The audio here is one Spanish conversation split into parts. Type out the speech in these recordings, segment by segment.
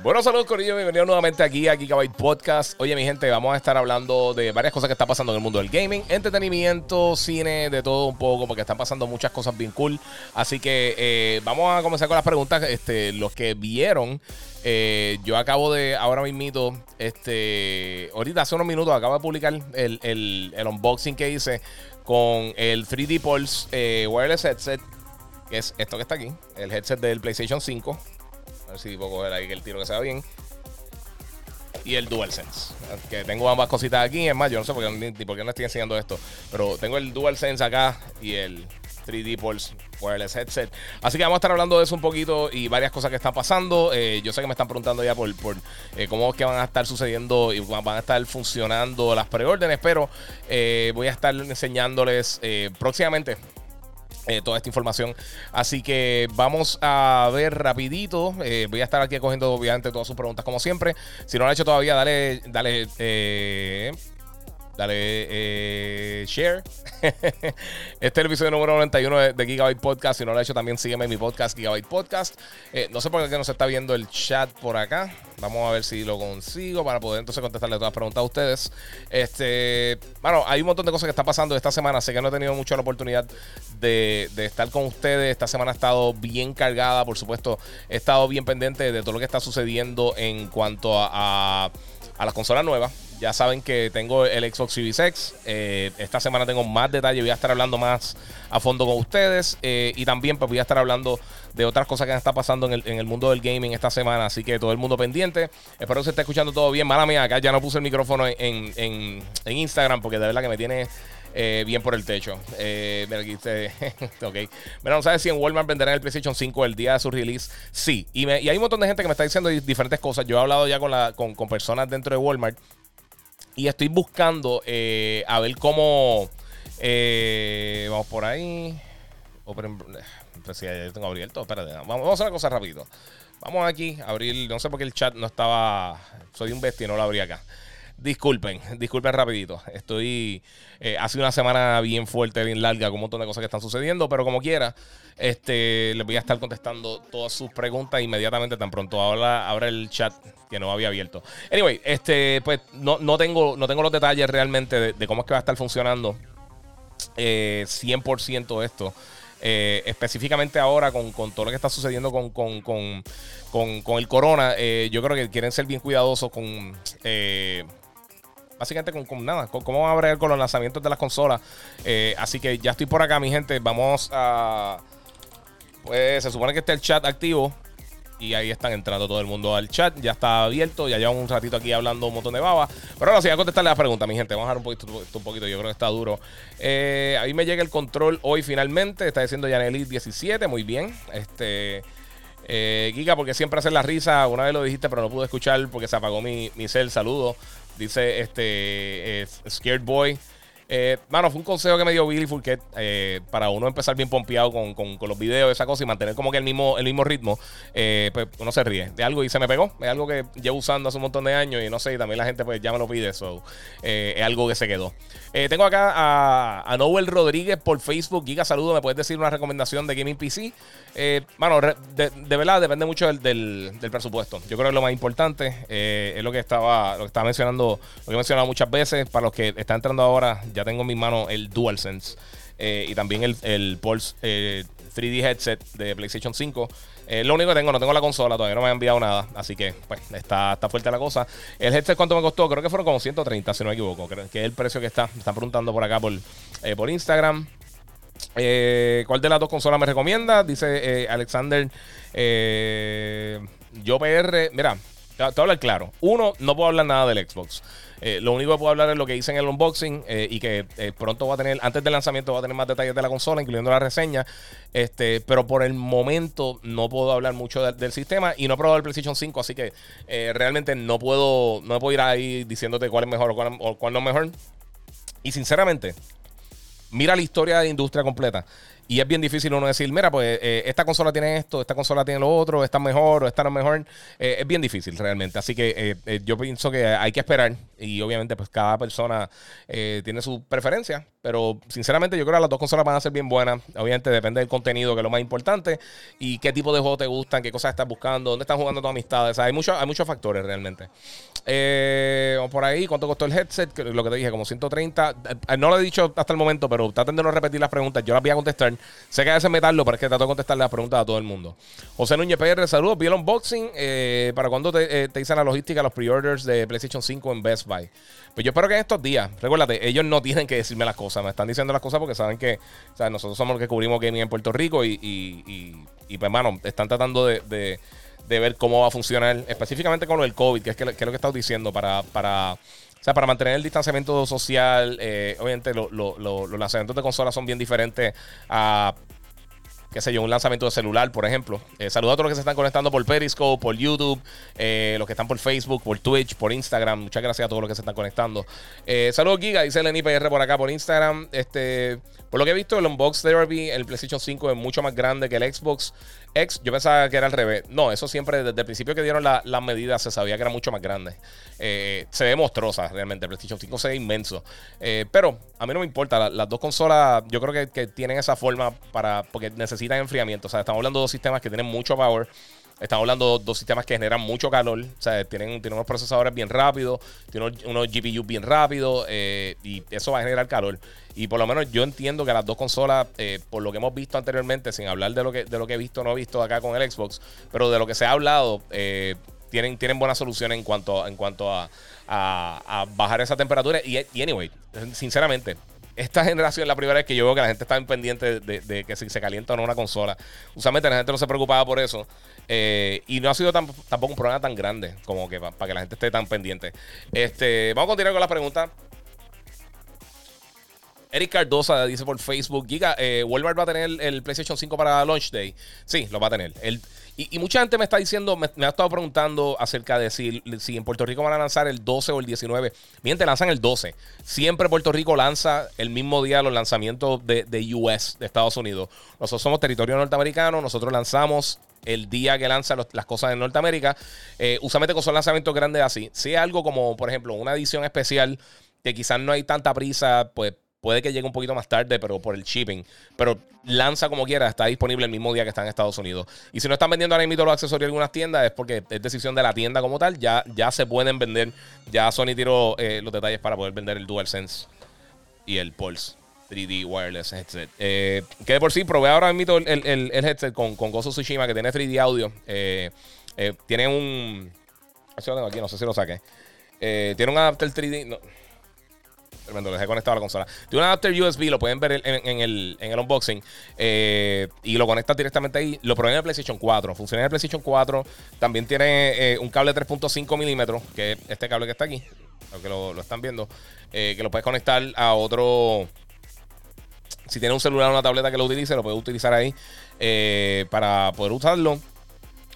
Bueno, saludos Corillo, bienvenidos nuevamente aquí a Gigabyte Podcast. Oye, mi gente, vamos a estar hablando de varias cosas que están pasando en el mundo del gaming, entretenimiento, cine, de todo un poco, porque están pasando muchas cosas bien cool. Así que eh, vamos a comenzar con las preguntas. Este, los que vieron, eh, yo acabo de, ahora mismo, este, ahorita hace unos minutos acabo de publicar el, el, unboxing que hice con el 3D Pulse eh, Wireless Headset, que es esto que está aquí, el headset del PlayStation 5 ver si puedo coger ahí el tiro que sea bien. Y el DualSense. Que tengo ambas cositas aquí. Es más, yo no sé por qué, por qué no estoy enseñando esto. Pero tengo el DualSense acá y el 3D Pulse Wireless Headset. Así que vamos a estar hablando de eso un poquito y varias cosas que están pasando. Eh, yo sé que me están preguntando ya por, por eh, cómo es que van a estar sucediendo y van a estar funcionando las preórdenes, pero eh, voy a estar enseñándoles próximamente eh, toda esta información. Así que vamos a ver rapidito. Eh, voy a estar aquí cogiendo obviamente todas sus preguntas como siempre. Si no lo han hecho todavía, dale, dale eh, Dale eh, share. este es el episodio número 91 de, Gigabyte Podcast. Si no lo has hecho, también sígueme en mi podcast, Gigabyte Podcast. Eh, no sé por qué no se está viendo el chat por acá. Vamos a ver si lo consigo para poder entonces contestarle todas las preguntas a ustedes. Este, bueno, hay un montón de cosas que están pasando esta semana. Sé que no he tenido mucho la oportunidad de, estar con ustedes. Esta semana ha estado bien cargada, por supuesto. He estado bien pendiente de todo lo que está sucediendo en cuanto a las consolas nuevas. Ya saben que tengo el Xbox Series X. Eh, esta semana tengo más detalles. Voy a estar hablando más a fondo con ustedes. Eh, y también pues, voy a estar hablando de otras cosas que están pasando en el, mundo del gaming esta semana. Así que todo el mundo pendiente. Espero que se esté escuchando todo bien. Mala mía, acá ya no puse el micrófono en, en, Instagram porque de verdad que me tiene eh, bien por el techo. mira, aquí ok. Mira, no sabes si en Walmart venderán el PlayStation 5 el día de su release. Sí. Y, hay un montón de gente que me está diciendo diferentes cosas. Yo he hablado ya con, personas dentro de Walmart y estoy buscando eh, a ver cómo. Eh, vamos por ahí. Pues si ya tengo abierto. Espérate, vamos, a hacer una cosa rápido. Vamos aquí abrir. No sé por qué el chat no estaba. Soy un bestia y no lo abrí acá. Disculpen, disculpen rapidito. Estoy. Eh, hace una semana bien fuerte, bien larga, con un montón de cosas que están sucediendo, pero como quiera, este, les voy a estar contestando todas sus preguntas inmediatamente, tan pronto ahora abra el chat que no había abierto. Anyway, este, pues no, no, tengo, no tengo los detalles realmente de, cómo es que va a estar funcionando 100% eh, esto. Eh, específicamente ahora con, todo lo que está sucediendo con, con, el corona, yo creo que quieren ser bien cuidadosos con básicamente con, nada, con cómo va a abrir con los lanzamientos de las consolas. Eh, así que ya estoy por acá, mi gente. Vamos a. Pues se supone que está el chat activo. Y ahí están entrando todo el mundo al chat. Ya está abierto. Ya llevan un ratito aquí hablando un montón de baba. Pero ahora sí, voy a contestarle la pregunta, mi gente. Vamos a dejar un poquito, un poquito. Yo creo que está duro. Eh, ahí me llega el control hoy finalmente. Está diciendo Yaneli 17. Muy bien. Este. Eh, Giga, porque siempre hace la risa. Una vez lo dijiste, pero no pude escuchar porque se apagó mi, mi cel. Saludos. Dice este Scared Boy. Eh, mano, fue un consejo que me dio Billy Fulquet eh, para uno empezar bien pompeado con, con, los videos, esa cosa y mantener como que el mismo, el mismo ritmo. Eh, pues uno se ríe de algo y se me pegó. Es algo que llevo usando hace un montón de años y no sé, y también la gente pues ya me lo pide. eso es algo que se quedó. tengo acá a, a, Noel Rodríguez por Facebook. Giga, saludo. ¿Me puedes decir una recomendación de Gaming PC? mano, de, verdad depende mucho del, del, presupuesto. Yo creo que lo más importante es lo que estaba, lo que estaba mencionando, lo que he mencionado muchas veces. Para los que están entrando ahora, ya tengo en mi mano el DualSense eh, y también el, el Pulse 3D eh, headset de PlayStation 5. Eh, lo único que tengo, no tengo la consola, todavía no me han enviado nada. Así que, pues, está, está fuerte la cosa. El headset, ¿cuánto me costó? Creo que fueron como 130, si no me equivoco. Que es el precio que está. Me están preguntando por acá por, por Instagram. ¿Cuál de las dos consolas me recomienda? Dice Alexander. yo PR, mira, te voy a hablar claro. Uno, no puedo hablar nada del Xbox. Eh, lo único que puedo hablar es lo que hice en el unboxing eh, y que pronto va a tener, antes del lanzamiento, va a tener más detalles de la consola, incluyendo la reseña. Este, pero por el momento no puedo hablar mucho del sistema y no he probado el PlayStation 5, así que realmente no puedo, no puedo ir ahí diciéndote cuál es mejor o cuál, no es mejor. Y sinceramente, mira la historia de industria completa. Y es bien difícil uno decir, mira, pues eh, esta consola tiene esto, esta consola tiene lo otro, esta mejor o esta no mejor. Eh, es bien difícil realmente. Así que eh, yo pienso que hay que esperar. Y obviamente, pues cada persona tiene su preferencia. Pero sinceramente, yo creo que las dos consolas van a ser bien buenas. Obviamente, depende del contenido, que es lo más importante. Y qué tipo de juegos te gustan, qué cosas estás buscando, dónde están jugando tus amistades. hay, mucho, hay muchos factores realmente. vamos por ahí, ¿cuánto costó el headset? Lo que te dije, como 130. No lo he dicho hasta el momento, pero traten de no repetir las preguntas. Yo las voy a contestar. Sé que a veces meterlo, pero es que trato de contestar las preguntas a todo el mundo. José Núñez PR, saludos. Vi el unboxing. Eh, ¿Para cuándo te, eh, te dicen la logística, los pre-orders de PlayStation 5 en Best Buy? Pues yo espero que en estos días, recuérdate, ellos no tienen que decirme las cosas, me están diciendo las cosas porque saben que nosotros somos los que cubrimos gaming en Puerto Rico y, y, pues, hermano, están tratando de, ver cómo va a funcionar, específicamente con lo del COVID, que es, que, que es lo que estado diciendo, para, para o sea, para mantener el distanciamiento social, eh, obviamente los lanzamientos de consolas son bien diferentes a qué sé yo, un lanzamiento de celular, por ejemplo. Eh, saludos a todos los que se están conectando por Periscope, por YouTube, eh, los que están por Facebook, por Twitch, por Instagram. Muchas gracias a todos los que se están conectando. Eh, saludos, Giga, dice el NIPR por acá por Instagram. Este, por lo que he visto, el Unbox Therapy, el PlayStation 5 es mucho más grande que el Xbox X. Yo pensaba que era al revés. No, eso siempre, desde el principio que dieron las medidas, se sabía que era mucho más grande. Eh, se ve monstruosa realmente. El PlayStation 5 se ve inmenso. Eh, pero a mí no me importa. las dos consolas, yo creo que, tienen esa forma para. porque necesitan enfriamiento. O sea, estamos hablando de dos sistemas que tienen mucho power. Estamos hablando de dos sistemas que generan mucho calor. O sea, tienen, tienen unos procesadores bien rápidos, tienen unos, GPU bien rápidos eh, y eso va a generar calor. Y por lo menos yo entiendo que las dos consolas, eh, por lo que hemos visto anteriormente, sin hablar de lo que, de lo que he visto o no he visto acá con el Xbox, pero de lo que se ha hablado, eh, tienen, tienen buenas soluciones en cuanto, en cuanto a, bajar esa temperatura. Y, y anyway, sinceramente, esta generación es la primera vez que yo veo que la gente está en pendiente de, que si se calienta o no una consola. Usualmente la gente no se preocupaba por eso. Eh, y no ha sido tampoco un problema tan grande como que para que la gente esté tan pendiente. Este, vamos a continuar con la pregunta. Eric Cardosa dice por Facebook, Giga, eh, Walmart va a tener el PlayStation 5 para Launch Day. Sí, lo va a tener. Y, mucha gente me está diciendo, me, ha estado preguntando acerca de si, si, en Puerto Rico van a lanzar el 12 o el 19. Miren, lanzan el 12. Siempre Puerto Rico lanza el mismo día los lanzamientos de, de US, de Estados Unidos. Nosotros somos territorio norteamericano, nosotros lanzamos el día que lanzan las cosas en Norteamérica. Eh, usualmente con son lanzamientos grandes así. Si algo como, por ejemplo, una edición especial que quizás no hay tanta prisa, pues Puede que llegue un poquito más tarde, pero por el shipping. Pero lanza como quiera, está disponible el mismo día que está en Estados Unidos. Y si no están vendiendo ahora mismo los accesorios en algunas tiendas, es porque es decisión de la tienda como tal. Ya, ya se pueden vender. Ya Sony tiró eh, los detalles para poder vender el DualSense y el Pulse 3D Wireless Headset. Eh, que de por sí, probé ahora mismo el, el, el, headset con, con Gozo Tsushima, que tiene 3D audio. Eh, tiene un. Aquí, no sé si lo saqué. tiene un adapter 3D. No, Tremendo, lo dejé conectado a la consola. Tiene un adapter USB, lo pueden ver en, el, unboxing. Eh, y lo conectas directamente ahí. Lo probé en el PlayStation 4. Funciona en el PlayStation 4. También tiene eh, un cable 3.5 milímetros, que es este cable que está aquí. Lo que lo, están viendo. Eh, que lo puedes conectar a otro. Si tiene un celular o una tableta que lo utilice, lo puedes utilizar ahí para poder usarlo.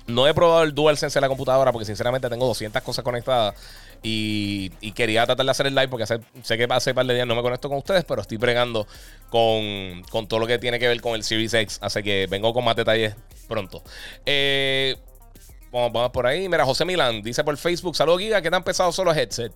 No he probado el DualSense en la computadora porque sinceramente tengo 200 cosas conectadas. Y, quería tratar de hacer el live porque sé que hace un par de días no me conecto con ustedes, pero estoy bregando con, todo lo que tiene que ver con el Series X. Así que vengo con más detalles pronto. Eh, vamos, por ahí. Mira, José Milán dice por Facebook: Saludos, Giga, que te han pesado solo headset.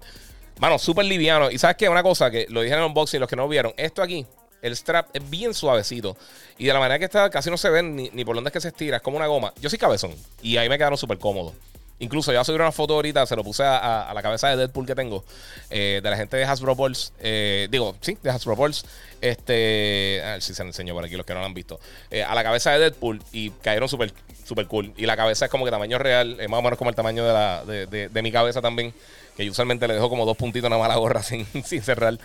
Mano, súper liviano. Y sabes qué? Una cosa que lo dije en el unboxing, los que no vieron. Esto aquí, el strap es bien suavecito. Y de la manera que está, casi no se ven ni, ni por dónde es que se estira. Es como una goma. Yo soy cabezón. Y ahí me quedaron súper cómodos. Incluso yo subí una foto ahorita, se lo puse a, la cabeza de Deadpool que tengo, eh, de la gente de Hasbro Pulse. Eh, digo, sí, de Hasbro Pulse. Este, a ver si se lo enseño por aquí, los que no lo han visto. Eh, a la cabeza de Deadpool y cayeron súper super cool. Y la cabeza es como que tamaño real, más o menos como el tamaño de, la, de, mi cabeza también. Que yo usualmente le dejo como dos puntitos nada más a la gorra sin, sin cerrar.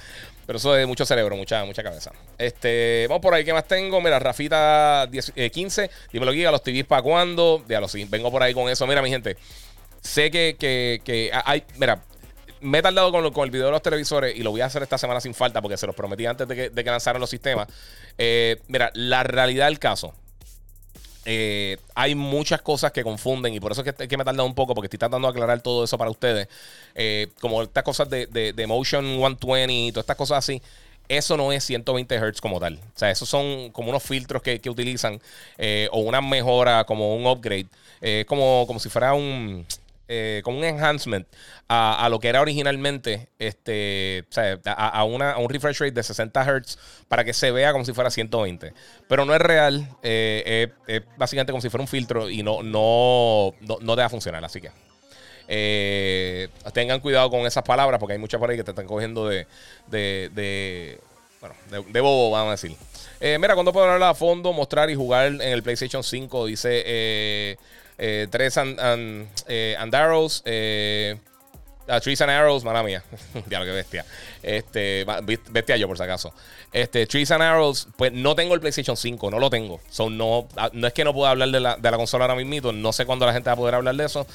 Pero eso es mucho cerebro, mucha, mucha cabeza. Este, vamos por ahí, ¿qué más tengo? Mira, Rafita 15, dímelo, guía, los TVs para cuándo. Ya sí, vengo por ahí con eso. Mira, mi gente. Sé que, hay. Mira, me he tardado con, con, el video de los televisores y lo voy a hacer esta semana sin falta porque se los prometí antes de que, de que lanzaran los sistemas. Eh, mira, la realidad del caso. Eh, hay muchas cosas que confunden y por eso es que, que me he tardado un poco porque estoy tratando de aclarar todo eso para ustedes. Eh, como estas cosas de, de, de Motion 120 y todas estas cosas así eso no es 120 Hz como tal. O sea, esos son como unos filtros que, que utilizan o una mejora como un upgrade. Eh, como, como si fuera un... Eh, como un enhancement a, a, lo que era originalmente este, a, a, una, a, un refresh rate de 60 Hz para que se vea como si fuera 120. Pero no es real, eh, es, básicamente como si fuera un filtro y no, no, no, no te va a funcionar. Así que eh, tengan cuidado con esas palabras porque hay muchas por ahí que te están cogiendo de, de, de bueno, de, bobo, vamos a decir. Eh, mira, cuando puedo hablar a fondo, mostrar y jugar en el PlayStation 5? Dice eh, Tres and, eh, Arrows. Eh, Uh, Trees and Arrows, mala mía. ya lo que bestia. Este, bestia yo por si acaso. Este, Trees and Arrows, pues no tengo el PlayStation 5, no lo tengo. So, no, no es que no pueda hablar de la, de la consola ahora mismo. No sé cuándo la gente va a poder hablar de eso.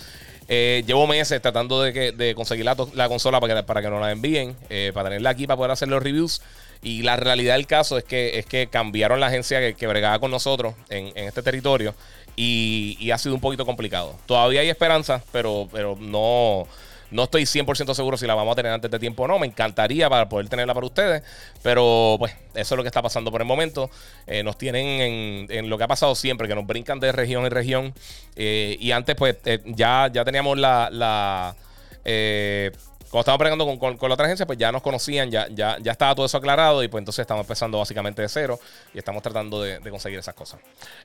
Eh, llevo meses tratando de, que, de conseguir la, la, consola para que, para que nos la envíen, para tenerla aquí para poder hacer los reviews. Y la realidad del caso es que, es que cambiaron la agencia que, que bregaba con nosotros en, en este territorio y, ha sido un poquito complicado. Todavía hay esperanza, pero, pero no, no estoy 100% seguro si la vamos a tener antes de tiempo o no. Me encantaría para poder tenerla para ustedes. Pero pues eso es lo que está pasando por el momento. Eh, nos tienen en, en, lo que ha pasado siempre, que nos brincan de región en región. Eh, y antes pues eh, ya, ya teníamos la... la eh, cuando estábamos bregando con, con, la otra agencia, pues ya nos conocían, ya, ya, ya estaba todo eso aclarado y pues entonces estamos empezando básicamente de cero y estamos tratando de, conseguir esas cosas.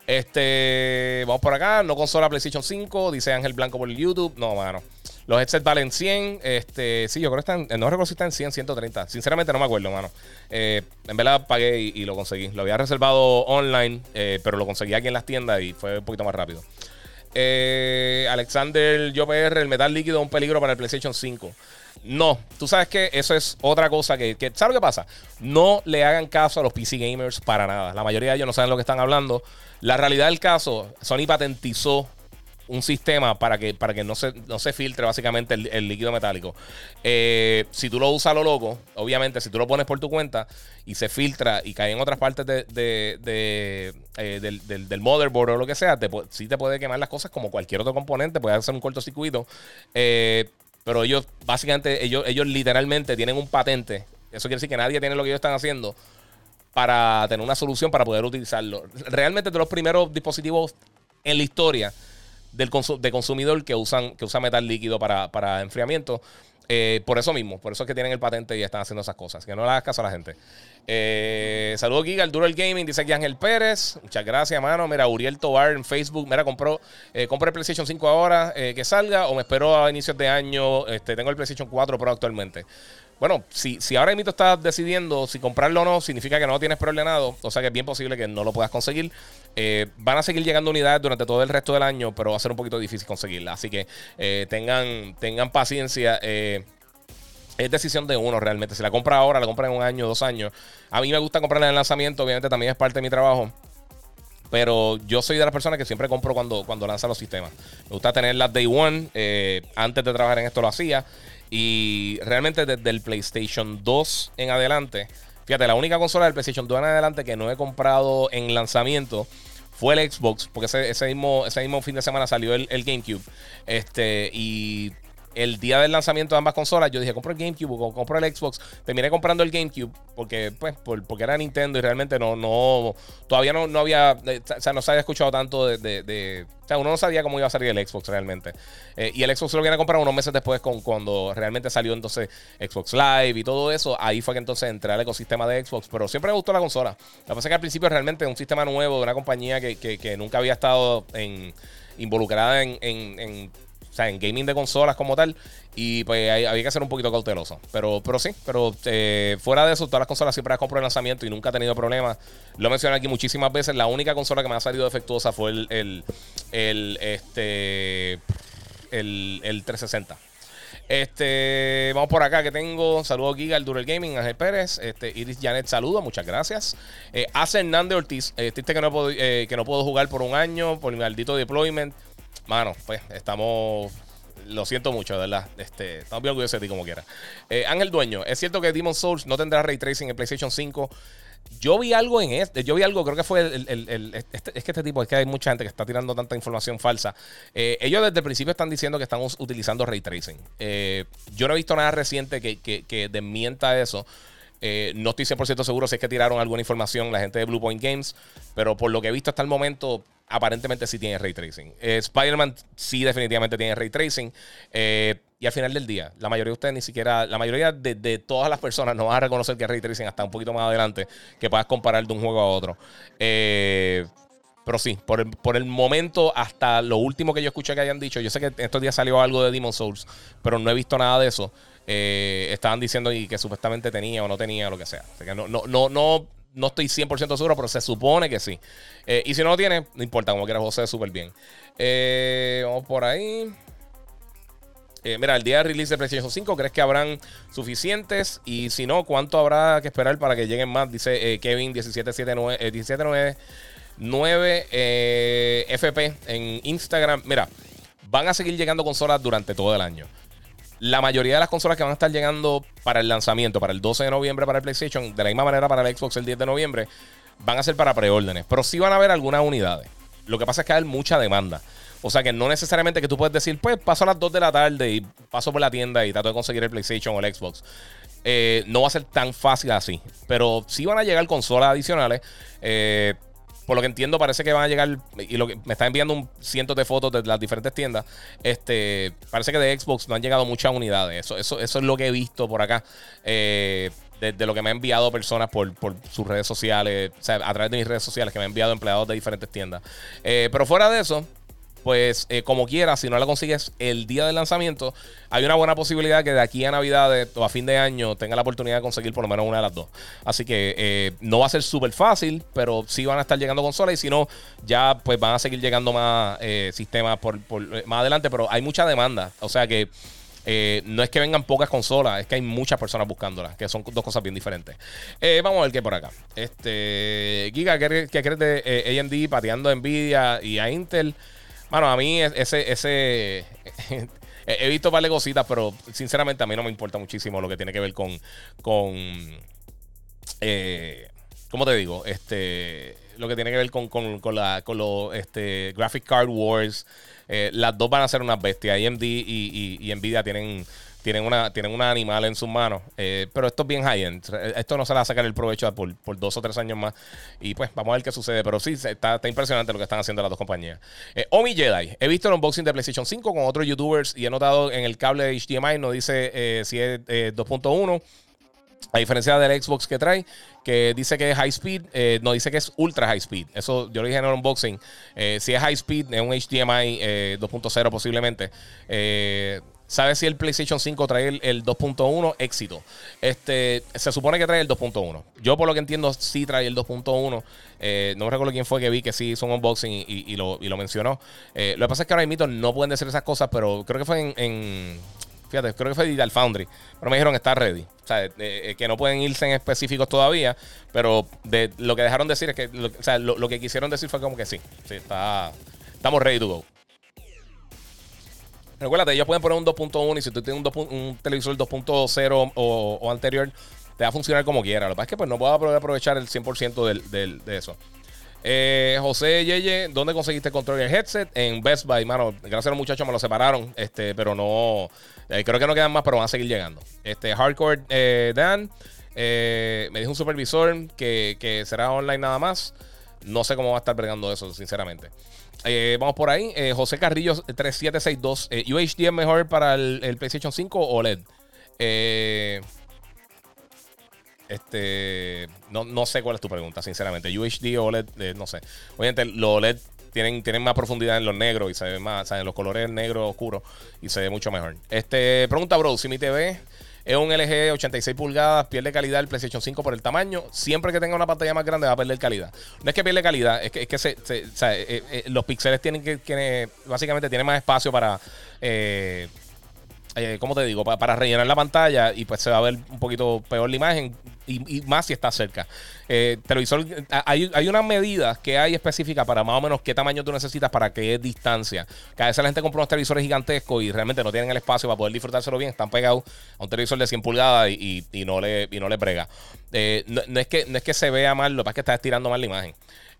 Este, vamos por acá, no consola PlayStation 5, dice Ángel Blanco por YouTube. No, mano. Los headsets valen 100. Este, sí, yo creo que están. No recuerdo si están en 100, 130. Sinceramente no me acuerdo, mano. Eh, en verdad pagué y, lo conseguí. Lo había reservado online, eh, pero lo conseguí aquí en las tiendas y fue un poquito más rápido. Eh, Alexander JPR, el metal líquido es un peligro para el PlayStation 5. No, tú sabes que eso es otra cosa que, que, ¿Sabes lo que pasa? No le hagan caso a los PC gamers para nada. La mayoría de ellos no saben lo que están hablando. La realidad del caso, Sony patentizó un sistema para que, para que no, se, no se filtre básicamente el, líquido metálico. Eh, si tú lo usas a lo loco, obviamente, si tú lo pones por tu cuenta y se filtra y cae en otras partes de, eh, del, motherboard o lo que sea, sí te puede quemar las cosas como cualquier otro componente, puede hacer un cortocircuito. Eh, pero ellos, básicamente, ellos, ellos literalmente tienen un patente. Eso quiere decir que nadie tiene lo que ellos están haciendo para tener una solución para poder utilizarlo. Realmente de los primeros dispositivos en la historia del consu de consumidor que usan que usa metal líquido para, para enfriamiento. Eh, por eso mismo, por eso es que tienen el patente y están haciendo esas cosas. Que no le hagas caso a la gente. Eh, Saludos, Giga, el Duro el Gaming. Dice aquí Ángel Pérez. Muchas gracias, mano. Mira, Uriel Tobar en Facebook. Mira, compró, eh, compré el PlayStation 5 ahora eh, que salga o me espero a inicios de año. Este, tengo el PlayStation 4 Pro actualmente. Bueno, si, si ahora mismo estás decidiendo si comprarlo o no, significa que no lo tienes preordenado. O sea que es bien posible que no lo puedas conseguir. Eh, van a seguir llegando unidades durante todo el resto del año, pero va a ser un poquito difícil conseguirla. Así que eh, tengan, tengan paciencia. Eh, es decisión de uno realmente. Si la compra ahora, la compra en un año, dos años. A mí me gusta comprarla en el lanzamiento, obviamente también es parte de mi trabajo. Pero yo soy de las personas que siempre compro cuando, cuando lanza los sistemas. Me gusta tenerlas day one. Antes de trabajar en esto lo hacía. Y realmente desde el PlayStation 2 en adelante, fíjate, la única consola del PlayStation 2 en adelante que no he comprado en lanzamiento fue el Xbox, porque ese, mismo fin de semana salió el, el GameCube. Este, y el día del lanzamiento de ambas consolas, yo dije, compro el GameCube o compro el Xbox. Terminé comprando el GameCube porque, pues, por, porque era Nintendo y realmente no, no, todavía no, no había, eh, o sea, no se había escuchado tanto de, de, o sea, uno no sabía cómo iba a salir el Xbox realmente. Eh, y el Xbox lo viene a comprar unos meses después con, cuando realmente salió entonces Xbox Live y todo eso. Ahí fue que entonces entré al ecosistema de Xbox, pero siempre me gustó la consola. Lo que pasa es que al principio realmente un sistema nuevo de una compañía que, que, nunca había estado involucrada en o sea, en gaming de consolas como tal. Y pues había que ser un poquito cauteloso. Pero, pero sí, pero eh, fuera de eso, todas las consolas siempre las compro en lanzamiento y nunca he tenido problemas. Lo he mencionado aquí muchísimas veces. La única consola que me ha salido defectuosa fue el, el, el este, el, el 360. Este, vamos por acá que tengo. Saludos Giga, el Durel Gaming, Ángel Pérez. Este, Iris Janet, saludos, muchas gracias. Eh, Hace Hernández Ortiz, eh, triste que no, puedo, eh, que no puedo jugar por un año por mi maldito deployment. Mano, pues estamos. lo siento mucho, verdad. Este, estamos bien orgullosos de ti como quiera. Eh, Ángel Dueño, ¿es cierto que Demon Souls no tendrá ray tracing en PlayStation 5? Yo vi algo en este, yo vi algo, creo que fue el, este, es que este tipo, es que hay mucha gente que está tirando tanta información falsa. Eh, ellos desde el principio están diciendo que están utilizando ray tracing. Eh, yo no he visto nada reciente que, que, desmienta eso. Eh, no estoy 100% seguro si es que tiraron alguna información la gente de Blue Point Games, pero por lo que he visto hasta el momento, aparentemente sí tiene ray tracing. Spider-Man sí definitivamente tiene ray tracing. Eh, y al final del día, la mayoría de ustedes ni siquiera, la mayoría de, todas las personas no van a reconocer que ray tracing hasta un poquito más adelante que puedas comparar de un juego a otro. Eh, pero sí, por el, por el, momento, hasta lo último que yo escuché que hayan dicho, yo sé que estos días salió algo de Demon Souls, pero no he visto nada de eso. Eh, estaban diciendo y que supuestamente tenía o no tenía, lo que sea. que no, no, no, no, no estoy 100% seguro, pero se supone que sí. Eh, y si no lo tiene, no importa, como quiera, José, súper bien. vamos por ahí. Eh, mira, el día de release de PlayStation 5, ¿crees que habrán suficientes? Y si no, ¿cuánto habrá que esperar para que lleguen más? Dice eh, Kevin 1779, 1799 eh, FP en Instagram. Mira, van a seguir llegando consolas durante todo el año. La mayoría de las consolas que van a estar llegando para el lanzamiento, para el 12 de noviembre para el PlayStation, de la misma manera para el Xbox el 10 de noviembre, van a ser para preórdenes. Pero sí van a haber algunas unidades. Lo que pasa es que hay mucha demanda. O sea que no necesariamente que tú puedes decir, pues paso a las 2 de la tarde y paso por la tienda y trato de conseguir el PlayStation o el Xbox. Eh, no va a ser tan fácil así. Pero sí van a llegar consolas adicionales. Eh, por lo que entiendo, parece que van a llegar. Y lo que me está enviando un cientos de fotos de las diferentes tiendas. Este. Parece que de Xbox no han llegado muchas unidades. Eso, eso, eso es lo que he visto por acá. Eh, de, lo que me han enviado personas por, sus redes sociales. O sea, a través de mis redes sociales que me han enviado empleados de diferentes tiendas. pero fuera de eso pues eh, como quiera, si no la consigues el día del lanzamiento, hay una buena posibilidad que de aquí a Navidad o a fin de año tenga la oportunidad de conseguir por lo menos una de las dos. Así que eh, no va a ser súper fácil, pero sí van a estar llegando consolas y si no, ya pues van a seguir llegando más eh, sistemas por, más adelante, pero hay mucha demanda. O sea que... no es que vengan pocas consolas, es que hay muchas personas buscándolas, que son dos cosas bien diferentes. vamos a ver qué por acá. Este Giga, ¿qué, crees de AMD pateando Nvidia y a Intel? Bueno, a mí ese, ese he visto varias cositas, pero sinceramente a mí no me importa muchísimo lo que tiene que ver con, con, eh, ¿cómo te digo? Este, lo que tiene que ver con, con, con la, con los, este, Graphic Card Wars. Eh, las dos van a ser unas bestias. AMD y, y, y Nvidia tienen tienen una, tienen animal en sus manos. Eh, pero esto es bien high-end. Esto no se le va a sacar el provecho por, por, dos o tres años más. Y pues vamos a ver qué sucede. Pero sí, está, está impresionante lo que están haciendo las dos compañías. Eh, Omi Jedi. He visto el unboxing de PlayStation 5 con otros youtubers y he notado en el cable de HDMI, no dice eh, si es 2.1. A diferencia del Xbox que trae, que dice que es high speed, no dice que es ultra high speed. Eso yo lo dije en el unboxing. si es high speed, es un HDMI 2.0 posiblemente. ¿Sabes si el PlayStation 5 trae el, 2.1? Éxito. Este, se supone que trae el 2.1. Yo, por lo que entiendo, sí trae el 2.1. Eh, no me recuerdo quién fue que vi que sí hizo un unboxing y, lo, mencionó. Eh, lo que pasa es que ahora mismo no pueden decir esas cosas, pero creo que fue en, fíjate, creo que fue Digital Foundry. Pero me dijeron está ready. O sea, eh, que no pueden irse en específicos todavía. Pero de, lo que dejaron decir es que, lo, o sea, lo, que quisieron decir fue como que sí. sí está, estamos ready to go. Recuerda, ellos pueden poner un 2.1 y si tú tienes un, televisor 2.0 o, anterior, te va a funcionar como quiera. Lo que pasa es que pues, no puedo aprovechar el 100% de eso. Eh, José Yeye, ¿dónde conseguiste el control del headset? En Best Buy, mano. Gracias a los muchachos me lo separaron, este, pero no. Eh, creo que no quedan más, pero van a seguir llegando. Este, Hardcore eh, Dan, me dijo un supervisor que, que será online nada más. No sé cómo va a estar bregando eso, sinceramente. Eh, vamos por ahí. Eh, José Carrillo 3762. Eh, ¿UHD es mejor para el, PlayStation 5 o OLED? este. No, sé cuál es tu pregunta, sinceramente. UHD o OLED, no sé. Obviamente, los OLED tienen, tienen más profundidad en los negros y se ve más, o los colores negros oscuros y se ve mucho mejor. Este, pregunta, bro, si mi TV es un LG 86 pulgadas, pierde calidad el PlayStation 5 por el tamaño. Siempre que tenga una pantalla más grande va a perder calidad. No es que pierde calidad, es que, es que se, eh, eh, los píxeles tienen que, básicamente tiene más espacio para... Eh, ¿cómo te digo? Para, rellenar la pantalla y pues se va a ver un poquito peor la imagen. Y, más si está cerca. Eh, televisor, hay, hay unas medidas que hay específicas para más o menos qué tamaño tú necesitas para qué distancia. Que a veces la gente compra unos televisores gigantescos y realmente no tienen el espacio para poder disfrutárselo bien. Están pegados a un televisor de 100 pulgadas y, no, le, y no le brega. Eh, no, es que, no es que se vea mal, lo que pasa es que está estirando mal la imagen.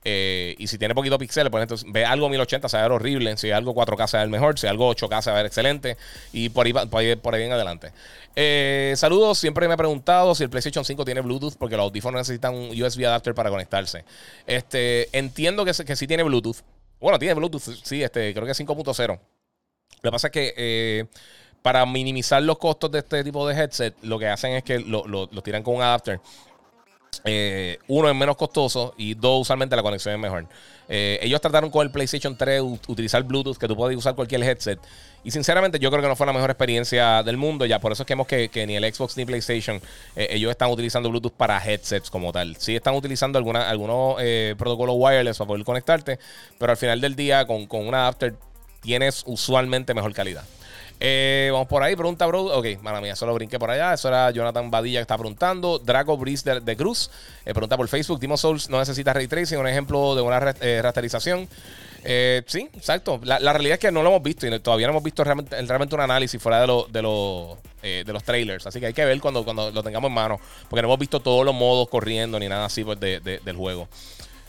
Eh, y si tiene poquito píxeles, pues entonces ve algo 1080 se va a ver horrible. Si algo 4K se va a ver mejor. Si algo 8K se va a ver excelente. Y por ahí, por ahí, por ahí en adelante. Eh, saludos. Siempre me he preguntado si el PlayStation 5 tiene Bluetooth porque los audífonos necesitan un USB adapter para conectarse. Este, entiendo que, que sí tiene Bluetooth. Bueno, tiene Bluetooth, sí, este, creo que es 5.0. Lo que pasa es que eh, para minimizar los costos de este tipo de headset, lo que hacen es que lo, lo tiran con un adapter. Eh, uno es menos costoso y dos, usualmente la conexión es mejor. Eh, ellos trataron con el PlayStation 3 utilizar Bluetooth, que tú puedes usar cualquier headset. Y sinceramente, yo creo que no fue la mejor experiencia del mundo. Ya por eso es que vemos que, ni el Xbox ni PlayStation, eh, ellos están utilizando Bluetooth para headsets como tal. Sí están utilizando alguna, algunos protocolos wireless para poder conectarte, pero al final del día, con, con un adapter, tienes usualmente mejor calidad. Eh, vamos por ahí, pregunta, bro. Ok, mala mía, solo brinqué por allá. Eso era Jonathan Badilla que está preguntando. Draco Breeze de, Cruz eh, pregunta por Facebook. Timo Souls no necesita ray tracing, un ejemplo de una eh, rasterización. sí, exacto. La, realidad es que no lo hemos visto y todavía no hemos visto realmente, realmente un análisis fuera de, de, de los trailers. Así que hay que ver cuando, cuando lo tengamos en mano. Porque no hemos visto todos los modos corriendo ni nada así pues, del juego.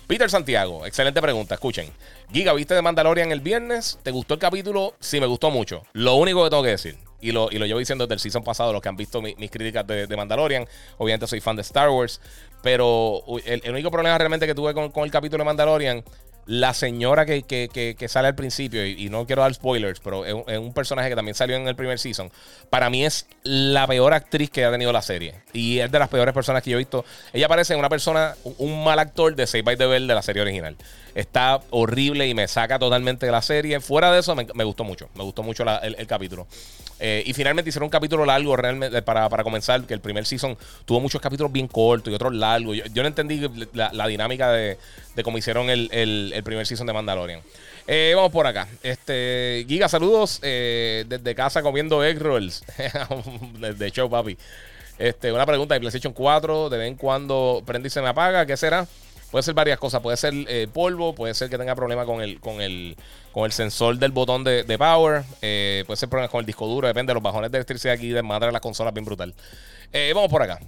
Peter Santiago, excelente pregunta. Escuchen. Giga, ¿viste de Mandalorian el viernes? ¿Te gustó el capítulo? Sí, me gustó mucho. Lo único que tengo que decir, y lo, y lo llevo diciendo desde el season pasado, los que han visto mis críticas de, Mandalorian, obviamente soy fan de Star Wars, pero el, único problema realmente que tuve con, con el capítulo de Mandalorian la señora que, sale al principio, y, no quiero dar spoilers, pero es, un personaje que también salió en el primer season, para mí es la peor actriz que ha tenido la serie. Y es de las peores personas que yo he visto. Ella parece una persona, un, mal actor de Save by the Bell de la serie original. Está horrible y me saca totalmente de la serie. Fuera de eso, me, gustó mucho. Me gustó mucho el, capítulo. Eh, y finalmente hicieron un capítulo largo realmente para, comenzar, que el primer season tuvo muchos capítulos bien cortos y otros largos. Yo, no entendí la, dinámica de, cómo hicieron el, primer season de Mandalorian. Eh, vamos por acá. Este, Giga, saludos eh, desde casa comiendo egg rolls. desde show, papi. Este, una pregunta de PlayStation 4. De vez en cuando prende y se me apaga. ¿Qué será? Puede ser varias cosas. Puede ser eh, polvo, puede ser que tenga problemas con el, con el, con el sensor del botón de, power. Puede ser problemas con el disco duro. Depende de los bajones de electricidad aquí de madre de las consolas bien brutal. Vamos por acá.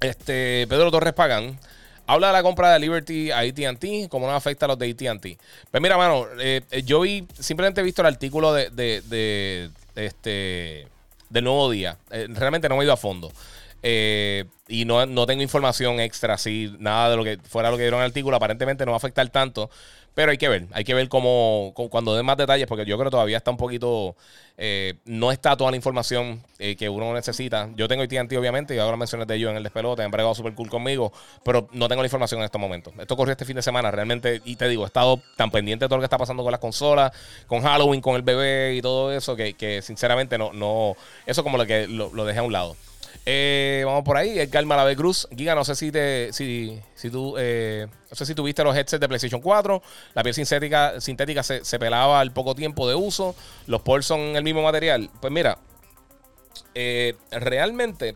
Este, Pedro Torres Pagan. Habla de la compra de Liberty a ATT, cómo nos afecta a los de ATT. Pues mira, mano, yo vi, simplemente he visto el artículo de, de, de este, del nuevo día. realmente no me he ido a fondo. Eh, y no, no, tengo información extra, así, nada de lo que fuera lo que dieron en el artículo. Aparentemente no va a afectar tanto. Pero hay que ver, hay que ver cómo, cuando den más detalles, porque yo creo que todavía está un poquito, eh, no está toda la información eh, que uno necesita. Yo tengo AT&T obviamente, y ahora mencioné de ellos en el despelote, han bregado súper cool conmigo, pero no tengo la información en estos momentos. Esto ocurrió este fin de semana, realmente, y te digo, he estado tan pendiente de todo lo que está pasando con las consolas, con Halloween, con el bebé y todo eso, que, que sinceramente no, no, eso como lo que lo dejé a un lado. Eh, vamos por ahí. Edgar Malave Cruz. Giga, no sé si te, si, si tú, eh, no sé si tuviste los headsets de PlayStation 4. La piel sintética, sintética se, pelaba al poco tiempo de uso. Los pols son el mismo material. Pues mira, eh, realmente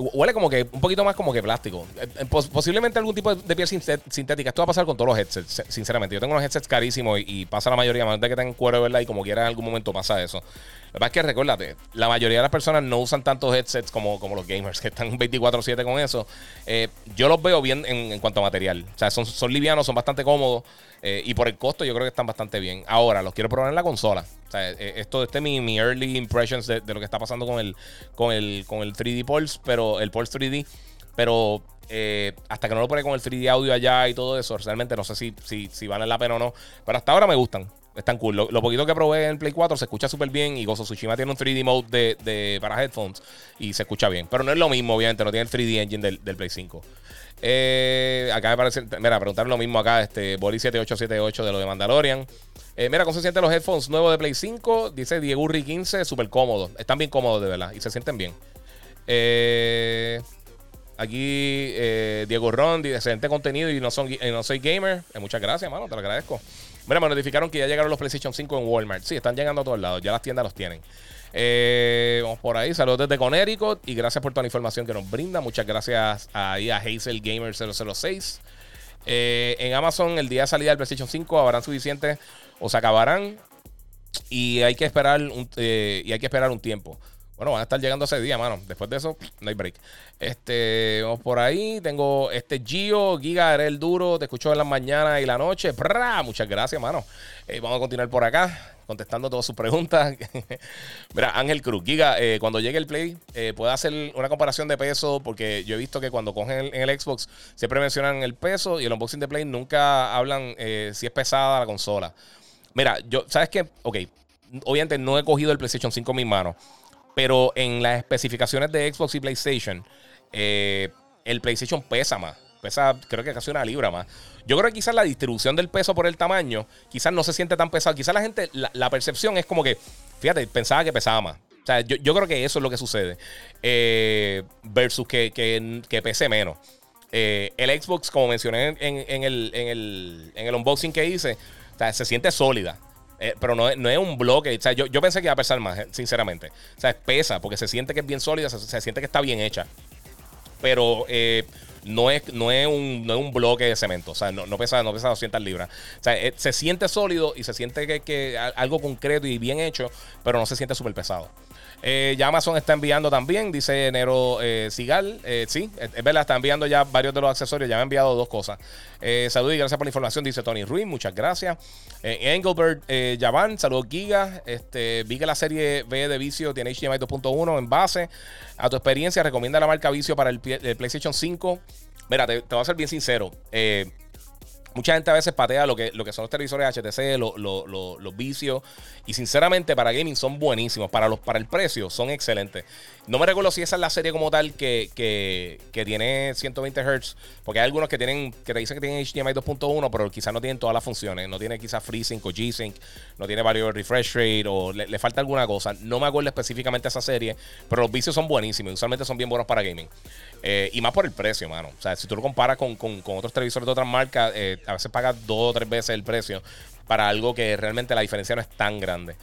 huele como que un poquito más como que plástico. posiblemente algún tipo de, piel sintética. Esto va a pasar con todos los headsets, sinceramente. Yo tengo unos headsets carísimos y, pasa la mayoría, más de que tengan cuero, ¿verdad? Y como quiera en algún momento pasa eso. La verdad es que recuérdate, la mayoría de las personas no usan tantos headsets como, como los gamers, que están 24-7 con eso. Eh, yo los veo bien en, cuanto a material. O sea, son, son livianos, son bastante cómodos. Eh, y por el costo yo creo que están bastante bien. Ahora, los quiero probar en la consola. O sea, eh, esto este es mi, mi early impressions de, lo que está pasando con el, con el, con el 3D Pulse, pero el Pulse 3D. Pero hasta que no lo pone con el 3D audio allá y todo eso, realmente no sé si, si, si vale la pena o no. Pero hasta ahora me gustan. Están cool. Lo, poquito que probé en Play 4 se escucha súper bien. Y Gozo Tsushima tiene un 3D mode de, para headphones. Y se escucha bien. Pero no es lo mismo, obviamente. No tiene el 3D engine del, Play 5. Eh, acá me parece. Mira, preguntar lo mismo acá. Este Boli7878 de lo de Mandalorian. Eh, mira, ¿cómo se sienten los headphones nuevos de Play 5? Dice Diego Urri 15. Súper cómodos. Están bien cómodos, de verdad. Y se sienten bien. Eh. Aquí Diego Ron excelente contenido y no, son, no soy gamer. muchas gracias, mano, te lo agradezco. Mira, me notificaron que ya llegaron los PlayStation 5 en Walmart. Sí, están llegando a todos lados. Ya las tiendas los tienen. Eh, vamos por ahí. Saludos desde Connecticut y gracias por toda la información que nos brinda. Muchas gracias ahí a Hazel Gamer 006. Eh, en Amazon, el día de salida del PlayStation 5 habrán suficientes o se acabarán. Y hay que esperar un, eh, y hay que esperar un tiempo. Bueno, van a estar llegando ese día, mano. Después de eso, no hay break. Este, vamos por ahí. Tengo este Gio, Giga, eres el duro. Te escucho en las mañanas y la noche. Muchas gracias, mano. Eh, vamos a continuar por acá, contestando todas sus preguntas. Mira, Ángel Cruz, Giga, eh, cuando llegue el Play, eh, puede hacer una comparación de peso, porque yo he visto que cuando cogen en el Xbox siempre mencionan el peso y el unboxing de Play nunca hablan si es pesada la consola. Mira, yo, ¿sabes qué? Ok, obviamente no he cogido el PlayStation 5 en mis manos. Pero en las especificaciones de Xbox y PlayStation, eh, el PlayStation pesa más. Pesa, creo que casi una libra más. Yo creo que quizás la distribución del peso por el tamaño, quizás no se siente tan pesado. Quizás la gente, la, percepción es como que, fíjate, pensaba que pesaba más. O sea, yo, creo que eso es lo que sucede. Eh, versus que, que, pese menos. Eh, el Xbox, como mencioné en, el, en, el, en el unboxing que hice, se siente sólida. Eh, pero no, no, es un bloque. O sea, yo, yo, pensé que iba a pesar más, eh, sinceramente. O sea, pesa porque se siente que es bien sólida, se, siente que está bien hecha. Pero eh, no, es, no, es un, no es un bloque de cemento. O sea, no, pesa, no pesa 200 libras. O sea, se siente sólido y se siente que, que algo concreto y bien hecho, pero no se siente súper pesado. Eh, ya Amazon está enviando también, dice Nero eh, Sigal. Eh, sí, es verdad, está enviando ya varios de los accesorios. Ya me ha enviado dos cosas. saludos y gracias por la información, dice Tony Ruiz. Muchas gracias. Engelbert Yavan, saludos Giga. Este, vi que la serie B de Vicio tiene HDMI 2.1 en base. A tu experiencia, recomienda la marca Vicio para el, PlayStation 5. Mira, te, te, voy a ser bien sincero. Mucha gente a veces patea lo que, lo que son los televisores HTC, los vicios. Y sinceramente, para gaming son buenísimos. Para, los, para el precio son excelentes. No me recuerdo si esa es la serie como tal que, tiene 120 Hz. Porque hay algunos que tienen que te dicen que tienen HDMI 2.1, pero quizás no tienen todas las funciones. No tiene quizás FreeSync o G-Sync. No tiene varios refresh rate o le, falta alguna cosa. No me acuerdo específicamente esa serie. Pero los vicios son buenísimos. Usualmente son bien buenos para gaming. Eh, y más por el precio, mano. O sea, si tú lo comparas con, otros televisores de otras marcas, eh, a veces pagas dos o tres veces el precio para algo que realmente la diferencia no es tan grande.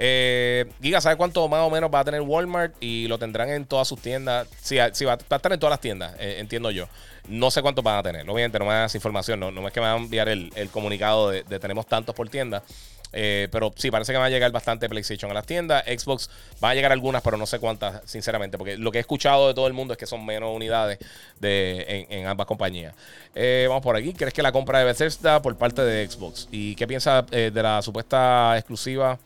Eh, Giga, ¿sabes cuánto más o menos va a tener Walmart? Y lo tendrán en todas sus tiendas. Sí, sí va, a estar en todas las tiendas, entiendo yo. No sé cuánto van a tener. Obviamente no me das información. No, no es que me van a enviar el, comunicado de, de, tenemos tantos por tienda. Eh, pero sí, parece que va a llegar bastante PlayStation a las tiendas. Xbox va a llegar algunas, pero no sé cuántas, sinceramente. Porque lo que he escuchado de todo el mundo es que son menos unidades de, en, ambas compañías. Eh, vamos por aquí. ¿Crees que la compra de Bethesda por parte de Xbox? ¿Y qué piensa eh, de la supuesta exclusiva?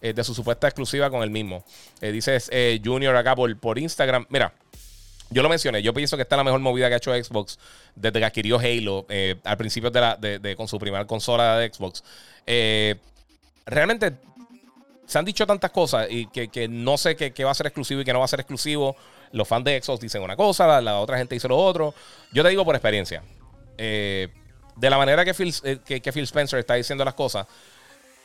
de su supuesta exclusiva con el mismo. dices Junior acá por, por Instagram. Mira. Yo lo mencioné, yo pienso que esta es la mejor movida que ha hecho Xbox desde que adquirió Halo al principio de, la, de, con su primera consola de Xbox. Eh, realmente se han dicho tantas cosas y que, no sé qué, va a ser exclusivo y qué no va a ser exclusivo. Los fans de Xbox dicen una cosa, la, otra gente dice lo otro. Yo te digo por experiencia. Eh, de la manera que Phil, eh, que, Phil, Spencer está diciendo las cosas,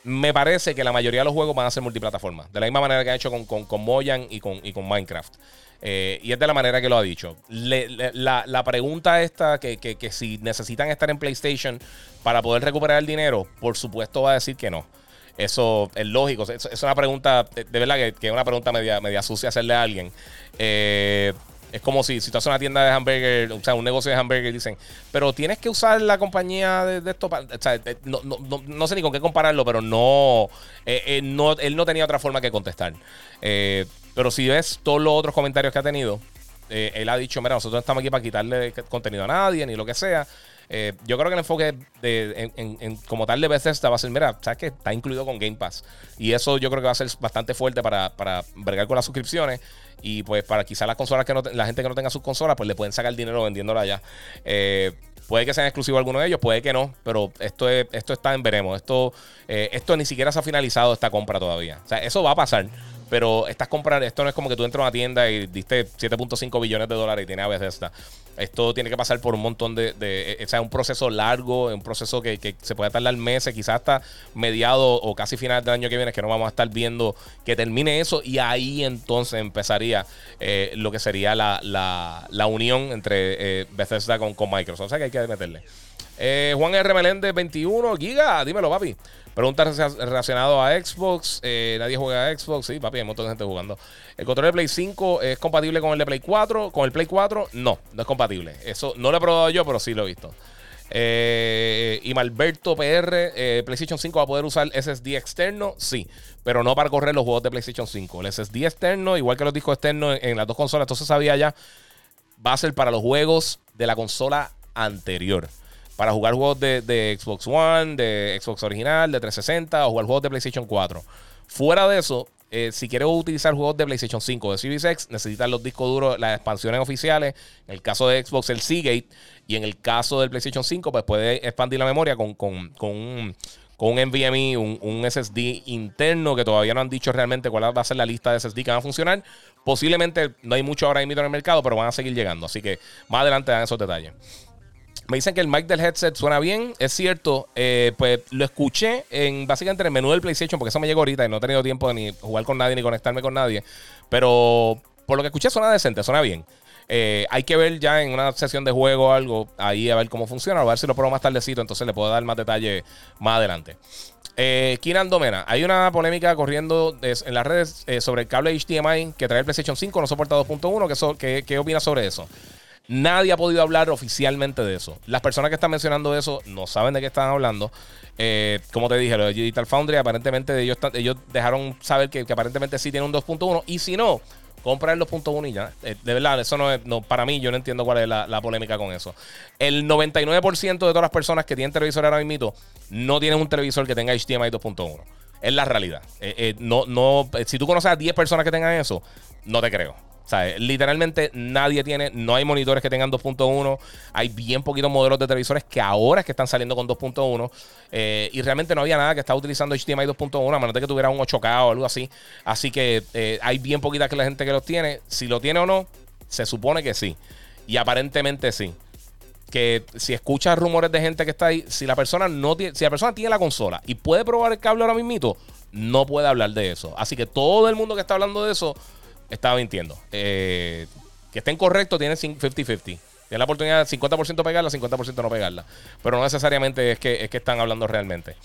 me parece que la mayoría de los juegos van a ser multiplataforma. De la misma manera que ha hecho con, con, con Moyan y con, y con Minecraft. Eh, y es de la manera que lo ha dicho. la, pregunta esta, que, que, si necesitan estar en PlayStation para poder recuperar el dinero, por supuesto va a decir que no. Eso es lógico. Es, una pregunta, de, verdad que, es una pregunta media, media sucia hacerle a alguien. Eh, es como si, si tú haces una tienda de hamburger, o sea, un negocio de hamburger, dicen, pero tienes que usar la compañía de, esto. o sea, no, no, no, sé ni con qué compararlo, pero no, eh, eh, no él no tenía otra forma que contestar. pero si ves todos los otros comentarios que ha tenido, él ha dicho, mira, nosotros no estamos aquí para quitarle contenido a nadie, ni lo que sea. Eh, yo creo que el enfoque de, como tal de Bethesda va a ser, mira, sabes que está incluido con Game Pass. Y eso yo creo que va a ser bastante fuerte para, para bregar con las suscripciones. Y pues para quizás las consolas que no, la gente que no tenga sus consolas, pues le pueden sacar dinero vendiéndola allá. Eh, puede que sean exclusivos algunos de ellos, puede que no, pero esto, es, esto está en veremos. Esto, eh, esto ni siquiera se ha finalizado esta compra todavía. O sea, eso va a pasar. Pero estás comprando, esto no es como que tú entras a una tienda y diste 7.5 billones de dólares y tienes a Bethesda. Esto tiene que pasar por un montón de, de o sea, un proceso largo, un proceso que, se puede tardar meses, quizás hasta mediado o casi final del año que viene, que no vamos a estar viendo que termine eso y ahí entonces empezaría eh, lo que sería la, la, unión entre eh, Bethesda con, con Microsoft. O sea que hay que meterle. Eh, Juan R. Meléndez, 21, Giga, dímelo, papi. Pregunta relacionado a Xbox. Eh, nadie juega a Xbox. Sí, papi, hay un montón de gente jugando. ¿El control de Play 5 es compatible con el de Play 4? ¿Con el Play 4? No, no es compatible. Eso no lo he probado yo, pero sí lo he visto. Eh, y Malberto PR, eh, PlayStation 5 va a poder usar SSD externo, sí, pero no para correr los juegos de PlayStation 5. El SSD externo, igual que los discos externos en, las dos consolas, entonces sabía ya, va a ser para los juegos de la consola anterior. Para jugar juegos de, Xbox One, de Xbox original, de 360 o jugar juegos de PlayStation 4. Fuera de eso, eh, si quieres utilizar juegos de PlayStation 5 de Series necesitas los discos duros, las expansiones oficiales. En el caso de Xbox, el Seagate. Y en el caso del PlayStation 5, pues puede expandir la memoria con, un, con un NVMe, un, SSD interno que todavía no han dicho realmente cuál va a ser la lista de SSD que van a funcionar. Posiblemente no hay mucho ahora mismo en el mercado, pero van a seguir llegando. Así que más adelante dan esos detalles. Me dicen que el mic del headset suena bien. Es cierto, eh, pues lo escuché en básicamente en el menú del PlayStation, porque eso me llegó ahorita y no he tenido tiempo de ni jugar con nadie ni conectarme con nadie. Pero por lo que escuché, suena decente, suena bien. Eh, hay que ver ya en una sesión de juego o algo, ahí a ver cómo funciona, a ver si lo pruebo más tardecito, entonces le puedo dar más detalle más adelante. Eh, Kiran hay una polémica corriendo en las redes eh, sobre el cable HDMI que trae el PlayStation 5, no soporta 2.1. ¿Qué, qué, opinas sobre eso? Nadie ha podido hablar oficialmente de eso. Las personas que están mencionando eso no saben de qué están hablando. Eh, como te dije, lo de Digital Foundry, aparentemente ellos, ellos dejaron saber que, aparentemente sí tiene un 2.1. Y si no, compra el 2.1 y ya. Eh, de verdad, eso no es. No, para mí, yo no entiendo cuál es la, polémica con eso. El 99% de todas las personas que tienen televisor ahora mismo no tienen un televisor que tenga HDMI 2.1. Es la realidad. Eh, no, no, si tú conoces a 10 personas que tengan eso, no te creo. O literalmente nadie tiene, no hay monitores que tengan 2.1, hay bien poquitos modelos de televisores que ahora es que están saliendo con 2.1 eh, y realmente no había nada que estaba utilizando HDMI 2.1 a menos de que tuviera un 8K o algo así. Así que eh, hay bien poquita que la gente que los tiene. Si lo tiene o no, se supone que sí. Y aparentemente sí. Que si escuchas rumores de gente que está ahí, si la persona no tiene, si la persona tiene la consola y puede probar el cable ahora mismo, no puede hablar de eso. Así que todo el mundo que está hablando de eso estaba mintiendo. Eh, que estén correctos, tienen 50-50. Tienen la oportunidad de 50% pegarla, 50% no pegarla. Pero no necesariamente es que, es que están hablando realmente.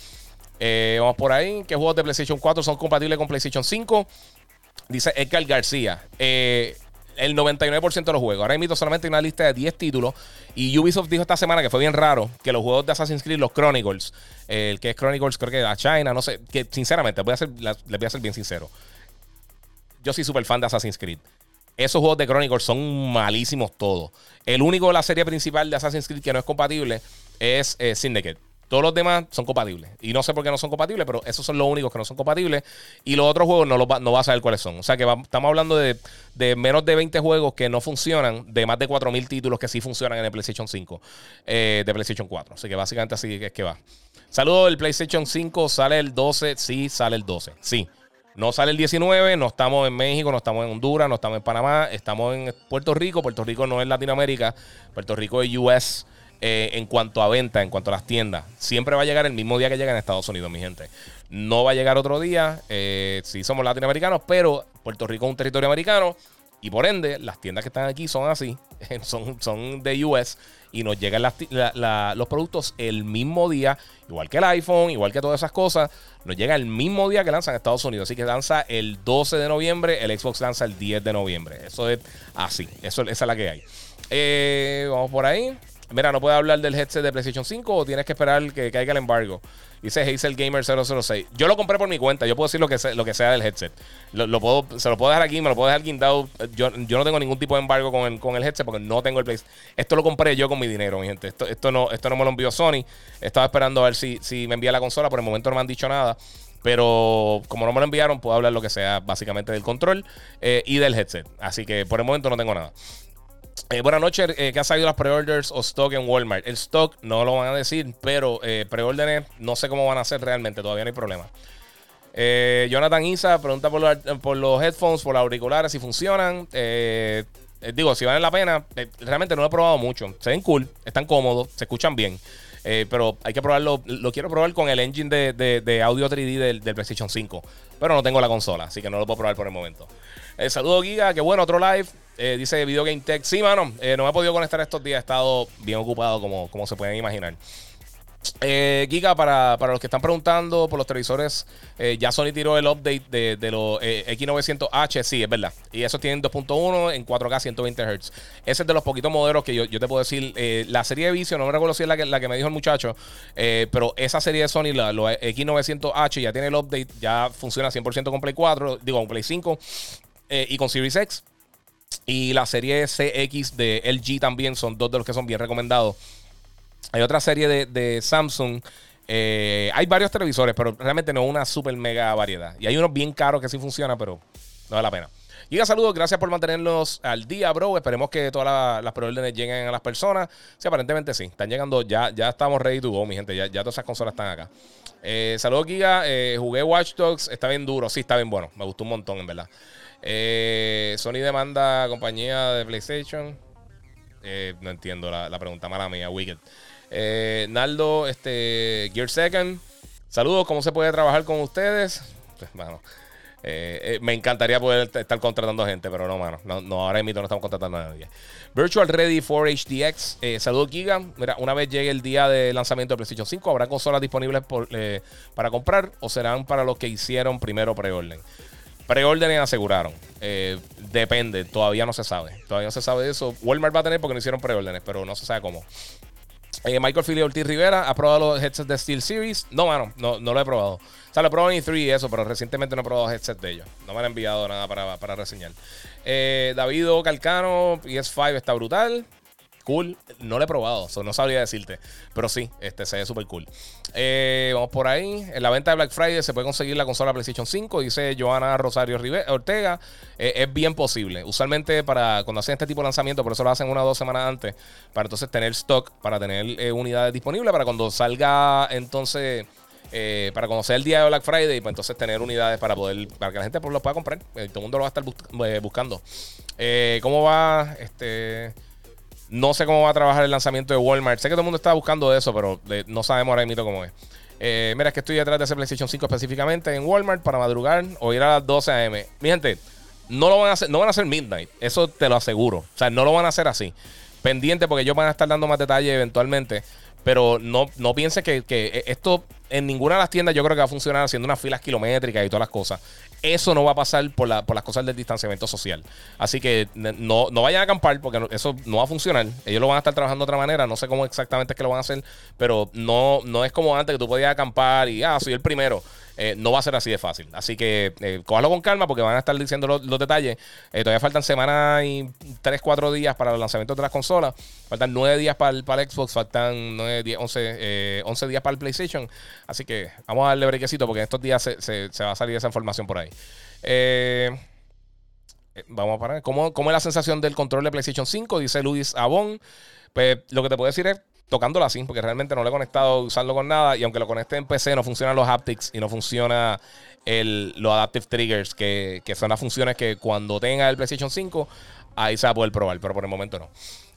Eh, vamos por ahí. ¿Qué juegos de PlayStation 4 son compatibles con PlayStation 5? Dice Edgar García. Eh, el 99% de los juegos. Ahora invito solamente una lista de 10 títulos. Y Ubisoft dijo esta semana que fue bien raro que los juegos de Assassin's Creed, los Chronicles, el que es Chronicles, creo que a China, no sé, que sinceramente, voy a ser, les voy a ser bien sincero yo soy súper fan de Assassin's Creed. Esos juegos de Chronicles son malísimos todos. El único de la serie principal de Assassin's Creed que no es compatible es eh, Syndicate. Todos los demás son compatibles. Y no sé por qué no son compatibles, pero esos son los únicos que no son compatibles. Y los otros juegos no, los va, a saber cuáles son. O sea que estamos hablando de, menos de 20 juegos que no funcionan, de más de 4.000 títulos que sí funcionan en el PlayStation 5, eh, de PlayStation 4. Así que básicamente así es que va. Saludos, el PlayStation 5 sale el 12. Sí, sale el 12. Sí. No sale el 19, no estamos en México, no estamos en Honduras, no estamos en Panamá, estamos en Puerto Rico. Puerto Rico no es Latinoamérica, Puerto Rico es US eh, en cuanto a venta, en cuanto a las tiendas. Siempre va a llegar el mismo día que llega en Estados Unidos, mi gente. No va a llegar otro día, eh, si somos latinoamericanos, pero Puerto Rico es un territorio americano y por ende las tiendas que están aquí son así, son, son de US y nos llegan los productos el mismo día, igual que el iPhone, igual que todas esas cosas, nos llega el mismo día que lanzan Estados Unidos. Así que lanza el 12 de noviembre, el Xbox lanza el 10 de noviembre. Eso es así, eso, esa es la que hay. Eh, vamos por ahí. Mira, no puedes hablar del headset de PlayStation 5 o tienes que esperar que caiga el embargo. Dice Hazel Gamer 006. Yo lo compré por mi cuenta. Yo puedo decir lo que sea, lo que sea del headset. Lo, puedo, se lo puedo dejar aquí, me lo puedo dejar guindado. Yo, yo no tengo ningún tipo de embargo con el, con el headset porque no tengo el PlayStation. Esto lo compré yo con mi dinero, mi gente. Esto, esto, no, esto no me lo envió Sony. Estaba esperando a ver si, si me envía la consola. Por el momento no me han dicho nada. Pero como no me lo enviaron, puedo hablar lo que sea básicamente del control eh, y del headset. Así que por el momento no tengo nada. Eh, buenas noches, eh, ¿qué han salido las pre-orders o stock en Walmart? El stock no lo van a decir, pero eh, pre-órdenes no sé cómo van a ser realmente, todavía no hay problema. Eh, Jonathan Isa pregunta por los, por los, headphones, por los auriculares, si funcionan. digo, si valen la pena. realmente no lo he probado mucho. Se ven cool, están cómodos, se escuchan bien. pero hay que probarlo. Lo quiero probar con el engine de, audio 3D del, del, PlayStation 5. Pero no tengo la consola, así que no lo puedo probar por el momento. saludo, Giga. Que bueno, otro live. Eh, dice Video Game Tech. Sí, mano. Eh, no me he podido conectar estos días. He estado bien ocupado, como, como se pueden imaginar. Eh, Giga, para, para, los que están preguntando por los televisores, eh, ya Sony tiró el update de, de los eh, X900H, sí, es verdad. Y esos tienen 2.1 en 4K 120 Hz. Ese es de los poquitos modelos que yo, yo te puedo decir. La serie de Vision, no me recuerdo si es la que, la que me dijo el muchacho, pero esa serie de Sony, la, los X900H, ya tiene el update, ya funciona 100% con Play 4, digo, con Play 5 eh, y con Series X. Y la serie CX de LG también son dos de los que son bien recomendados. Hay otra serie de, Samsung. Eh, hay varios televisores, pero realmente no una super mega variedad. Y hay unos bien caros que sí funcionan, pero no vale la pena. Giga, saludos, gracias por mantenernos al día, bro. Esperemos que todas las, las preórdenes lleguen a las personas. Sí, aparentemente sí. Están llegando, ya, ya estamos ready to go, mi gente. Ya, ya todas esas consolas están acá. Eh, saludos, Giga. Eh, jugué Watch Dogs, está bien duro. Sí, está bien bueno. Me gustó un montón, en verdad. Eh, Sony demanda compañía de PlayStation. Eh, no entiendo la, pregunta mala mía, Wicked. Eh, Naldo, este, Gear Second. Saludos, ¿cómo se puede trabajar con ustedes? Pues, bueno, eh, me encantaría poder estar contratando gente, pero no, mano. No, no ahora mismo no estamos contratando a nadie. Virtual Ready for HDX. saludos, Giga. Mira, una vez llegue el día de lanzamiento de PlayStation 5, ¿habrá consolas disponibles por, para comprar o serán para los que hicieron primero preorden? Preórdenes aseguraron. Eh, depende, todavía no se sabe. Todavía no se sabe de eso. Walmart va a tener porque no hicieron preórdenes, pero no se sabe cómo. Eh, Michael Philly Ortiz Rivera ha probado los headsets de Steel Series. No, mano, no, no lo he probado. O sea, lo he probado en E3 y eso, pero recientemente no he probado headsets de ellos. No me han enviado nada para, para reseñar. Eh, David Calcano, PS5 está brutal. Cool. No lo he probado, so no sabría decirte. Pero sí, este se ve súper cool. Eh, vamos por ahí. En la venta de Black Friday se puede conseguir la consola PlayStation 5, dice Joana Rosario Ortega. Eh, es bien posible. Usualmente para cuando hacen este tipo de lanzamiento, por eso lo hacen una o dos semanas antes, para entonces tener stock, para tener eh, unidades disponibles, para cuando salga entonces... Para conocer el día de Black Friday, pues entonces tener unidades para poder, para que la gente pues, lo pueda comprar. Todo el mundo lo va a estar bus buscando. ¿Cómo va? Este. No sé cómo va a trabajar el lanzamiento de Walmart. Sé que todo el mundo está buscando eso, pero de, no sabemos ahora mismo cómo es. Eh, mira, es que estoy detrás de ese PlayStation 5 específicamente en Walmart para madrugar o ir a las 12 a.m. Mi gente, no lo van a hacer, no van a hacer midnight. Eso te lo aseguro. O sea, no lo van a hacer así. Pendiente porque ellos van a estar dando más detalles eventualmente. Pero no, no piense que, que esto en ninguna de las tiendas yo creo que va a funcionar haciendo unas filas kilométricas y todas las cosas. Eso no va a pasar por, la, por las cosas del distanciamiento social. Así que no, no vayan a acampar porque eso no va a funcionar. Ellos lo van a estar trabajando de otra manera. No sé cómo exactamente es que lo van a hacer, pero no, no es como antes que tú podías acampar y, ah, soy el primero. Eh, no va a ser así de fácil. Así que eh, con calma porque van a estar diciendo los, los detalles. Eh, todavía faltan semanas y 3, 4 días para el lanzamiento de las consolas. Faltan 9 días para el, para el Xbox, faltan 9, 10, 11, 11 días para el PlayStation. Así que vamos a darle brequecito porque en estos días se, se, va a salir esa información por ahí. vamos a parar. ¿Cómo, ¿Cómo, es la sensación del control de PlayStation 5? Dice Luis Abón. Pues lo que te puedo decir es tocándolo así, porque realmente no lo he conectado usando con nada. Y aunque lo conecte en PC, no funcionan los haptics y no funciona el, los adaptive triggers, que, que, son las funciones que cuando tenga el PlayStation 5, ahí se va a poder probar, pero por el momento no.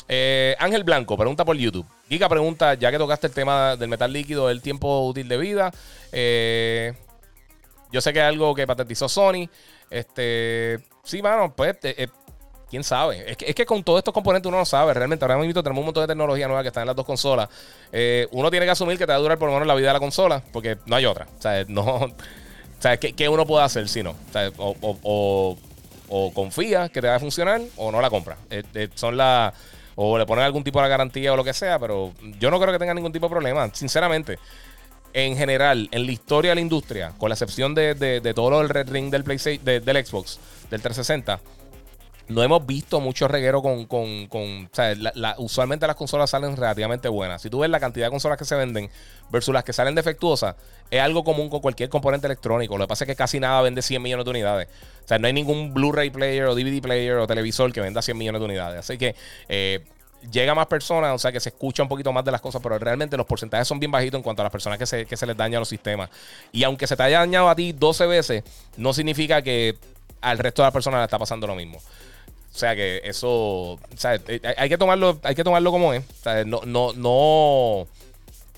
Eh, Ángel Blanco pregunta por YouTube. Giga pregunta, ya que tocaste el tema del metal líquido, el tiempo útil de vida. Eh, yo sé que es algo que patentizó Sony. Este, sí, mano, pues eh, quién sabe. Es que, es que, con todos estos componentes uno no sabe. Realmente, ahora mismo tenemos un montón de tecnología nueva que está en las dos consolas. Eh, uno tiene que asumir que te va a durar por lo menos la vida de la consola, porque no hay otra. O sea, no. O sea, ¿qué, uno puede hacer si no? O, sea, confía que te va a funcionar o no la compra. Eh, eh, son las. O le ponen algún tipo de garantía o lo que sea, pero yo no creo que tenga ningún tipo de problema. Sinceramente, en general, en la historia de la industria, con la excepción de, de, de todo del Red Ring del, PlayStation, de, del Xbox, del 360 no hemos visto mucho reguero con. con, con usualmente las consolas salen relativamente buenas. Si tú ves la cantidad de consolas que se venden versus las que salen defectuosas, es algo común con cualquier componente electrónico. Lo que pasa es que casi nada vende 100 millones de unidades. O sea, no hay ningún Blu-ray player o DVD player o televisor que venda 100 millones de unidades. Así que. Eh, llega más personas, o sea que se escucha un poquito más de las cosas, pero realmente los porcentajes son bien bajitos en cuanto a las personas que se, que se les daña los sistemas. Y aunque se te haya dañado a ti 12 veces, no significa que al resto de las personas le está pasando lo mismo. O sea que eso, o sea, eh, hay que tomarlo, hay que tomarlo como es. No, no, no,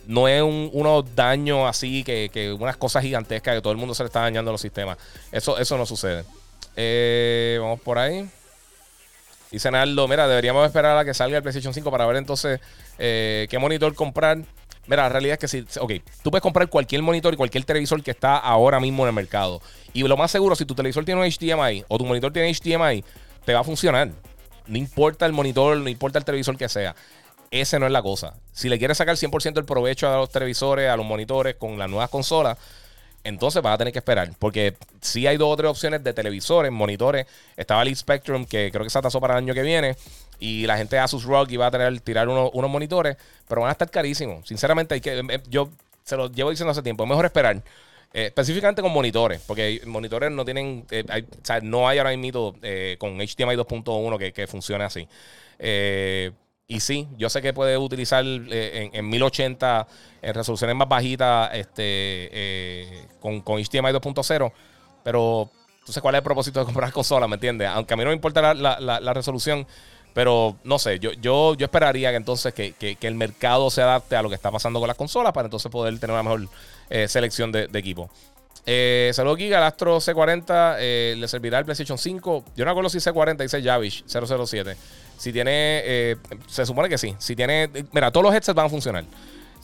no es un, unos daños así que, que, unas cosas gigantescas que todo el mundo se le está dañando los sistemas. Eso, eso no sucede. Eh, vamos por ahí. Dice Naldo, mira, deberíamos esperar a que salga el PlayStation 5 para ver entonces eh, qué monitor comprar. Mira, la realidad es que si, ok, tú puedes comprar cualquier monitor y cualquier televisor que está ahora mismo en el mercado. Y lo más seguro, si tu televisor tiene un HDMI o tu monitor tiene HDMI, te va a funcionar. No importa el monitor, no importa el televisor que sea. Ese no es la cosa. Si le quieres sacar 100% del provecho a los televisores, a los monitores con las nuevas consolas, entonces vas a tener que esperar. Porque si hay dos o tres opciones de televisores, monitores. Estaba el Spectrum, que creo que se atasó para el año que viene. Y la gente de Asus ROG iba a tener, tirar unos monitores, pero van a estar carísimos. Sinceramente, hay que, em, em, yo se lo llevo diciendo hace tiempo. Es mejor esperar. Eh, específicamente con monitores, porque monitores no tienen, eh, o sea, no hay ahora mismo eh, con HDMI 2.1 que, que funcione así. y sí, yo sé que puede utilizar en, en, 1080 en resoluciones más bajitas este, con, con HDMI 2.0, pero entonces, ¿cuál es el propósito de comprar consolas? ¿Me entiendes? Aunque a mí no me importa la, la, la resolución, pero no sé, yo, yo, yo esperaría que entonces que, el mercado se adapte a lo que está pasando con las consolas para entonces poder tener una mejor eh, selección de, equipo. Eh, saludos Giga, el Astro C40 eh, le servirá el PlayStation 5. Yo no acuerdo si C40 dice Javish 007. Si tiene, eh, se supone que sí. Si tiene, mira, todos los headsets van a funcionar.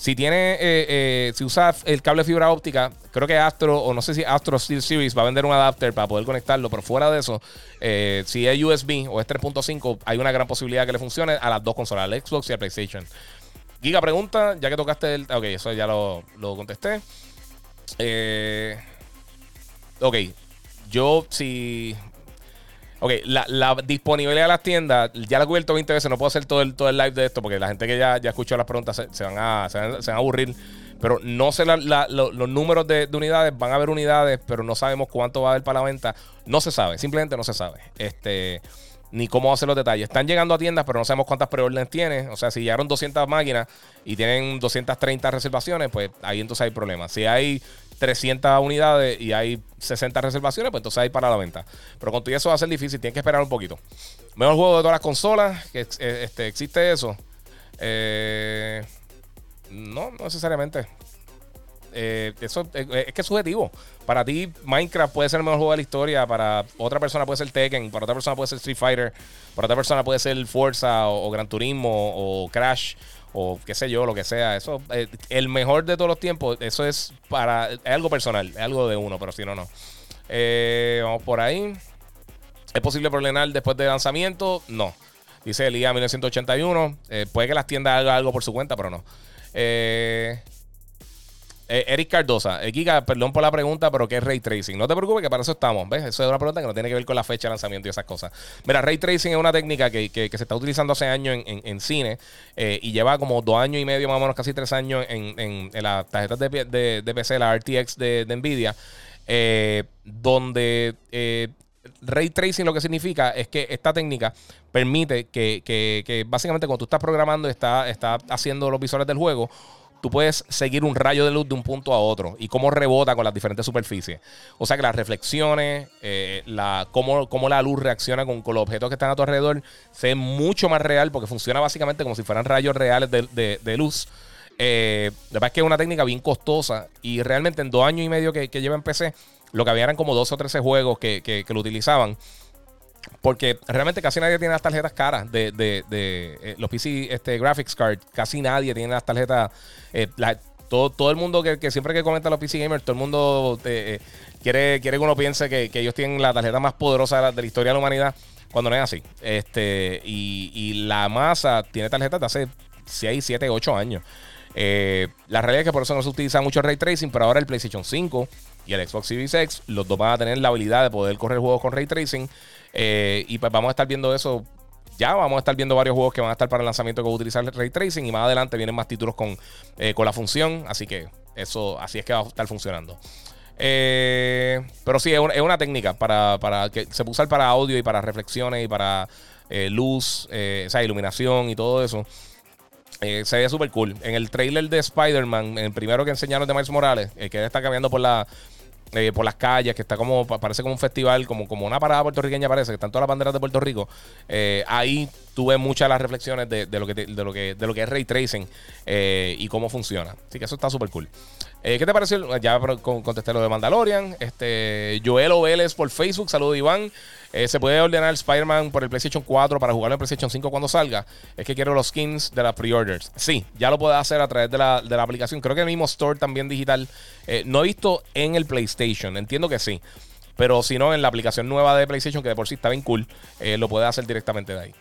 Si tiene, eh, eh, si usa el cable fibra óptica, creo que Astro, o no sé si Astro Steel Series va a vender un adapter para poder conectarlo, pero fuera de eso, eh, si es USB o es 3.5, hay una gran posibilidad que le funcione a las dos consolas, al Xbox y al PlayStation. Giga pregunta, ya que tocaste el. Ok, eso ya lo, lo contesté. ok, yo si Ok, la, disponibilidad de las tiendas, ya la he cubierto 20 veces, no puedo hacer todo el, todo el live de esto porque la gente que ya, ya escuchó las preguntas se, van, a, se, van, a aburrir. Pero no sé los números de, unidades, van a haber unidades, pero no sabemos cuánto va a haber para la venta. No se sabe, simplemente no se sabe. Este ni cómo hacer los detalles. Están llegando a tiendas, pero no sabemos cuántas preórdenes tiene. O sea, si llegaron 200 máquinas y tienen 230 reservaciones, pues ahí entonces hay problemas. Si hay 300 unidades y hay 60 reservaciones, pues entonces hay para la venta. Pero con todo eso va a ser difícil, tienes que esperar un poquito. Mejor juego de todas las consolas, que eh, este, existe eso. Eh, no, no necesariamente. Eh, eso es que es subjetivo. Para ti, Minecraft puede ser el mejor juego de la historia. Para otra persona puede ser Tekken. Para otra persona puede ser Street Fighter. Para otra persona puede ser Forza o Gran Turismo o Crash o qué sé yo, lo que sea. Eso, eh, el mejor de todos los tiempos, eso es para, es algo personal, es algo de uno, pero si no, no. Eh, vamos por ahí. ¿Es posible problemar después del lanzamiento? No. Dice el IA 1981. puede que las tiendas hagan algo por su cuenta, pero no. Eh, eh, Eric Cardosa, eh, perdón por la pregunta, pero ¿qué es ray tracing? No te preocupes, que para eso estamos. ¿Ves? Eso es una pregunta que no tiene que ver con la fecha de lanzamiento y esas cosas. Mira, ray tracing es una técnica que, se está utilizando hace años en, cine eh, y lleva como dos años y medio, más o menos casi tres años en, las tarjetas de, PC, la RTX de, Nvidia, eh, donde ray tracing lo que significa es que esta técnica permite que, básicamente cuando tú estás programando, está, está haciendo los visores del juego, tú puedes seguir un rayo de luz de un punto a otro y cómo rebota con las diferentes superficies. O sea que las reflexiones, eh, la, cómo, cómo, la luz reacciona con, los objetos que están a tu alrededor, se ve mucho más real porque funciona básicamente como si fueran rayos reales de, luz. Eh, la verdad es que es una técnica bien costosa y realmente en dos años y medio que, lleva en PC, lo que había eran como 12 o 13 juegos que, que lo utilizaban. Porque realmente casi nadie tiene las tarjetas caras de, de, eh, los PC este, Graphics Card. Casi nadie tiene las tarjetas. Eh, todo, todo el mundo que, siempre que comenta los PC Gamers, todo el mundo eh, quiere, quiere que uno piense que, ellos tienen la tarjeta más poderosa de la, historia de la humanidad. Cuando no es así. Este, y, y la masa tiene tarjetas de hace 6, 7, 8 años. la realidad es que por eso no se utiliza mucho ray tracing, pero ahora el PlayStation 5 y el Xbox Series X, los dos van a tener la habilidad de poder correr juegos con ray tracing. Eh, y pues vamos a estar viendo eso. Ya vamos a estar viendo varios juegos que van a estar para el lanzamiento que va a utilizar el ray tracing. Y más adelante vienen más títulos con, eh, con la función. Así que eso, así es que va a estar funcionando. Eh, pero sí, es una, técnica para, para, que se puede usar para audio y para reflexiones y para luz, o sea, iluminación y todo eso. se ve súper cool. En el trailer de Spider-Man, el primero que enseñaron de Miles Morales, que está cambiando por la, eh, por las calles, que está como, parece como un festival, como, como una parada puertorriqueña parece, que están todas las banderas de Puerto Rico. Eh, ahí tuve muchas las reflexiones de, lo que, de, lo que, de lo que es ray tracing eh, y cómo funciona. Así que eso está súper cool. ¿Qué te pareció? Ya contesté lo de Mandalorian. Este, Joel Oveles por Facebook, saludo Iván. Eh, ¿Se puede ordenar Spider-Man por el PlayStation 4 para jugarlo en PlayStation 5 cuando salga? Es que quiero los skins de las pre-orders. Sí, ya lo puedes hacer a través de la, aplicación. Creo que el mismo store también digital. Eh, no he visto en el PlayStation. Entiendo que sí. Pero si no, en la aplicación nueva de PlayStation, que de por sí está bien cool, eh, lo puedes hacer directamente de ahí.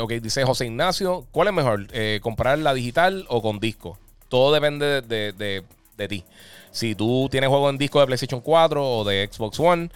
ok, dice José Ignacio. ¿Cuál es mejor? ¿Comprar la digital o con disco? Todo depende de, de ti. Si tú tienes juegos en disco de PlayStation 4 o de Xbox One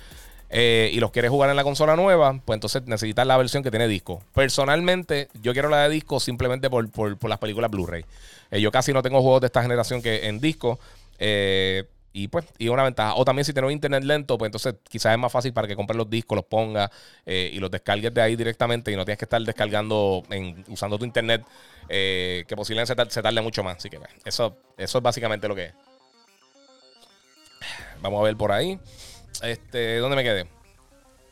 eh, y los quieres jugar en la consola nueva, pues entonces necesitas la versión que tiene disco. Personalmente, yo quiero la de disco simplemente por, las películas Blu-ray. Eh, yo casi no tengo juegos de esta generación que en disco. Eh, y pues, y una ventaja. O también si tienes internet lento, pues entonces quizás es más fácil para que compres los discos, los pongas y los descargues de ahí directamente y no tienes que estar descargando usando tu internet, que posiblemente se tarde, mucho más. Así que pues, eso, eso es básicamente lo que es. Vamos a ver por ahí. Este, ¿dónde me quedé?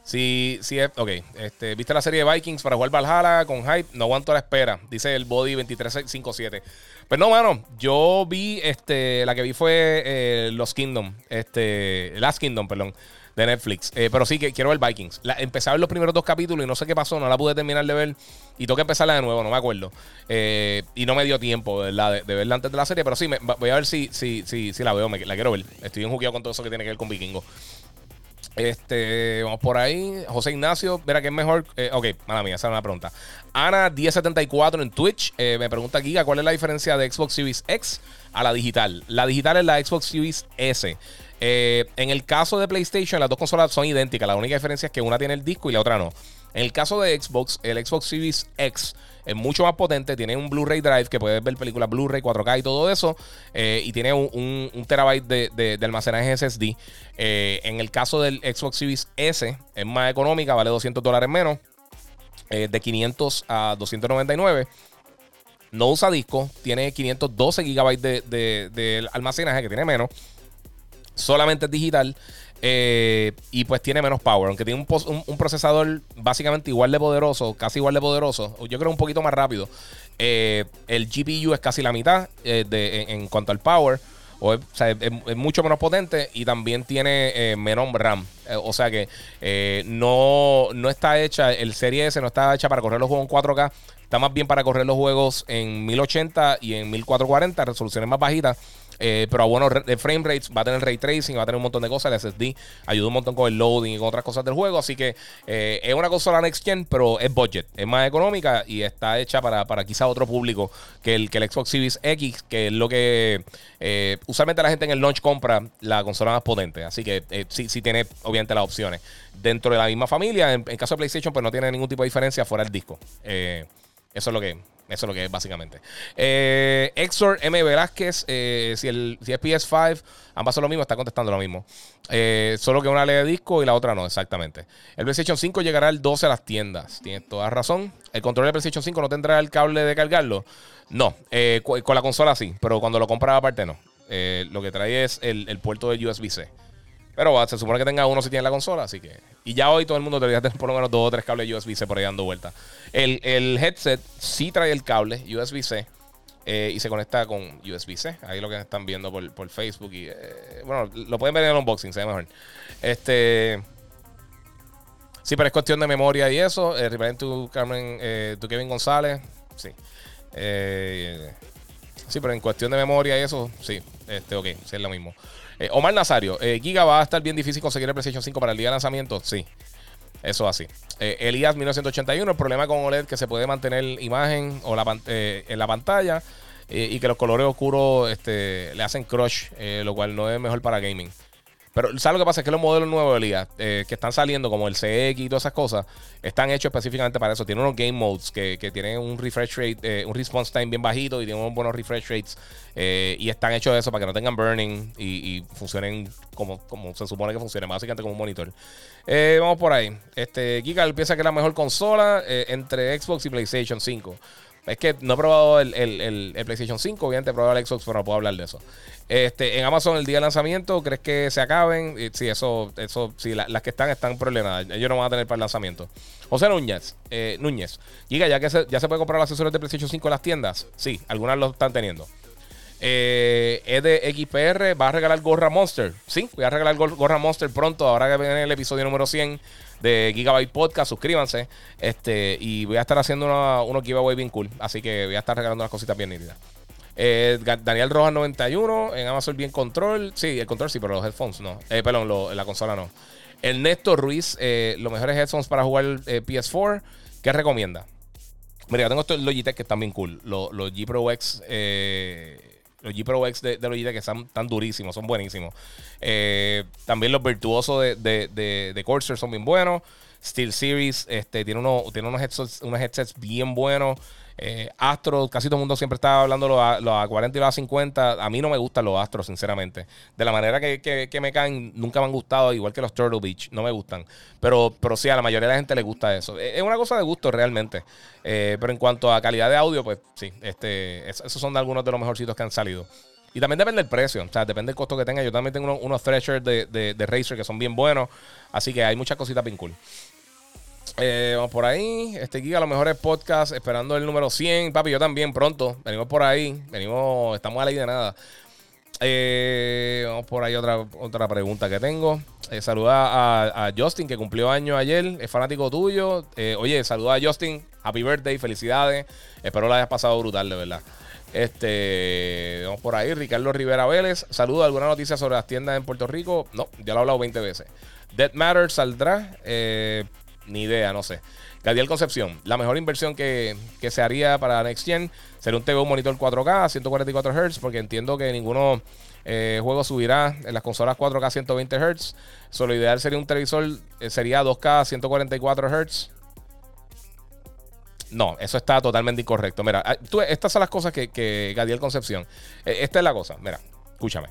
Si, si es, ok, este, ¿viste la serie de Vikings para jugar Valhalla con hype? No aguanto la espera, dice el Body 2357. Pues no, mano, yo vi, este, la que vi fue eh, Los Kingdom, este, Last Kingdom, perdón de Netflix. Eh, pero sí que quiero ver Vikings. La, empecé a ver los primeros dos capítulos y no sé qué pasó, no la pude terminar de ver. Y tengo que empezarla de nuevo, no me acuerdo. Eh, y no me dio tiempo de, de, verla antes de la serie, pero sí, me, voy a ver si, si, si, si la veo, la quiero ver. Estoy enjuqueado con todo eso que tiene que ver con Vikingo. Este, vamos por ahí. José Ignacio, verá que es mejor. Eh, ok, mala mía, esa es una pregunta. Ana1074 en Twitch me pregunta Giga, ¿cuál es la diferencia de Xbox Series X a la digital? La digital es la Xbox Series S. Eh, en el caso de PlayStation, las dos consolas son idénticas. La única diferencia es que una tiene el disco y la otra no. En el caso de Xbox, el Xbox Series X es mucho más potente. Tiene un Blu-ray Drive que puedes ver películas Blu-ray, 4K y todo eso. Eh, y tiene un, terabyte de, almacenaje SSD. Eh, en el caso del Xbox Series S, es más económica, vale 200 dólares menos. de 500 a 299. No usa disco, tiene 512 gigabytes de, de almacenaje, que tiene menos solamente es digital. Eh, y pues tiene menos power, aunque tiene un, procesador básicamente igual de poderoso, casi igual de poderoso, yo creo un poquito más rápido. Eh, el GPU es casi la mitad eh, de, en, cuanto al power, o, sea, es, mucho menos potente y también tiene menos RAM. o sea que no, no está hecha, el Serie S no está hecha para correr los juegos en 4K, está más bien para correr los juegos en 1080 y en 1440, resoluciones más bajitas. Eh, pero a buenos frame rates, va a tener ray tracing, va a tener un montón de cosas. El SSD ayuda un montón con el loading y con otras cosas del juego. Así que eh, es una consola next gen, pero es budget, es más económica y está hecha para, para quizá otro público que el, que el Xbox Series X, que es lo que eh, usualmente la gente en el launch compra la consola más potente. Así que sí, sí tiene obviamente las opciones. Dentro de la misma familia, en, caso de PlayStation, pues no tiene ningún tipo de diferencia fuera del disco. eso es lo que eso es lo que es básicamente. Eh, Exor M. Velázquez, eh, si, el, si es PS5, ambas son lo mismo, está contestando lo mismo. Eh, solo que una lee de disco y la otra no, exactamente. El PlayStation 5 llegará el 12 a las tiendas. Tienes toda razón. El control del PlayStation 5 no tendrá el cable de cargarlo. No, eh, con la consola sí, pero cuando lo compras aparte no. lo que trae es el, el puerto de USB-C. Pero se supone que tenga uno si tiene la consola, así que. Y ya hoy todo el mundo debería tener por lo menos dos o tres cables USB-C por ahí dando vuelta. El, headset sí trae el cable USB-C eh, y se conecta con USB-C. Ahí lo que están viendo por, Facebook. Y, eh, bueno, lo pueden ver en el unboxing, se ve mejor. Este. Sí, pero es cuestión de memoria y eso. Eh, tu, Carmen, eh, tu Kevin González. Sí. sí, pero en cuestión de memoria y eso, sí. Este, ok, sí es lo mismo. Eh, Omar Nazario, eh, Giga va a estar bien difícil conseguir el PlayStation 5 para el día de lanzamiento. Sí, eso así. Eh, Elías 1981, el problema con OLED que se puede mantener imagen o la, en la pantalla y que los colores oscuros este, le hacen crush, lo cual no es mejor para gaming. Pero ¿sabes lo que pasa? Es que los modelos nuevos, Elías, eh, que están saliendo, como el CX y todas esas cosas, están hechos específicamente para eso. Tienen unos game modes que, tienen un refresh rate, eh, un response time bien bajito y tienen unos buenos refresh rates. Eh, y están hechos de eso para que no tengan burning y, funcionen como, se supone que funcionen, básicamente como un monitor. vamos por ahí. Este, Giga piensa que es la mejor consola entre Xbox y PlayStation 5. Es que no he probado el, PlayStation 5, obviamente he probado el Xbox, pero no puedo hablar de eso. Este, en Amazon el día de lanzamiento, ¿crees que se acaben? Sí, eso, eso, sí, las que están están problemas. Ellos no van a tener para el lanzamiento. José Núñez, eh, Núñez, Giga, ya que se, ya se puede comprar los accesorios de PlayStation 5 en las tiendas. Sí, algunas lo están teniendo. Eh, es de XPR, va a regalar Gorra Monster. Sí, voy a regalar Gorra Monster pronto, ahora que viene el episodio número 100 de Gigabyte Podcast, suscríbanse. Este, y voy a estar haciendo unos giveaway bien cool, así que voy a estar regalando unas cositas bien nítidas. Eh, Daniel Rojas 91 en Amazon Bien Control. Sí, el control sí, pero los headphones no. Eh, perdón, la consola no. Ernesto Ruiz, eh, los mejores headphones para jugar PS4. ¿Qué recomienda? Mira, tengo estos Logitech que están bien cool. Los, G Pro X. los G Pro X de, Logitech que están tan durísimos, son buenísimos. también los virtuosos de, de, de, Corsair son bien buenos. Steel Series este, tiene, uno, tiene unos, headsets, unos headsets bien buenos. Eh, Astros, casi todo el mundo siempre estaba hablando los a, los a 40 y los a 50. A mí no me gustan los Astros, sinceramente. De la manera que, me caen, nunca me han gustado, igual que los Turtle Beach, no me gustan. Pero, pero sí, a la mayoría de la gente le gusta eso. Es una cosa de gusto realmente. Eh, pero en cuanto a calidad de audio, pues sí, este, esos son algunos de los mejorcitos que han salido. Y también depende del precio, o sea, depende del costo que tenga. Yo también tengo unos, Threshers de, de, de que son bien buenos. Así que hay muchas cositas bien cool. Eh, vamos por ahí. Este Giga, los mejores podcasts, esperando el número 100. Papi, yo también pronto. Venimos por ahí. Venimos, estamos a la de nada. Eh, vamos por ahí otra, otra pregunta que tengo. Eh, saluda a, Justin, que cumplió año ayer. Es fanático tuyo. oye, saluda a Justin. Happy birthday, felicidades. Espero la hayas pasado brutal, de verdad. Este, vamos por ahí. Ricardo Rivera Vélez. Saludo. ¿Alguna noticia sobre las tiendas en Puerto Rico? No, ya lo he hablado 20 veces. Dead Matter saldrá. Eh, ni idea, no sé. Gadiel Concepción, la mejor inversión que, se haría para Next Gen sería un TV, monitor 4K a 144 Hz, porque entiendo que ninguno eh, juego subirá en las consolas 4K a 120 Hz. Solo ideal sería un televisor, eh, sería 2K a 144 Hz. No, eso está totalmente incorrecto. Mira, ah, estas son las cosas que, que Gadiel Concepción. Eh, esta es la cosa, mira, escúchame.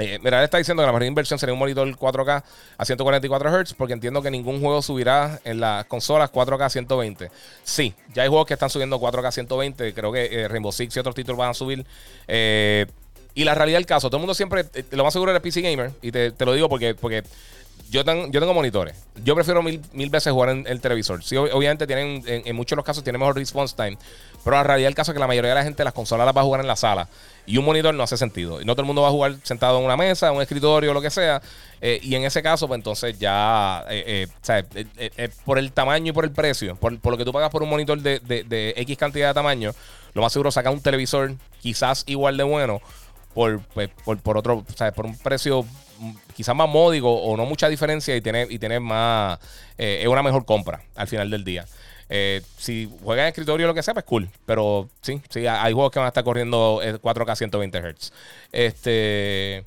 Eh, mira, él está diciendo que la mejor inversión sería un monitor 4K a 144 Hz porque entiendo que ningún juego subirá en las consolas 4K a 120. Sí, ya hay juegos que están subiendo 4K a 120. Creo que eh, Rainbow Six y otros títulos van a subir. Eh, y la realidad del caso, todo el mundo siempre, lo más seguro era PC Gamer. Y te, lo digo porque, porque yo, yo tengo monitores. Yo prefiero mil, veces jugar en el televisor. Sí, obviamente tienen, en, muchos de los casos, tiene mejor response time. Pero la realidad del caso es que la mayoría de la gente las consolas las va a jugar en la sala. Y un monitor no hace sentido. No todo el mundo va a jugar sentado en una mesa, en un escritorio, lo que sea. Eh, y en ese caso, pues entonces ya, eh, eh, por el tamaño y por el precio, por, lo que tú pagas por un monitor de, de, X cantidad de tamaño, lo más seguro saca un televisor quizás igual de bueno por, pues, por, por otro, por un precio quizás más módico o no mucha diferencia y tiene, y tiene más, es una mejor compra al final del día. Eh, si juegas en escritorio o lo que sea, pues cool. Pero sí, sí, hay juegos que van a estar corriendo 4K 120 Hz. Este.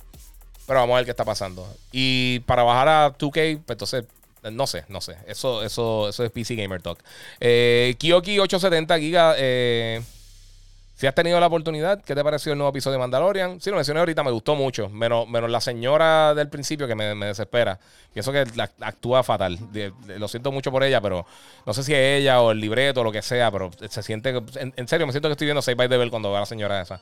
Pero vamos a ver qué está pasando. Y para bajar a 2K, pues entonces, no sé, no sé. Eso, eso, eso es PC Gamer Talk. Eh, Kyoki 870 GB. Eh, si has tenido la oportunidad, ¿qué te pareció el nuevo episodio de Mandalorian? Sí, lo mencioné ahorita, me gustó mucho. Menos, menos la señora del principio que me, desespera. Pienso que actúa fatal. lo siento mucho por ella, pero no sé si es ella o el libreto o lo que sea, pero se siente. En, serio, me siento que estoy viendo Save by Devil cuando veo la señora esa.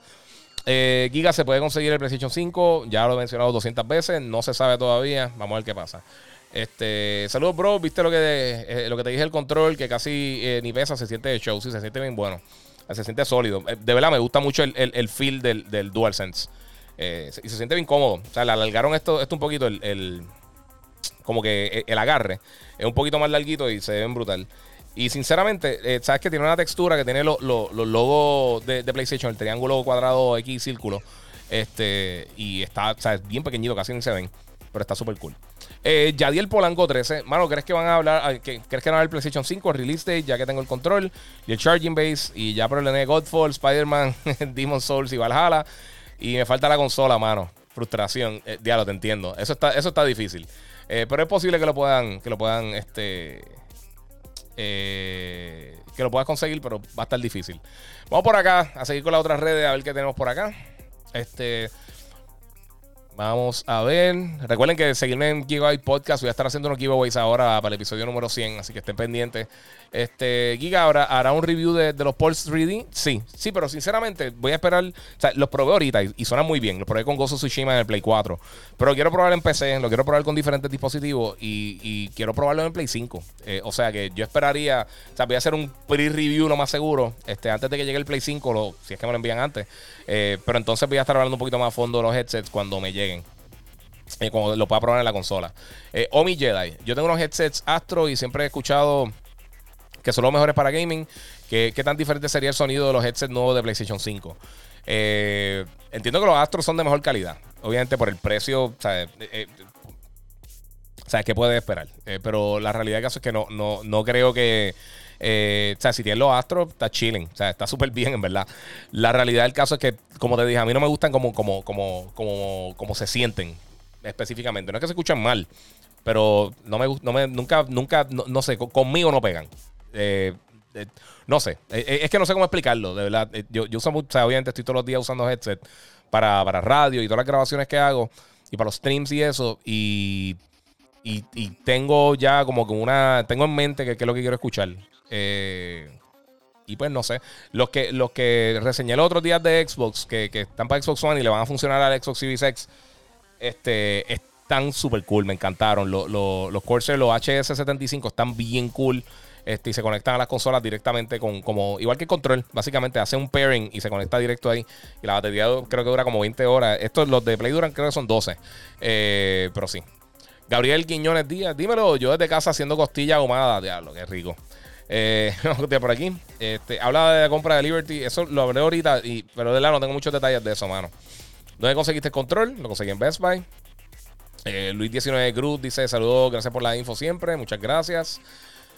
Eh, Giga se puede conseguir el PlayStation 5. Ya lo he mencionado 200 veces. No se sabe todavía. Vamos a ver qué pasa. Este, saludos, bro. ¿Viste lo que, eh, lo que te dije el control? Que casi eh, ni pesa, se siente de show. Sí, se siente bien bueno. Se siente sólido. Eh, de verdad, me gusta mucho el, el, feel del, del DualSense. Eh, y se siente bien cómodo. O sea, le alargaron esto, esto un poquito, el, como que e, el, agarre. Es un poquito más larguito y se ven brutal. Y sinceramente, eh, sabes que tiene una textura que tiene los logos de, PlayStation, el triángulo cuadrado X círculo. Este, y está, o bien pequeñito, casi ni se ven. Pero está súper cool. Eh, Yadiel Polanco 13. Mano, ¿crees que van a hablar? Ah, ¿Crees que van a hablar PlayStation 5? Release date, ya que tengo el control. Y el Charging Base. Y ya problemé Godfall, Spider-Man, Demon Souls y Valhalla. Y me falta la consola, mano. Frustración. Eh, diablo, te entiendo. Eso está, eso está difícil. Eh, pero es posible que lo puedan, que lo puedan, este. Eh, que lo puedas conseguir, pero va a estar difícil. Vamos por acá a seguir con las otras redes a ver qué tenemos por acá. Este. Vamos a ver. Recuerden que seguirme en Gigabyte Podcast. Voy a estar haciendo unos giveaways ahora para el episodio número 100, así que estén pendientes. Este, Giga ahora hará un review de, los Pulse 3D. Sí, sí, pero sinceramente voy a esperar. O sea, los probé ahorita y, suenan muy bien. Los probé con Gozo Tsushima en el Play 4. Pero quiero probar en PC, lo quiero probar con diferentes dispositivos y, quiero probarlo en el Play 5. Eh, o sea que yo esperaría. O sea, voy a hacer un pre-review lo más seguro. Este, antes de que llegue el Play 5, si es que me lo envían antes. Eh, pero entonces voy a estar hablando un poquito más a fondo de los headsets cuando me lleguen. Eh, cuando lo pueda probar en la consola. Omi Jedi. Yo tengo unos headsets Astro y siempre he escuchado que son los mejores para gaming. ¿Qué, tan diferente sería el sonido de los headsets nuevos de PlayStation 5? Eh, entiendo que los Astros son de mejor calidad. Obviamente por el precio, o sea, eh, ¿sabes qué puedes esperar? Eh, pero la realidad del caso es que no, no, no creo que... o sea, si tienes los Astros, está chilling. O sea, está súper bien, en verdad. La realidad del caso es que, como te dije, a mí no me gustan como, como, como, como, como se sienten específicamente. No es que se escuchan mal, pero no me, no nunca, nunca, no sé, conmigo no pegan. Eh, eh, no sé, eh, es que no sé cómo explicarlo, de verdad. Yo, yo uso obviamente estoy todos los días usando headset para, radio y todas las grabaciones que hago y para los streams y eso. Y, y, tengo ya como que una, tengo en mente que, es lo que quiero escuchar. y pues no sé, los que, los que reseñé los otros días de Xbox, que, están para Xbox One y le van a funcionar al Xbox Series X, este, están súper cool, me encantaron. Los, los, los Corsair, los HS75 están bien cool. Este, y se conectan a las consolas directamente con, como, igual que el control, básicamente hace un pairing y se conecta directo ahí. Y la batería creo que dura como 20 horas. Estos, los de Play duran creo que son 12. Eh, pero sí. Gabriel Quiñones Díaz, dímelo, yo desde casa haciendo costilla ahumada, diablo, qué rico. Eh, por aquí. Este, habla de la compra de Liberty, eso lo hablé ahorita, y, pero de verdad no tengo muchos detalles de eso, mano. ¿Dónde conseguiste el control? Lo conseguí en Best Buy. Eh, Luis 19 Cruz dice: Saludos, gracias por la info siempre, muchas gracias.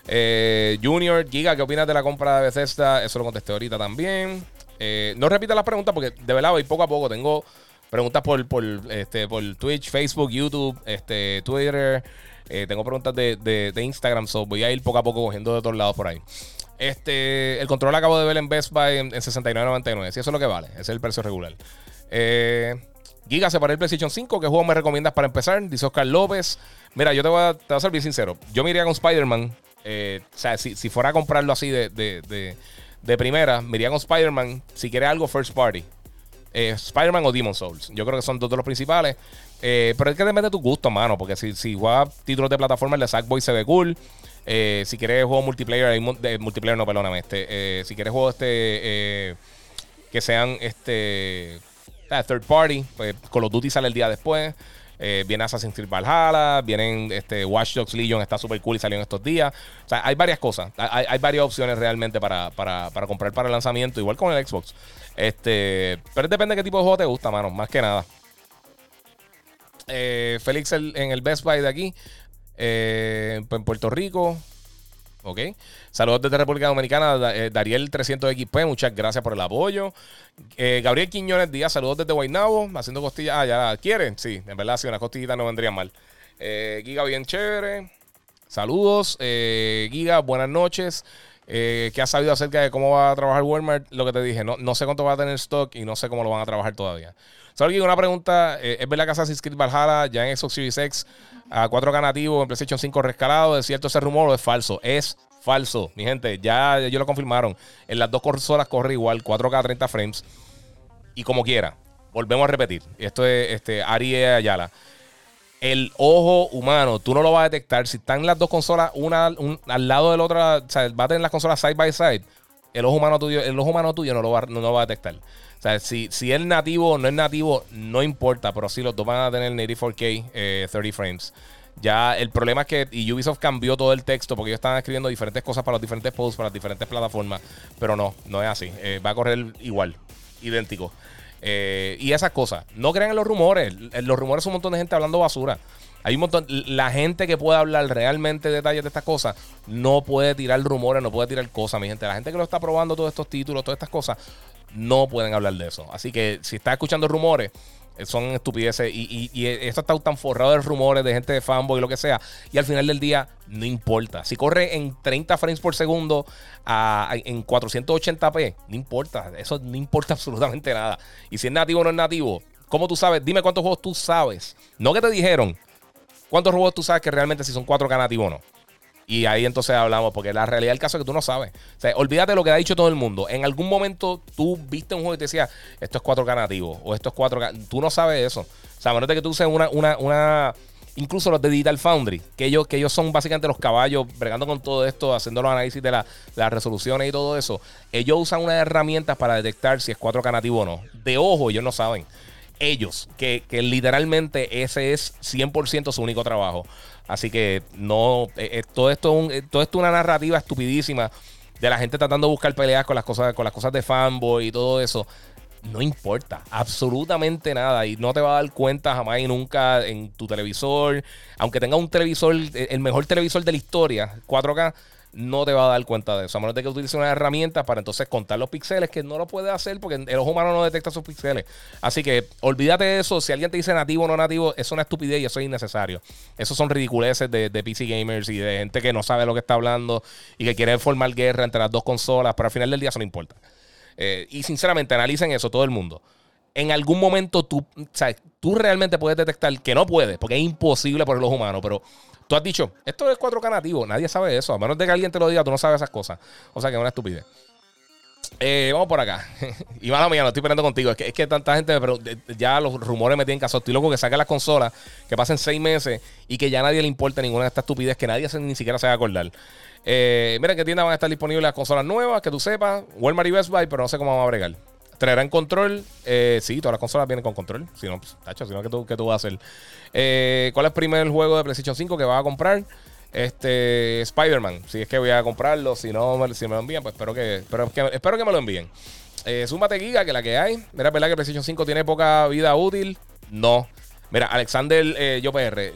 Eh, Junior, Giga, ¿qué opinas de la compra de Bethesda? Eso lo contesté ahorita también. Eh, no repita las preguntas porque de verdad voy poco a poco. Tengo preguntas por, por, este, por Twitch, Facebook, YouTube, este, Twitter. Eh, tengo preguntas de, Instagram. So voy a ir poco a poco cogiendo de todos lados por ahí. Este, el control acabo de ver en Best Buy en, 69.99. Si eso es lo que vale. Ese es el precio regular. Giga, separé el PlayStation 5. ¿Qué juego me recomiendas para empezar? Dice Oscar López. Mira, yo te voy a, te voy a ser bien sincero. Yo me iría con Spider-Man. Eh, o sea, si, fuera a comprarlo así de, de, primera, me iría con Spider-Man. Si quiere algo first party. Eh, Spider-Man o Demon Souls. Yo creo que son dos de los principales. Eh, pero es que depende de tu gusto, mano. Porque si, si juegas títulos de plataforma, el de Sackboy se ve cool. si quieres juego multiplayer, de, multiplayer no, perdóname. Este, si quieres juegos este, que sean este, third party, pues Call of Duty sale el día después. Eh, viene Assassin's Creed Valhalla, vienen este, Watch Dogs Legion, está súper cool y salió en estos días. O sea, hay varias cosas. Hay, varias opciones realmente para, comprar para el lanzamiento, igual con el Xbox. Este, pero depende de qué tipo de juego te gusta, mano, más que nada. Eh, Félix en el Best Buy de aquí, eh, en Puerto Rico. Ok. Saludos desde República Dominicana, eh, Dariel 300XP, muchas gracias por el apoyo. Eh, Gabriel Quiñones Díaz, saludos desde Guaynabo, haciendo costillas. Ah, ya quieren, sí, en verdad, sí, una costillita no vendría mal. Eh, Giga, bien chévere. Saludos, Giga, buenas noches. ¿Qué has sabido acerca de cómo va a trabajar Walmart? Lo que te dije, no, no sé cuánto va a tener stock y no sé cómo lo van a trabajar todavía. Solo una pregunta: ¿es verdad que Assassin's Creed Valhalla ya en Xbox Series X a 4K nativo en PlayStation 5 rescalado. ¿Es cierto ese rumor o es falso? Es falso, mi gente. Ya ellos lo confirmaron. En las dos consolas corre igual, 4K 30 frames. Y como quiera, volvemos a repetir. Esto es este, Ari Ayala. El ojo humano, tú no lo vas a detectar. Si están las dos consolas, una al lado de la otra, o sea, va a tener las consolas side by side. El ojo humano tuyo, el ojo humano tuyo no lo va, no lo va a detectar. O sea, si, si es nativo o no es nativo, no importa, pero sí los dos van a tener native 4K 30 frames. Ya el problema es que y Ubisoft cambió todo el texto porque ellos estaban escribiendo diferentes cosas para los diferentes posts, para las diferentes plataformas. Pero no, no es así. Eh, va a correr igual, idéntico. Eh, y esas cosas. No crean en los rumores. Los rumores son un montón de gente hablando basura. Hay un montón. La gente que puede hablar realmente detalles de estas cosas no puede tirar rumores, no puede tirar cosas, mi gente. La gente que lo está probando todos estos títulos, todas estas cosas, no pueden hablar de eso. Así que si está escuchando rumores, eh, son estupideces y, y, esto está tan forrado de rumores de gente de fanboy y lo que sea. Y al final del día, no importa. Si corre en 30 frames por segundo en 480p, no importa. Eso no importa absolutamente nada. Y si es nativo o no es nativo, ¿Cómo tú sabes? Dime cuántos juegos tú sabes. No que te dijeron. ¿Cuántos juegos tú sabes que realmente si son 4K nativos o no? Y ahí entonces hablamos, porque la realidad del caso es que tú no sabes. O sea, olvídate lo que ha dicho todo el mundo. En algún momento tú viste un juego y te decía, esto es 4K nativo o esto es 4K. Tú no sabes eso. O sea, de que tú uses una, una, una incluso los de Digital Foundry, que ellos, que ellos son básicamente los caballos bregando con todo esto, haciendo los análisis de la, las resoluciones y todo eso. Ellos usan unas herramientas para detectar si es 4K nativo o no. De ojo, ellos no saben. Ellos, que, que literalmente ese es 100% su único trabajo. Así que no, eh, eh, todo, esto es eh, todo esto es una narrativa estupidísima de la gente tratando de buscar peleas con las cosas, con las cosas de fanboy y todo eso. No importa, absolutamente nada. Y no te va a dar cuenta jamás y nunca en tu televisor. Aunque tenga un televisor, el mejor televisor de la historia, 4K, no te va a dar cuenta de eso. A menos de que utilice una herramienta para entonces contar los píxeles, que no lo puede hacer porque el ojo humano no detecta sus píxeles. Así que olvídate de eso. Si alguien te dice nativo o no nativo, es una estupidez y eso es innecesario. Esos son ridiculeces de, PC gamers y de gente que no sabe lo que está hablando y que quiere formar guerra entre las dos consolas, pero al final del día eso no importa. Eh, y sinceramente, analicen eso todo el mundo. En algún momento tú, tú realmente puedes detectar que no puedes, porque es imposible por el ojo humano, pero Tú has dicho, esto es 4K nativo. Nadie sabe eso. A menos de que alguien te lo diga, tú no sabes esas cosas. O sea que es una estupidez. Eh, vamos por acá. y mala mía, no estoy peleando contigo. Es que, es que tanta gente, pero ya los rumores me tienen caso. Estoy loco que saquen las consolas, que pasen seis meses y que ya nadie le importe ninguna de estas estupidez que nadie ni siquiera se va a acordar. Eh, mira que tiendas van a estar disponibles las consolas nuevas, que tú sepas. Walmart y Best Buy, pero no sé cómo vamos a bregar. ¿Traerán control? Eh, sí, todas las consolas vienen con control. Si no, pues, tacho, si no, ¿qué tú, qué tú vas a hacer? Eh, ¿Cuál es el primer juego de PlayStation 5 que vas a comprar? Este, Spider-Man. Si es que voy a comprarlo, si no, si me lo envían, pues espero que, espero que, espero que me lo envíen. Eh, súmate Giga, que la que hay. Mira, ¿verdad que PlayStation 5 tiene poca vida útil? No. Mira, Alexander eh, Yo PR.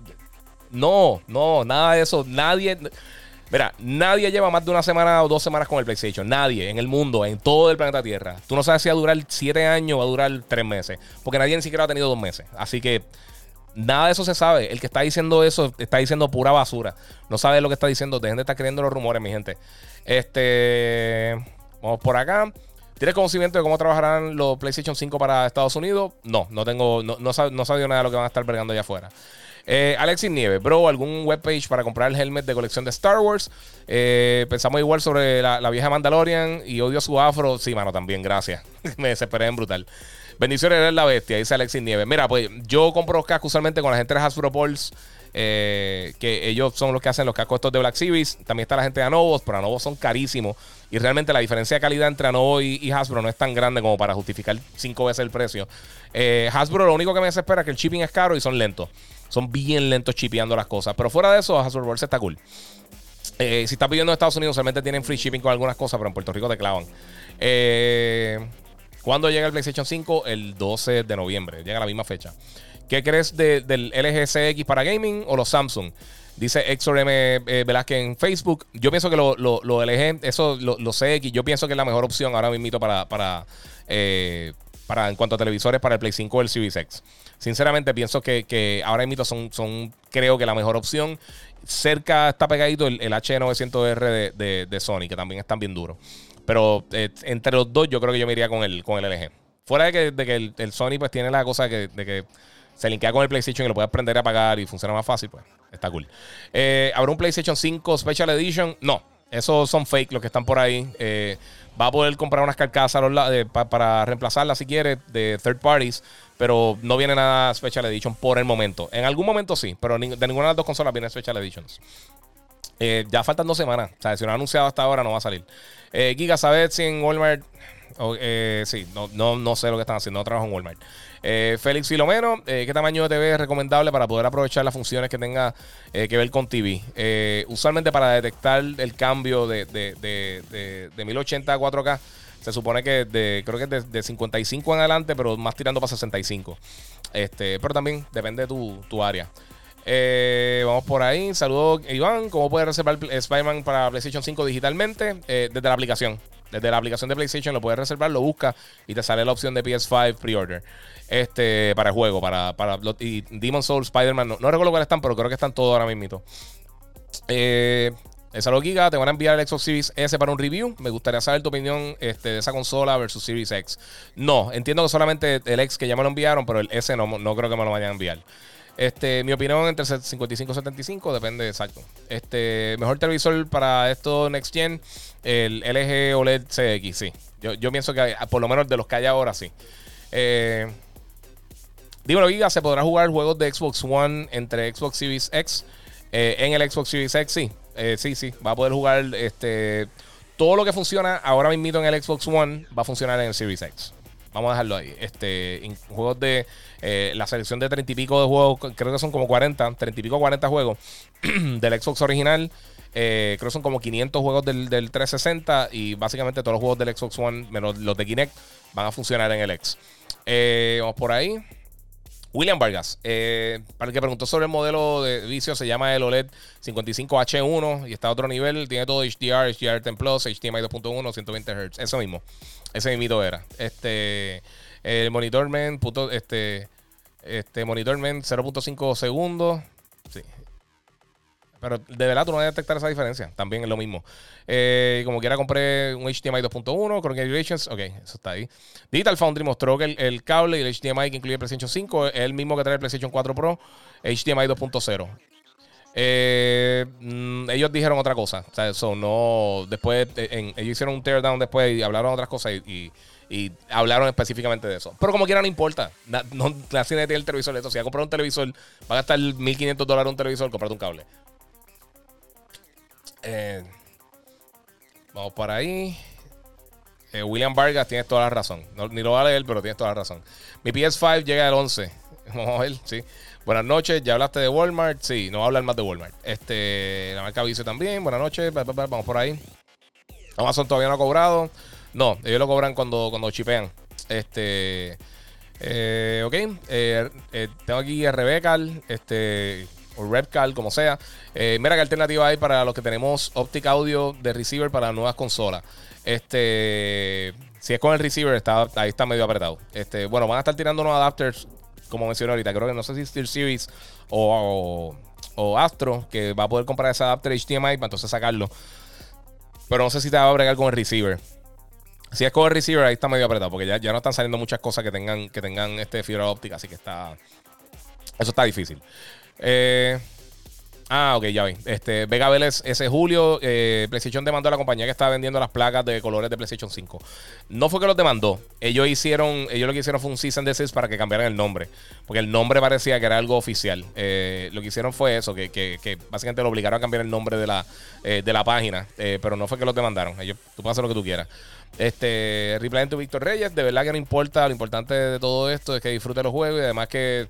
No, no, nada de eso. Nadie. Mira, nadie lleva más de una semana o dos semanas con el PlayStation. Nadie en el mundo, en todo el planeta Tierra. Tú no sabes si va a durar siete años o va a durar tres meses. Porque nadie ni siquiera ha tenido dos meses. Así que nada de eso se sabe. El que está diciendo eso está diciendo pura basura. No sabe lo que está diciendo. Dejen de estar creyendo los rumores, mi gente. Este. Vamos por acá. ¿Tienes conocimiento de cómo trabajarán los PlayStation 5 para Estados Unidos? No, no tengo, no, no, no nada de lo que van a estar vergando allá afuera. Eh, Alexis Nieves, bro, ¿algún webpage para comprar el helmet de colección de Star Wars? Eh, pensamos igual sobre la, vieja Mandalorian y odio su afro. Sí, mano, también, gracias. Me desesperé en brutal. Bendiciones, eres la bestia, dice Alexis Nieves. Mira, pues yo compro los cascos usualmente con la gente de Hasbro Pulse. Eh, que ellos son los que hacen los cascos estos de Black Series. También está la gente de Anovos, pero Anovos son carísimos. Y realmente la diferencia de calidad entre Anovo y, Hasbro no es tan grande como para justificar cinco veces el precio. Hasbro lo único que me desespera es que el shipping es caro y son lentos. Son bien lentos chipeando las cosas. Pero fuera de eso, Hasbro está cool. Eh, si estás pidiendo en Estados Unidos, solamente tienen free shipping con algunas cosas, pero en Puerto Rico te clavan. Eh, ¿Cuándo llega el PlayStation 5? El 12 de noviembre. Llega la misma fecha. ¿Qué crees del LG CX para gaming o los Samsung? Dice Exor M. Eh, Velázquez en Facebook. Yo pienso que lo, lo, LG, eso, los CX, yo pienso que es la mejor opción ahora mismo para, para, para en cuanto a televisores para el Play 5 o el Series X. Sinceramente, pienso que, ahora mismo son, son, creo que la mejor opción. Cerca está pegadito el, H900R de, Sony, que también están bien duros. Pero eh, entre los dos, yo creo que yo me iría con el, con el LG. Fuera de que, de que el, Sony pues tiene la cosa de que se linkea con el PlayStation y lo puedes aprender a pagar y funciona más fácil, pues está cool. Eh, ¿Habrá un PlayStation 5 Special Edition? No, esos son fake los que están por ahí. Eh, va a poder comprar unas carcasas para reemplazarlas si quiere de third parties, pero no viene nada Special Edition por el momento. En algún momento sí, pero de ninguna de las dos consolas viene Special Editions. Eh, ya faltan dos semanas. O sea, si no ha anunciado hasta ahora, no va a salir. Eh, Giga, ¿sabes si en Walmart eh, sí, no, no, no, sé lo que están haciendo, no trabajo en Walmart. Eh, Félix Filomeno, eh, ¿qué tamaño de TV es recomendable para poder aprovechar las funciones que tenga que ver con TV? usualmente para detectar el cambio de, de, de, de, 1080 a 4K, se supone que de, creo que es de, 55 en adelante, pero más tirando para 65. Este, pero también depende de tu, tu área. vamos por ahí. Saludos, Iván. ¿Cómo puedes reservar Spider-Man para PlayStation 5 digitalmente? desde la aplicación. Desde la aplicación de PlayStation lo puedes reservar, lo buscas y te sale la opción de PS5 pre-order. Este, para el juego, para, para y Demon Souls, Spider-Man. No, recuerdo cuáles están, pero creo que están todos ahora mismo. Eh, Saludos Giga, te van a enviar el Xbox Series S para un review. Me gustaría saber tu opinión este, de esa consola versus Series X. No, entiendo que solamente el X que ya me lo enviaron, pero el S no, no creo que me lo vayan a enviar. Este, mi opinión entre 55 y 75, depende exacto. Este, mejor televisor para esto Next Gen, el LG OLED CX, sí. Yo, yo pienso que por lo menos de los que hay ahora, sí. Eh, dímelo, Giga, ¿se podrá jugar juegos de Xbox One entre Xbox Series X? Eh, en el Xbox Series X, sí. Eh, sí, sí. Va a poder jugar este, todo lo que funciona ahora mismo en el Xbox One, va a funcionar en el Series X. Vamos a dejarlo ahí. Este, juegos de eh, la selección de 30 y pico de juegos, creo que son como 40, 30 y pico 40 juegos del Xbox original. Creo que son como 500 juegos del, 360 y básicamente todos los juegos del Xbox One, menos los de Kinect, van a funcionar en el X. Vamos por ahí. William Vargas, para el que preguntó sobre el modelo de vicio, se llama el OLED 55H1 y está a otro nivel. Tiene todo HDR, HDR10 Plus, HDMI 2.1, 120 Hz. Eso mismo. Ese mismo era. Este. El monitorment, puto, este. Este monitorment 0.5 segundos. Sí. Pero de verdad tú no vas a detectar esa diferencia. También es lo mismo. Eh, como quiera compré un HDMI 2.1, Congratulations. Ok, eso está ahí. Digital Foundry mostró que el, cable y el HDMI que incluye el PlayStation 5 es el mismo que trae el PlayStation 4 Pro, HDMI 2.0. Eh, mm, ellos dijeron otra cosa. O sea, eso no. Después, ellos hicieron un teardown después y hablaron otras cosas y, hablaron específicamente de eso. Pero como quiera, no importa. no, la cine tiene el televisor. Esto, si vas a comprar un televisor, va a gastar 1500 dólares un televisor, comprarte un cable. Eh, vamos por ahí. Eh, William Vargas, tienes toda la razón. ni lo va a leer, pero tienes toda la razón. Mi PS5 llega al 11. Vamos a ver, sí. Buenas noches, ya hablaste de Walmart. Sí, no voy a hablar más de Walmart. Este, la marca Vice también. Buenas noches, vamos por ahí. Amazon todavía no ha cobrado. No, ellos lo cobran cuando, cuando chipean. Este, eh, ok. Eh, tengo aquí Rebecal, este, o Repcal, como sea. mira qué alternativa hay para los que tenemos Optic Audio de receiver para nuevas consolas. Este, si es con el receiver, está, ahí está medio apretado. Este, bueno, van a estar tirando unos adapters como mencioné ahorita, creo que no sé si Steel Series o, Astro, que va a poder comprar ese adapter HDMI para entonces sacarlo. Pero no sé si te va a bregar con el receiver. Si es con el receiver, ahí está medio apretado, porque ya, ya no están saliendo muchas cosas que tengan, que tengan este fibra óptica, así que está. Eso está difícil. Eh. Ah, ok, ya vi. Este, Vega Vélez, ese julio, eh, PlayStation demandó a la compañía que estaba vendiendo las placas de colores de PlayStation 5. No fue que los demandó. Ellos hicieron, ellos lo que hicieron fue un season de para que cambiaran el nombre. Porque el nombre parecía que era algo oficial. Eh, lo que hicieron fue eso, que, básicamente lo obligaron a cambiar el nombre de la, eh, de la página. pero no fue que los demandaron. Ellos, tú puedes hacer lo que tú quieras. Este, Reply to Víctor Reyes, de verdad que no importa. Lo importante de todo esto es que disfrute los juegos y además que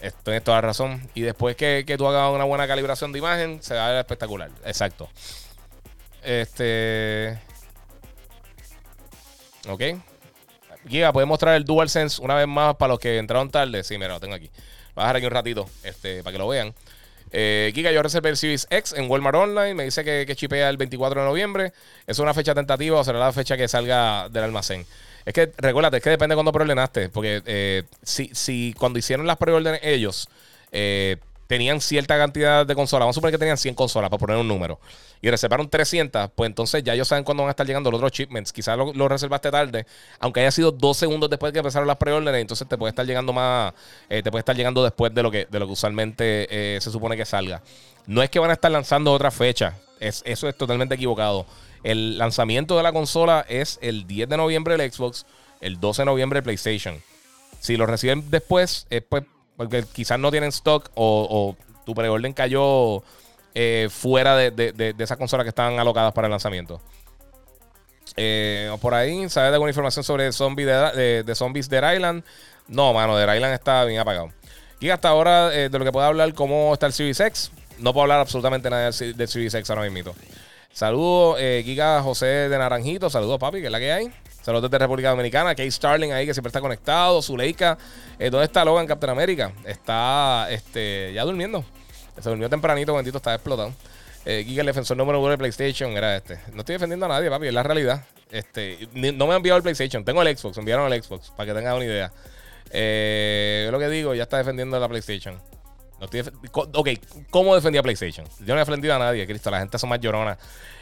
Tienes toda la razón. Y después que, tú hagas una buena calibración de imagen, se va a ver espectacular. Exacto. Este. Ok. Giga, ¿puedes mostrar el DualSense una vez más para los que entraron tarde? Sí, mira, lo tengo aquí. Voy a dejar aquí un ratito este, para que lo vean. Eh, Giga, yo reservé el Series X en Walmart Online. Me dice que, que chipea el 24 de noviembre. Es una fecha tentativa o será la fecha que salga del almacén. Es que, recuérdate, es que depende de cuándo preordenaste. Porque eh, si, si cuando hicieron las preórdenes ellos eh, tenían cierta cantidad de consolas, vamos a suponer que tenían 100 consolas, para poner un número, y reservaron 300, pues entonces ya ellos saben cuándo van a estar llegando los otros shipments. Quizás lo, reservaste tarde, aunque haya sido dos segundos después de que empezaron las preórdenes, entonces te puede estar llegando más, eh, te puede estar llegando después de lo que, de lo que usualmente se supone que salga. No es que van a estar lanzando otra fecha, es, eso es totalmente equivocado. El lanzamiento de la consola es el 10 de noviembre el Xbox, el 12 de noviembre el PlayStation. Si lo reciben después, es pues porque quizás no tienen stock o, tu preorden cayó eh, fuera de, esas consolas que estaban alocadas para el lanzamiento. Eh, por ahí, ¿sabes de alguna información sobre zombie de, Zombies Dead Island? No, mano, Dead Island está bien apagado. Y hasta ahora, eh, de lo que puedo hablar, cómo está el Series X, no puedo hablar absolutamente nada del, del Series X ahora mismo. Saludos, eh, Giga José de Naranjito. Saludos, papi, que es la que hay. Saludos desde República Dominicana. Kate Starling ahí, que siempre está conectado. Zuleika. Eh, ¿Dónde está Logan Captain America? Está este, ya durmiendo. Se durmió tempranito, bendito, está explotado. Eh, Giga, el defensor número uno de PlayStation, era este. No estoy defendiendo a nadie, papi, es la realidad. Este, no me han enviado el PlayStation. Tengo el Xbox, enviaron el Xbox, para que tengan una idea. Eh, lo que digo, ya está defendiendo la PlayStation. Ok, ¿cómo defendía PlayStation? Yo no he defendido a nadie, Cristo. La gente son más lloronas.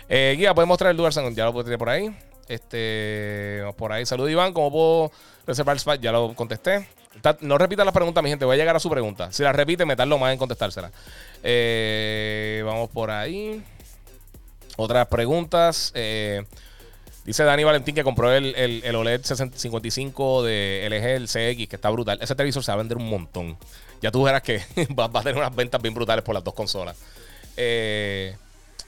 Eh, Guía, ¿puedes mostrar el DualSense? Ya lo puedo tirar por ahí. Este, por ahí. Saludos, Iván. ¿Cómo puedo reservar el spot? Ya lo contesté. No repita las preguntas, mi gente. Voy a llegar a su pregunta. Si la repite, me tardo más en contestársela. Eh, vamos por ahí. Otras preguntas. Eh, dice Dani Valentín que compró el, el- OLED 60 55 de LG, el CX, que está brutal. Ese televisor se va a vender un montón. Ya tú verás que va, a tener unas ventas bien brutales por las dos consolas. Eh,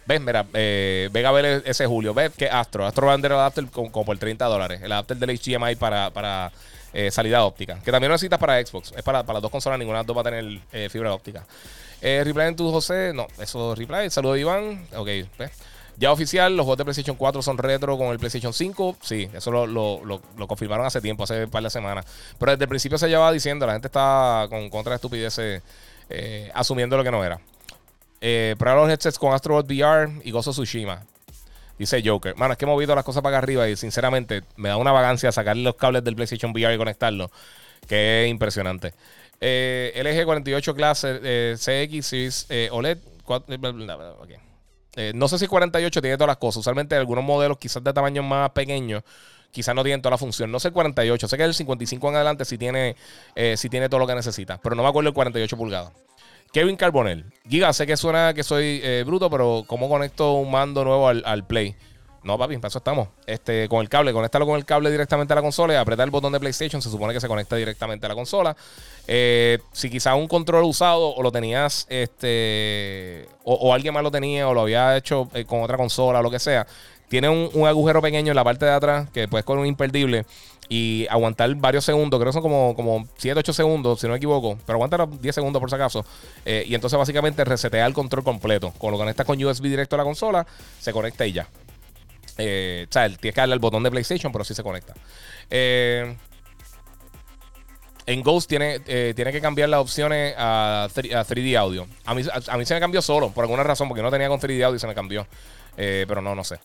¿Ves? Mira, eh, a ver ese Julio. ¿Ves que Astro? Astro va a vender el adapter como, como por 30 dólares. El adapter del HDMI para, para eh, salida óptica. Que también lo necesitas para Xbox. Es para, para las dos consolas. Ninguna de las dos va a tener eh, fibra óptica. Eh, reply en tu José. No, eso es reply. Saludos, Iván. Ok, ¿ves? Ya oficial, los juegos de PlayStation 4 son retro con el PlayStation 5. Sí, eso lo, confirmaron hace tiempo, hace un par de semanas. Pero desde el principio se llevaba diciendo, la gente está con contra de estupideces eh, asumiendo lo que no era. Eh, prueba los headsets con Astro Bot VR y Gozo Tsushima. Dice Joker. Mano, es que he movido las cosas para acá arriba y sinceramente me da una vagancia sacar los cables del PlayStation VR y conectarlos. Que es impresionante. Eh, LG 48 Clase eh, CX Series eh, OLED. cuatro- bla, bla, bla, ok. Eh, no sé si 48 tiene todas las cosas. Usualmente algunos modelos quizás de tamaño más pequeño. Quizás no tienen toda la función. No sé el 48. Sé que el 55 en adelante sí tiene, eh, tiene todo lo que necesita. Pero no me acuerdo el 48 pulgadas. Kevin Carbonell. Giga, sé que suena que soy eh, bruto, pero ¿cómo conecto un mando nuevo al Play? No, papi, para eso estamos. Este, con el cable, conéctalo con el cable directamente a la consola y apretar el botón de PlayStation. Se supone que se conecta directamente a la consola. Eh, si quizás un control usado o lo tenías, este, o, alguien más lo tenía o lo había hecho eh, con otra consola o lo que sea, tiene un, agujero pequeño en la parte de atrás que puedes con un imperdible y aguantar varios segundos, creo que son como, como 7, 8 segundos, si no me equivoco, pero aguanta los 10 segundos por si acaso. Eh, y entonces básicamente resetea el control completo. Con lo conectas con USB directo a la consola, se conecta y ya. Eh, o sea, tienes que darle al botón de PlayStation, pero sí se conecta. Eh, en Ghost tiene, eh, tiene que cambiar las opciones a, 3, a 3D audio. A mí, a, mí se me cambió solo, por alguna razón, porque no tenía con 3D audio y se me cambió. Eh, pero no, no sé.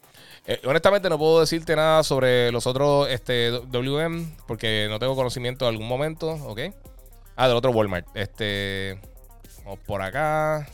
Honestamente no puedo decirte nada sobre los otros este, WM, porque no tengo conocimiento de algún momento, ¿ok? Ah, del otro Walmart. Este, vamos por acá.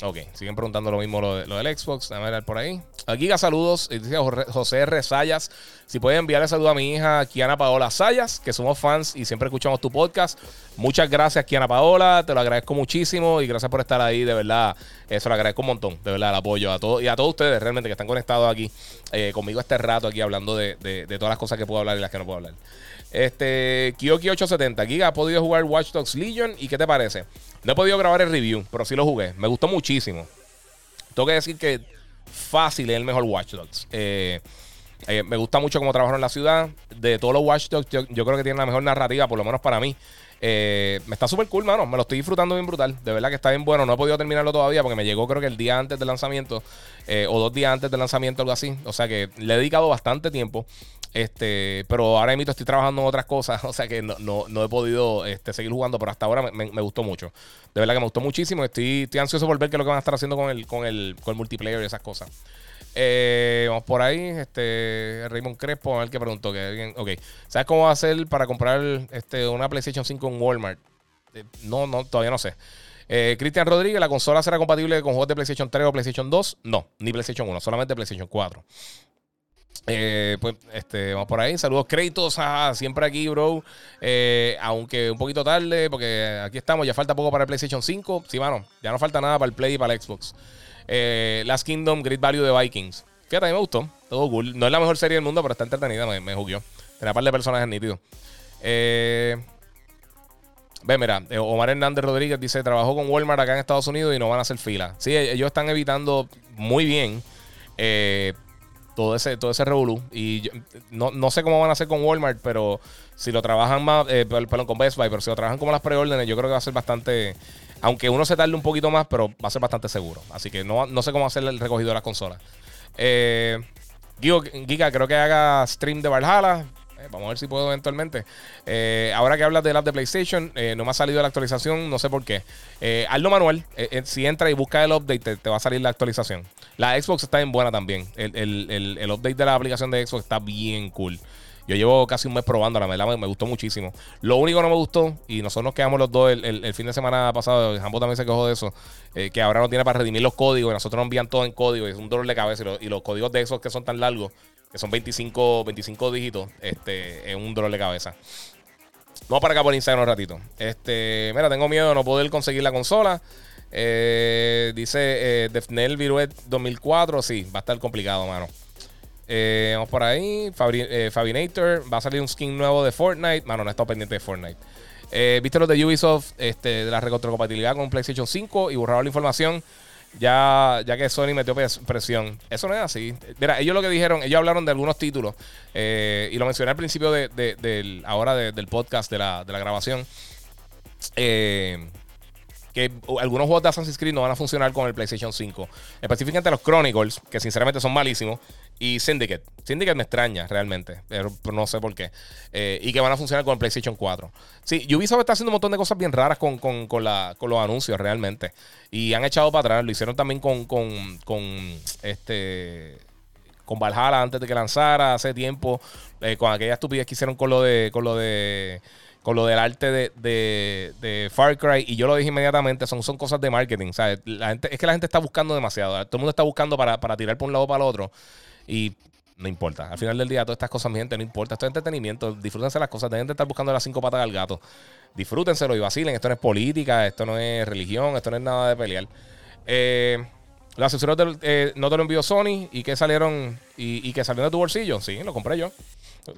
Ok, siguen preguntando lo mismo lo, de- lo del Xbox. Déjame ver por ahí. Aquí saludos. eh, Dice José R. Sayas. Si pueden enviarle saludo a mi hija Kiana Paola Sayas, que somos fans y siempre escuchamos tu podcast. Muchas gracias, Kiana Paola. Te lo agradezco muchísimo y gracias por estar ahí. De verdad, eso lo agradezco un montón. De verdad, el apoyo a todos y a todos ustedes realmente que están conectados aquí eh, conmigo este rato aquí hablando de, todas las cosas que puedo hablar y las que no puedo hablar. Este, Kioki870. Giga, ¿has podido jugar Watch Dogs Legion? ¿Y qué te parece? No he podido grabar el review, pero sí lo jugué. Me gustó muchísimo. Tengo que decir que fácil es el mejor Watch Dogs. Eh, eh, me gusta mucho cómo trabajaron en la ciudad. De todos los Watch Dogs, yo, creo que tiene la mejor narrativa, por lo menos para mí. Eh, me está súper cool, mano. Me lo estoy disfrutando bien brutal. De verdad que está bien bueno. No he podido terminarlo todavía porque me llegó creo que el día antes del lanzamiento. o dos días antes del lanzamiento, algo así. O sea que le he dedicado bastante tiempo. Este, pero ahora mismo estoy trabajando en otras cosas. O sea que no, no- no he podido este, seguir jugando. Pero hasta ahora me, me- gustó mucho. De verdad que me gustó muchísimo. Estoy, estoy ansioso por ver qué es lo que van a estar haciendo con el, con el, con el multiplayer y esas cosas. Eh, vamos por ahí. Este Raymond Crespo, a ver qué preguntó. Que ok. ¿Sabes cómo va a hacer para comprar este, una PlayStation 5 en Walmart? Eh, no, no, todavía no sé. Eh, Cristian Rodríguez, ¿la consola será compatible con juegos de PlayStation 3 o PlayStation 2? No, ni PlayStation 1, solamente PlayStation 4. Eh, pues este, vamos por ahí. Saludos, créditos. siempre aquí, bro. Eh, aunque un poquito tarde, porque aquí estamos. Ya falta poco para el PlayStation 5. Sí, mano. Ya no falta nada para el Play y para el Xbox. Eh, Last Kingdom, Great Value de Vikings. Fíjate, a mí me gustó. Todo cool. No es la mejor serie del mundo, pero está entretenida. Me, me jugueó. Tenía par de personajes nítidos. Eh, mira, Omar Hernández Rodríguez dice: Trabajó con Walmart acá en Estados Unidos y no van a hacer fila. Sí, ellos están evitando muy bien eh, todo ese todo ese revolú. Y yo- no, no sé cómo van a hacer con Walmart, pero si lo trabajan más, eh, per- perdón, con Best Buy, pero si lo trabajan como las preórdenes, yo creo que va a ser bastante. Aunque uno se tarde un poquito más, pero va a ser bastante seguro. Así que no, no sé cómo hacer el recogido de las consolas. Eh, Giga, creo que haga stream de Valhalla. Eh, vamos a ver si puedo eventualmente. Eh, ahora que hablas del app de PlayStation, eh, no me ha salido la actualización, no sé por qué. Eh, hazlo manual. Si entra y busca el update, te, va a salir la actualización. La Xbox está bien buena también. El, el- el- el update de la aplicación de Xbox está bien cool. Yo llevo casi un mes probando, la verdad me, me gustó muchísimo. Lo único que no me gustó, y nosotros nos quedamos los dos el, fin de semana pasado, Jambo también se quejó de eso, que ahora no tiene para redimir los códigos, y nosotros nos envían todo en código, y es un dolor de cabeza, y, los códigos de esos que son tan largos, que son 25, 25 dígitos, este, es un dolor de cabeza. Vamos para acá por Instagram un ratito. Este, mira, tengo miedo de no poder conseguir la consola. Eh, dice eh, Defnel Viruet 2004. Sí, va a estar complicado, mano. Eh, vamos por ahí. Eh, Fabinator. Va a salir un skin nuevo de Fortnite. Mano, no he estado pendiente de Fortnite. ¿Viste los de Ubisoft este, de la recontracompatibilidad con PlayStation 5 y borraron la información? Ya, ya que Sony metió presión. Eso no es así. Mira, ellos lo que dijeron, ellos hablaron de algunos títulos. y lo mencioné al principio de, ahora del podcast de la, de la grabación. Eh, que algunos juegos de Assassin's Creed no van a funcionar con el PlayStation 5. Específicamente los Chronicles, que sinceramente son malísimos, y Syndicate. Syndicate me extraña realmente, pero, no sé por qué. Eh, y que van a funcionar con el PlayStation 4. Sí, Ubisoft está haciendo un montón de cosas bien raras con, los anuncios realmente. Y han echado para atrás. Lo hicieron también con, con, con este con Valhalla antes de que lanzara hace tiempo, eh, con aquella estupidez que hicieron con lo de con lo de con lo del arte de, Far Cry. Y yo lo dije inmediatamente, son, son cosas de marketing. La gente, es que la gente está buscando demasiado. Todo el mundo está buscando para, tirar por un lado para el otro. Y no importa. Al final del día, todas estas cosas, mi gente, no importa. Esto es entretenimiento. Disfrútense las cosas. Dejen de estar buscando las cinco patas al gato. Disfrútenselo y vacilen. Esto no es política, esto no es religión, esto no es nada de pelear. Eh, los accesorios eh, no te lo envió Sony y que salieron y, y que salieron de tu bolsillo. Sí, lo compré yo.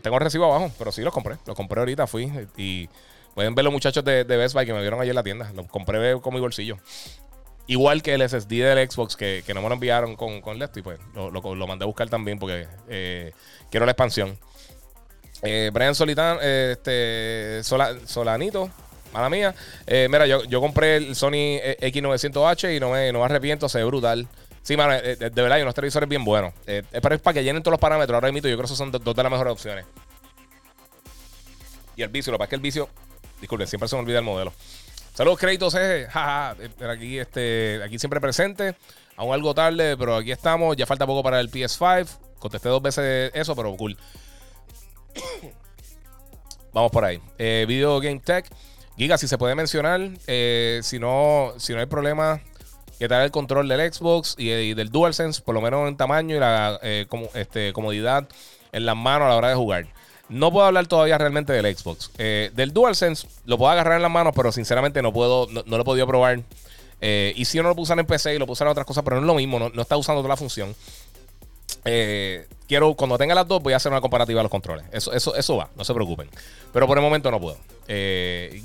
Tengo el recibo abajo, pero sí los compré. Los compré ahorita, fui y pueden ver los muchachos de, Best Buy que me vieron ayer en la tienda. Los compré con mi bolsillo. Igual que el SSD del Xbox que, no me lo enviaron con, con y pues lo, mandé a buscar también porque eh, quiero la expansión. Eh, Brian Solitán, eh, este, Solanito, mala mía. mira, yo, yo compré el Sony X900H y no me, no me arrepiento, se ve brutal. Sí, mano, eh, de, verdad, hay unos televisores bien buenos. Eh, es para, que llenen todos los parámetros. Ahora mismo yo creo que esos son dos, de las mejores opciones. Y el vicio, lo que pasa es que el vicio. Disculpen, siempre se me olvida el modelo. Saludos, créditos, eh, jaja. aquí, este, aquí siempre presente. Aún algo tarde, pero aquí estamos. Ya falta poco para el PS5. Contesté dos veces eso, pero cool. Vamos por ahí. Eh, Video Game Tech. Giga, si se puede mencionar. Eh, si, no, si no hay problema que tal el control del Xbox y, del DualSense, por lo menos en tamaño y la eh, este, comodidad en las manos a la hora de jugar. No puedo hablar todavía realmente del Xbox. Eh, del DualSense lo puedo agarrar en las manos, pero sinceramente no puedo, no, lo he podido probar. Eh, y si uno lo puso en PC y lo puse en otras cosas, pero no es lo mismo, no, está usando toda la función. quiero, cuando tenga las dos, voy a hacer una comparativa de los controles. Eso, eso, eso va, no se preocupen. Pero por el momento no puedo.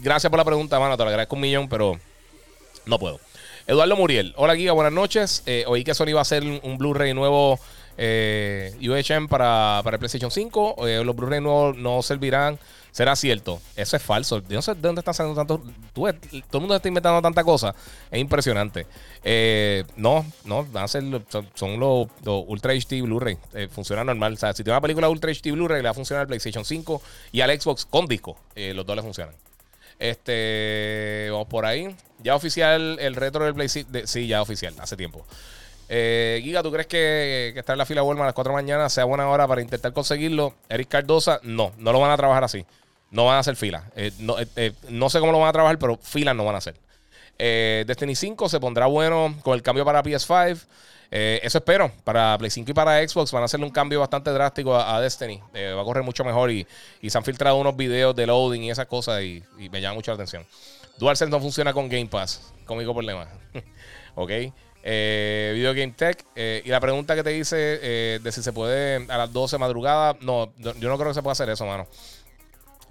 gracias por la pregunta, mano. Te lo agradezco un millón, pero no puedo. Eduardo Muriel. Hola, Giga, buenas noches. Eh, oí que Sony va a hacer un, Blu-ray nuevo eh, UHM para, para el PlayStation 5. Eh, los Blu-ray nuevos no servirán. ¿Será cierto? Eso es falso. Yo no sé de dónde están saliendo tantos. todo el mundo está inventando tanta cosa. Es impresionante. no, no, van a ser, son, los, Ultra HD Blu-ray. funciona normal. O sea, si tiene una película Ultra HD Blu-ray, le va a funcionar al PlayStation 5 y al Xbox con disco. los dos le funcionan. Este, vamos por ahí. Ya oficial el retro del PlayStation. sí, ya oficial, hace tiempo. Eh, Giga, ¿tú crees que, que, estar en la fila Walmart a las 4 de la mañana sea buena hora para intentar conseguirlo? Eric Cardosa, no, no lo van a trabajar así. No van a hacer fila. Eh, no, eh, no, sé cómo lo van a trabajar, pero filas no van a hacer. Destiny 5 se pondrá bueno con el cambio para PS5. Eh, eso espero. Para Play 5 y para Xbox van a hacerle un cambio bastante drástico a, Destiny. Eh, va a correr mucho mejor y, se han filtrado unos videos de loading y esas cosas y, me llama mucho la atención. DualSense no funciona con Game Pass. Conmigo problema. ok. Eh, Video Game Tech. y la pregunta que te hice de si se puede a las 12 madrugada. No, yo no creo que se pueda hacer eso, mano.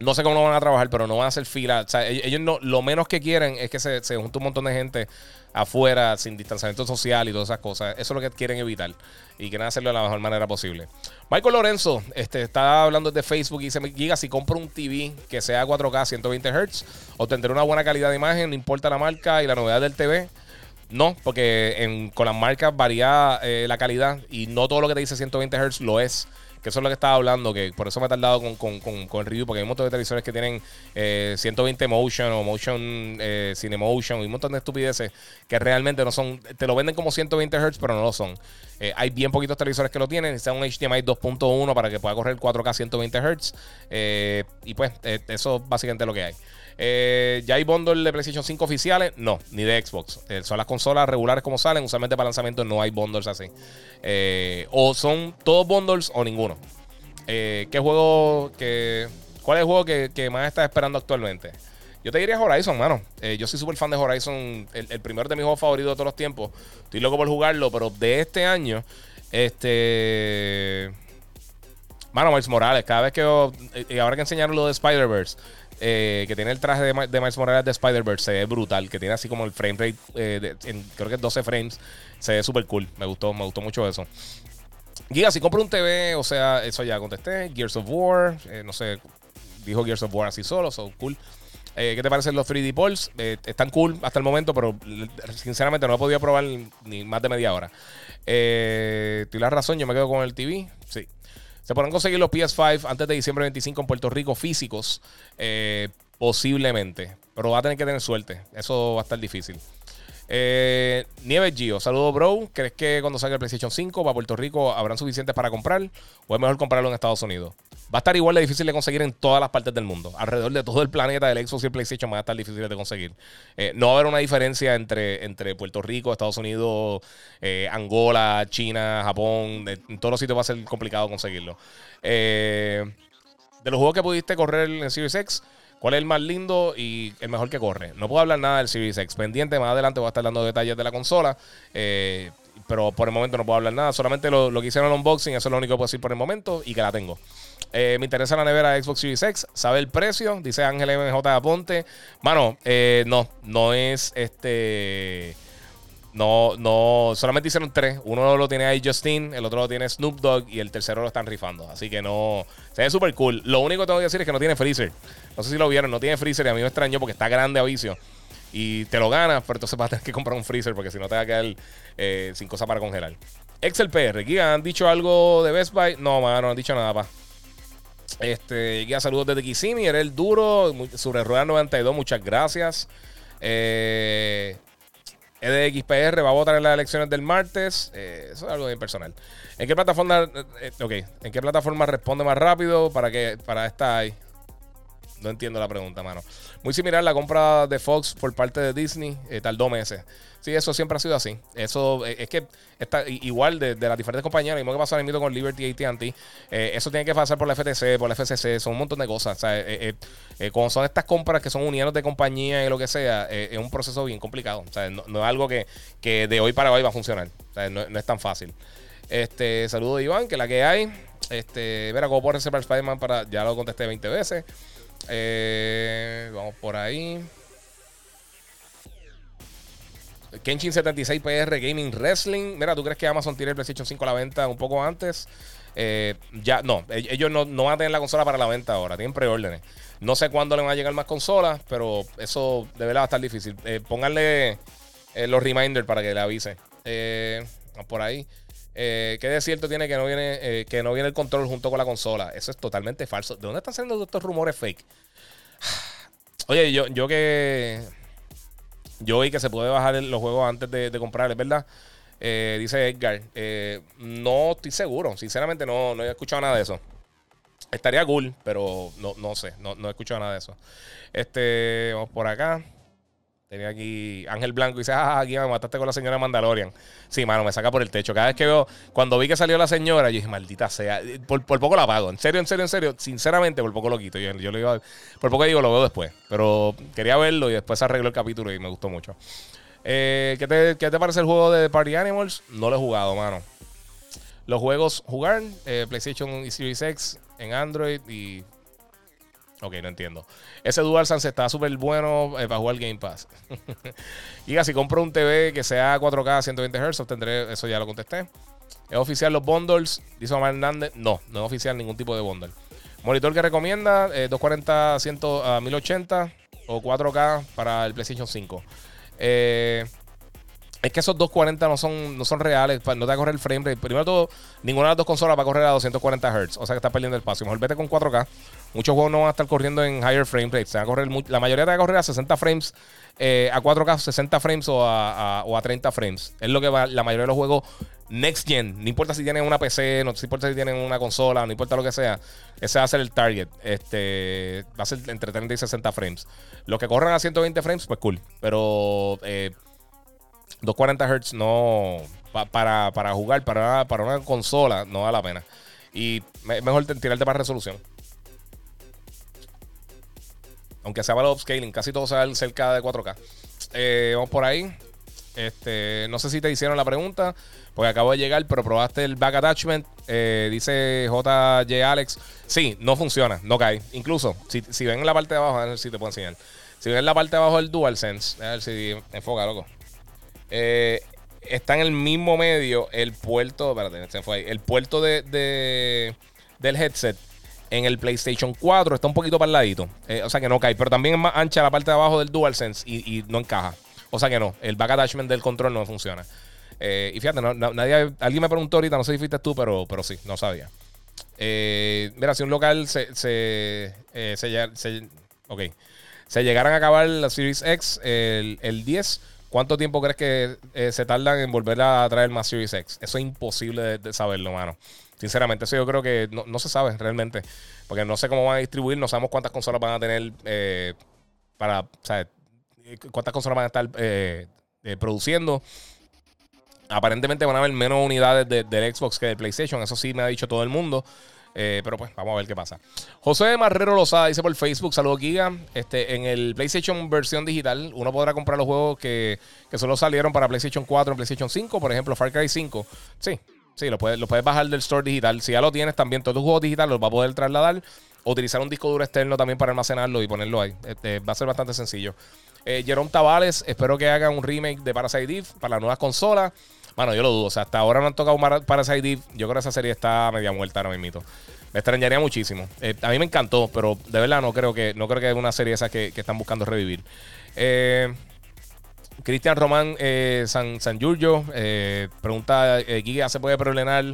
No sé cómo lo van a trabajar, pero no van a hacer fila. Sea, ellos no, lo menos que quieren es que se, junte un montón de gente afuera, sin distanciamiento social y todas esas cosas. Eso es lo que quieren evitar y quieren hacerlo de la mejor manera posible. Michael Lorenzo este, está hablando de Facebook y dice: Giga, si compro un TV que sea 4K 120 Hz, obtendré una buena calidad de imagen, no importa la marca y la novedad del TV. No, porque con las marcas varía eh, la calidad y no todo lo que te dice 120 Hz lo es. Que eso es lo que estaba hablando, que por eso me he tardado con, con, con, el review, porque hay un montón de televisores que tienen 120 eh, motion o motion eh, cinemotion y un montón de estupideces que realmente no son, te lo venden como 120 Hz, pero no lo son. Eh, hay bien poquitos televisores que lo tienen, necesita un HDMI 2.1 para que pueda correr 4K 120 Hz. y pues eso es básicamente lo que hay. ¿Ya hay bundle de PlayStation 5 oficiales? No, ni de Xbox. son las consolas regulares como salen. Usualmente para lanzamiento no hay bundles así. o son todos bundles o ninguno. ¿Qué juego que ¿Cuál es el juego que, más estás esperando actualmente? Yo te diría Horizon, mano. Eh, yo soy súper fan de Horizon. El, primero de mis juegos favoritos de todos los tiempos. Estoy loco por jugarlo, pero de este año, este. Mano, Miles Morales. Cada vez que. y ahora que enseñaron lo de Spider-Verse. Eh, que tiene el traje de, Miles Morales de Spider-Verse, se ve brutal. Que tiene así como el frame rate, eh, creo que es 12 frames. Se ve súper cool. Me gustó, me gustó mucho eso. Giga, si compro un TV, o sea, eso ya contesté. Gears of War, no sé, dijo Gears of War así solo, son cool. Eh, ¿Qué te parecen los 3D Pulse? Eh, están cool hasta el momento, pero sinceramente no he podido probar ni más de media hora. Eh, la razón, yo me quedo con el TV. Sí. Se podrán conseguir los PS5 antes de diciembre 25 en Puerto Rico físicos. Eh, posiblemente. Pero va a tener que tener suerte. Eso va a estar difícil. Eh, Nieves Gio, saludo bro. ¿Crees que cuando salga el PlayStation 5 para Puerto Rico habrán suficientes para comprar? ¿O es mejor comprarlo en Estados Unidos? Va a estar igual de difícil de conseguir en todas las partes del mundo. Alrededor de todo el planeta del Xbox y el PlayStation va a estar difícil de conseguir. Eh, no va a haber una diferencia entre, entre Puerto Rico, Estados Unidos, eh, Angola, China, Japón. en todos los sitios va a ser complicado conseguirlo. Eh, de los juegos que pudiste correr en Series X, ¿Cuál es el más lindo y el mejor que corre? No puedo hablar nada del Series X. Pendiente, más adelante voy a estar dando detalles de la consola. Eh, pero por el momento no puedo hablar nada. Solamente lo, que hicieron en el unboxing, eso es lo único que puedo decir por el momento y que la tengo. Eh, me interesa la nevera Xbox Series X. Sabe el precio, dice Ángel MJ Aponte. Mano, eh, no, no es este. No, no, solamente hicieron tres. Uno lo tiene ahí Justin, el otro lo tiene Snoop Dogg y el tercero lo están rifando. Así que no, se ve súper cool. Lo único que tengo que decir es que no tiene freezer. No sé si lo vieron, no tiene freezer y a mí me extrañó porque está grande a vicio. Y te lo ganas, pero entonces vas a tener que comprar un freezer porque si no te va a quedar eh, sin cosas para congelar. Excel PR, Guía, ¿han dicho algo de Best Buy? No, mano, no han dicho nada, pa. Este, Guía, saludos desde Kissimmee, era el duro, sobre Rueda 92, muchas gracias. Eh, EDXPR va a votar en las elecciones del martes. Eh, eso es algo bien personal. ¿En qué plataforma, eh, ¿en qué plataforma responde más rápido para que para esta? No entiendo la pregunta, mano. Muy similar a la compra de Fox por parte de Disney, eh, tardó meses. Sí, eso siempre ha sido así. Eso eh, es que está igual de, las diferentes compañías, lo mismo que pasó en el con Liberty ATT. Eh, eso tiene que pasar por la FTC, por la FCC, son un montón de cosas. O sea, eh, cuando son estas compras que son uniones de compañía y lo que sea, es un proceso bien complicado. O sea, no, es algo que, de hoy para hoy va a funcionar. O sea, no, es tan fácil. Este, saludo Iván, que la que hay. Este, ver cómo puedo reservar Spider-Man para. Ya lo contesté 20 veces. Eh, vamos por ahí. Kenshin 76 PR Gaming Wrestling. Mira, ¿tú crees que Amazon tiene el PlayStation 5 a la venta un poco antes? Eh, ya, no, e-, ellos no, van a tener la consola para la venta ahora, tienen preórdenes. No sé cuándo le van a llegar más consolas, pero eso de verdad va a estar difícil. Eh, pónganle los reminders para que le avise. por ahí. ¿Qué de cierto tiene que no viene que no viene el control junto con la consola? Eso es totalmente falso. ¿De dónde están saliendo estos rumores fake? Oye, yo, yo que. Yo vi que se puede bajar los juegos antes de, de comprarles, ¿verdad? Eh, dice Edgar. Eh, no estoy seguro. Sinceramente, no, no he escuchado nada de eso. Estaría cool, pero no, no sé. No, no he escuchado nada de eso. Este, vamos por acá. Tenía aquí Ángel Blanco y dice, ah, aquí me mataste con la señora Mandalorian. Sí, mano, me saca por el techo. Cada vez que veo, cuando vi que salió la señora, yo dije, maldita sea, por, poco la pago. En serio, en serio, en serio, sinceramente, por poco lo quito. Yo, yo le digo, por poco digo, lo veo después. Pero quería verlo y después arregló el capítulo y me gustó mucho. Eh, ¿qué, te, ¿qué, te, parece el juego de Party Animals? No lo he jugado, mano. Los juegos jugar, eh, PlayStation y Series X en Android y Ok, no entiendo. Ese DualSense está súper bueno eh, para jugar Game Pass. y si compro un TV que sea 4K 120 Hz, obtendré, eso ya lo contesté. ¿Es oficial los bundles? Dice Omar Hernández. No, no es oficial ningún tipo de bundle. Monitor que recomienda, 240 100, 1080 o 4K para el PlayStation 5. Eh, Es que esos 240 no son, no son reales, no te va a correr el frame rate. Primero todo, ninguna de las dos consolas va a correr a 240 Hz, o sea que está perdiendo el espacio. Mejor vete con 4K. Muchos juegos no van a estar corriendo en higher frame rate. Se va a correr, la mayoría te va a correr a 60 frames, eh, a 4K, 60 frames o a, a 30 frames. Es lo que va la mayoría de los juegos next gen. No importa si tienen una PC, no importa si tienen una consola, no importa lo que sea. Ese va a ser el target. Este, va a ser entre 30 y 60 frames. Los que corran a 120 frames, pues cool. Pero... Eh, 240 Hz no. para, jugar, para, una consola, no da la pena. Y es mejor tirarte para resolución. Aunque sea para el upscaling, casi todo va cerca de 4K. Eh, vamos por ahí. Este, no sé si te hicieron la pregunta, porque acabo de llegar, pero probaste el back attachment. Eh, dice JJ Alex. Sí, no funciona, no cae. Incluso, si, ven en la parte de abajo, a ver si te puedo enseñar. Si ven en la parte de abajo del DualSense, a ver si enfoca, loco. Eh, está en el mismo medio el puerto. Espérate, se. El puerto de, del headset en el PlayStation 4 está un poquito para el ladito. Eh, o sea que no cae. Pero también es más ancha la parte de abajo del DualSense y, y no encaja. O sea que no. El back attachment del control no funciona. Eh, y fíjate, nadie, alguien me preguntó ahorita, no sé si fuiste tú, pero, pero sí, no sabía. mira, si un local se, se, se, se, okay. se llegaran a acabar la Series X el, el 10 ¿Cuánto tiempo crees que eh, se tardan en volver a traer más Series X? Eso es imposible de, saberlo, mano. Sinceramente, eso yo creo que no, se sabe realmente. Porque no sé cómo van a distribuir, no sabemos cuántas consolas van a tener eh, para. O sea, cuántas consolas van a estar eh, produciendo. Aparentemente van a haber menos unidades del Xbox que del PlayStation. Eso sí me ha dicho todo el mundo. Eh, pero pues, vamos a ver qué pasa. José Marrero Lozada dice por Facebook: Saludos, Giga. Este, en el PlayStation versión digital, uno podrá comprar los juegos que, solo salieron para PlayStation 4 y PlayStation 5. Por ejemplo, Far Cry 5. Sí, sí, lo puedes, lo puedes bajar del store digital. Si ya lo tienes, también todos tus juegos digitales los va a poder trasladar. Utilizar un disco duro externo también para almacenarlo y ponerlo ahí. Este, va a ser bastante sencillo. Eh, Jerome Tavales, espero que hagan un remake de Parasite Eve para las nuevas consolas. Bueno, yo lo dudo. O sea, hasta ahora no han tocado Parasite Eve. Yo creo que esa serie está media muerta ahora mismo. Me extrañaría muchísimo. Eh, a mí me encantó, pero de verdad no creo que no creo que es una serie esa que, están buscando revivir. Eh, Cristian Román eh, San, San Giorgio pregunta: ¿Giga se puede preordenar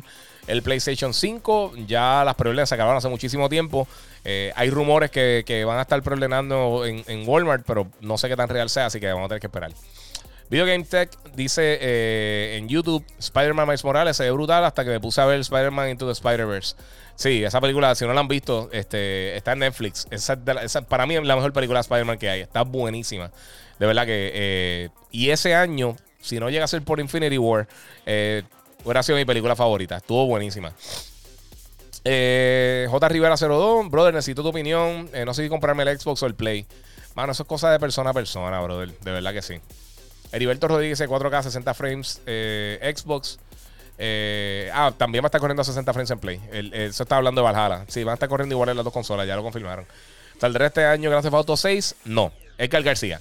el PlayStation 5? Ya las preordenas se acabaron hace muchísimo tiempo. hay rumores que, van a estar preordenando en, en Walmart, pero no sé qué tan real sea, así que vamos a tener que esperar. Video Game Tech dice eh, en YouTube: Spider-Man Miles Morales se ve brutal hasta que me puse a ver Spider-Man Into the Spider-Verse. Sí, esa película, si no la han visto, este, está en Netflix. Esa, para mí es la mejor película de Spider-Man que hay. Está buenísima. De verdad que. Eh, y ese año, si no llega a ser por Infinity War, eh, hubiera sido mi película favorita. Estuvo buenísima. J. Rivera 02, brother, necesito tu opinión. no sé si comprarme el Xbox o el Play. Mano, eso es cosa de persona a persona, brother. De verdad que sí. Heriberto Rodríguez 4K 60 frames eh, Xbox. Eh, ah, también va a estar corriendo a 60 frames en Play. eso está hablando de Valhalla. Sí, van a estar corriendo igual en las dos consolas, ya lo confirmaron. ¿Saldrá este año Grand Theft Auto 6? No. Edgar García.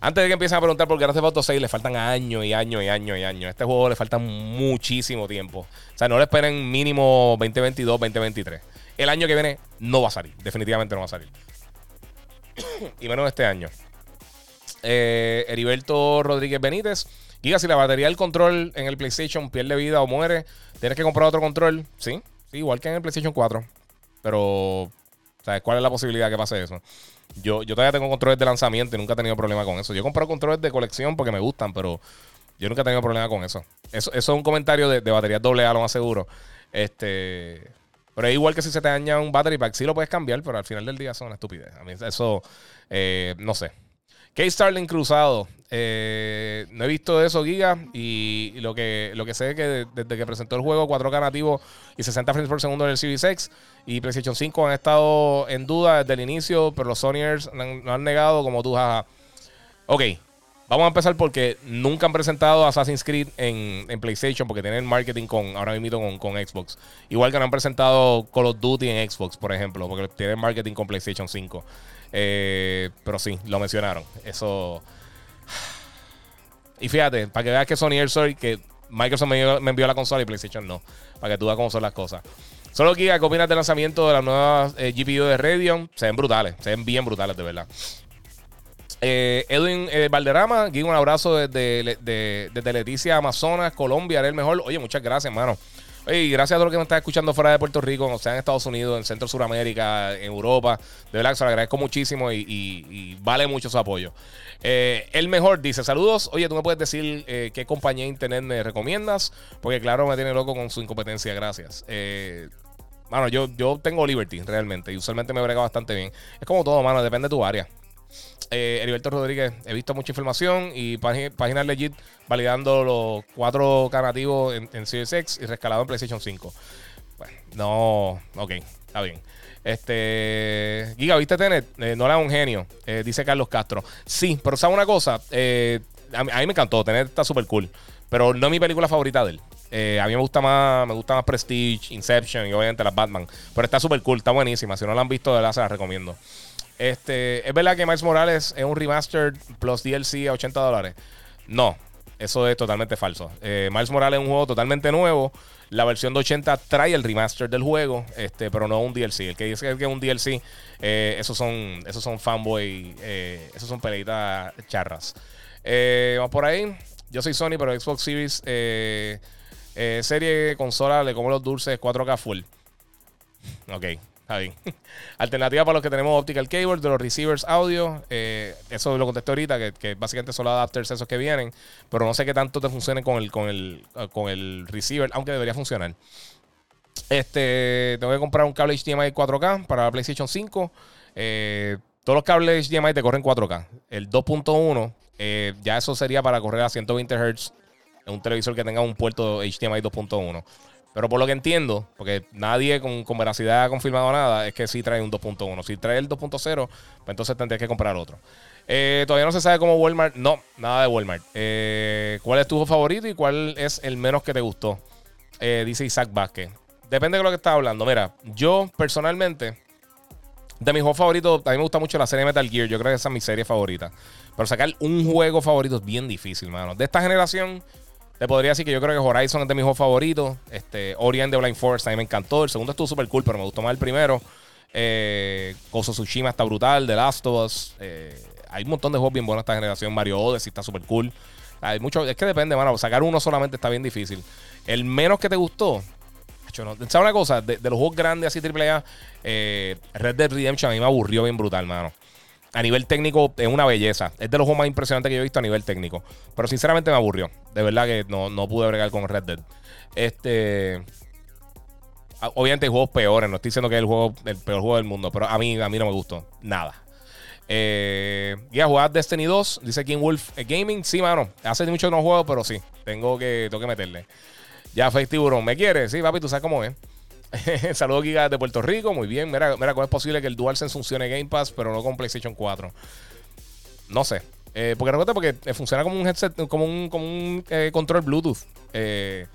Antes de que empiecen a preguntar por Grand Theft Auto 6, le faltan años y años y años y años. Este juego le falta muchísimo tiempo. O sea, no le esperen mínimo 2022, 2023. El año que viene no va a salir. Definitivamente no va a salir. y menos este año. Eh, Heriberto Rodríguez Benítez. Giga, si la batería del control en el PlayStation pierde vida o muere, tienes que comprar otro control. Sí, igual que en el PlayStation 4. Pero, ¿sabes cuál es la posibilidad que pase eso? Yo, yo todavía tengo controles de lanzamiento y nunca he tenido problema con eso. Yo he comprado controles de colección porque me gustan, pero yo nunca he tenido problema con eso. Eso, eso es un comentario de, de baterías doble A, lo más seguro. Este. Pero es igual que si se te daña un battery pack, sí lo puedes cambiar, pero al final del día son estupidez. A mí eso, eh, no sé. K Starling Cruzado. Eh, no he visto eso, Giga. Y, lo, que, lo que sé es que desde que presentó el juego 4K nativo y 60 frames por segundo en el Series X y PlayStation 5 han estado en duda desde el inicio, pero los Sonyers no han, negado como tú, jaja. Ok, Vamos a empezar porque nunca han presentado Assassin's Creed en, PlayStation porque tienen marketing con ahora mismo con, con, Xbox. Igual que no han presentado Call of Duty en Xbox, por ejemplo, porque tienen marketing con PlayStation 5. Eh, pero sí, lo mencionaron. Eso. Y fíjate, para que veas que Sony Air que Microsoft me, envió la consola y PlayStation no. Para que tú veas cómo son las cosas. Solo aquí, ¿qué opinas del lanzamiento de las nuevas eh, GPU de Radeon? Se ven brutales, se ven bien brutales, de verdad. Eh, Edwin eh, Valderrama, un abrazo desde, desde Leticia, Amazonas, Colombia, eres el mejor. Oye, muchas gracias, hermano. Y gracias a todos los que me están escuchando fuera de Puerto Rico, o sea, en Estados Unidos, en Centro Suramérica, en Europa. De verdad se lo agradezco muchísimo y, vale mucho su apoyo. Eh, el mejor dice: Saludos. Oye, tú me puedes decir eh, qué compañía de internet me recomiendas. Porque, claro, me tiene loco con su incompetencia. Gracias. Eh, mano, yo, yo tengo Liberty realmente y usualmente me brega bastante bien. Es como todo, mano, depende de tu área. Eh, Heriberto Rodríguez, he visto mucha información y páginas legit validando los cuatro canativos en, en Series y rescalado en PlayStation 5. Bueno, no, ok, está bien. Este, Giga, ¿viste Tenet? Eh, no era un genio, eh, dice Carlos Castro. Sí, pero ¿sabes una cosa? Eh, a, mí, me encantó, Tenet está súper cool, pero no es mi película favorita de él. a mí me gusta más, me gusta más Prestige, Inception y obviamente las Batman. Pero está súper cool, está buenísima. Si no la han visto, de verdad se la recomiendo. Este, ¿Es verdad que Miles Morales es un remastered plus DLC a 80 dólares? No, eso es totalmente falso. Eh, Miles Morales es un juego totalmente nuevo. La versión de 80 trae el remaster del juego, este, pero no un DLC. El que dice que es un DLC, eh, esos son, esos son fanboy, eh, esos son peleitas charras. vamos por ahí. Yo soy Sony, pero Xbox Series serie consola le como los dulces 4K full. Ok. Está bien. Alternativa para los que tenemos optical cable de los receivers audio. Eh, eso lo contesté ahorita, que, básicamente son los adapters esos que vienen. Pero no sé qué tanto te funcione con el, con el, con el receiver, aunque debería funcionar. Este, tengo que comprar un cable HDMI 4K para la PlayStation 5. Eh, todos los cables HDMI te corren 4K. El 2.1, eh, ya eso sería para correr a 120 Hz en un televisor que tenga un puerto HDMI 2.1. Pero por lo que entiendo, porque nadie con, veracidad ha confirmado nada, es que sí trae un 2.1. Si trae el 2.0, pues entonces tendrías que comprar otro. Eh, todavía no se sabe cómo Walmart. No, nada de Walmart. Eh, ¿Cuál es tu favorito y cuál es el menos que te gustó? Eh, dice Isaac Vázquez. Depende de lo que estás hablando. Mira, yo personalmente, de mis juegos favoritos, a mí me gusta mucho la serie Metal Gear. Yo creo que esa es mi serie favorita. Pero sacar un juego favorito es bien difícil, mano. De esta generación, te podría decir que yo creo que Horizon es de mis juegos favoritos. Este, Ori and the Blind Forest también me encantó. El segundo estuvo súper cool, pero me gustó más el primero. Eh, Koso Tsushima está brutal. The Last of Us. Eh, hay un montón de juegos bien buenos esta generación. Mario Odyssey está súper cool. Hay mucho, es que depende, mano. Sacar uno solamente está bien difícil. El menos que te gustó. ¿Sabes una cosa? De, los juegos grandes así AAA, eh, Red Dead Redemption a mí me aburrió bien brutal, mano a nivel técnico es una belleza. Es de los juegos más impresionantes que yo he visto a nivel técnico. Pero sinceramente me aburrió. De verdad que no, pude bregar con Red Dead. Este. Obviamente hay juegos peores. No estoy diciendo que es el, juego, el peor juego del mundo. Pero a mí, a mí no me gustó. Nada. Eh, a jugar Destiny 2. Dice King Wolf Gaming. Sí, mano. Hace mucho no juego, pero sí. Tengo que, tengo que meterle. Ya, Face Tiburón. ¿Me quieres? Sí, papi, tú sabes cómo es. Saludos, Giga de Puerto Rico. Muy bien. Mira, mira, ¿cómo es posible que el DualSense funcione Game Pass, pero no con PlayStation 4? No sé. Eh, porque recuerda, porque eh, funciona como un headset, como un, eh, control Bluetooth. el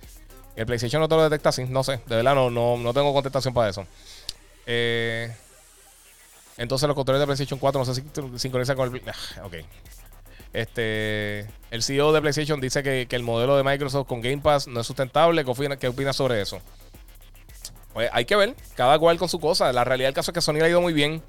PlayStation no te lo detecta así. No sé. De verdad, no, no, tengo contestación para eso. entonces, los controles de PlayStation 4 no sé si sincronizan con el. Ah, ok. Este, el CEO de PlayStation dice que, el modelo de Microsoft con Game Pass no es sustentable. ¿Qué opinas sobre eso? Pues hay que ver, cada cual con su cosa. La realidad del caso es que Sony le ha ido muy bien.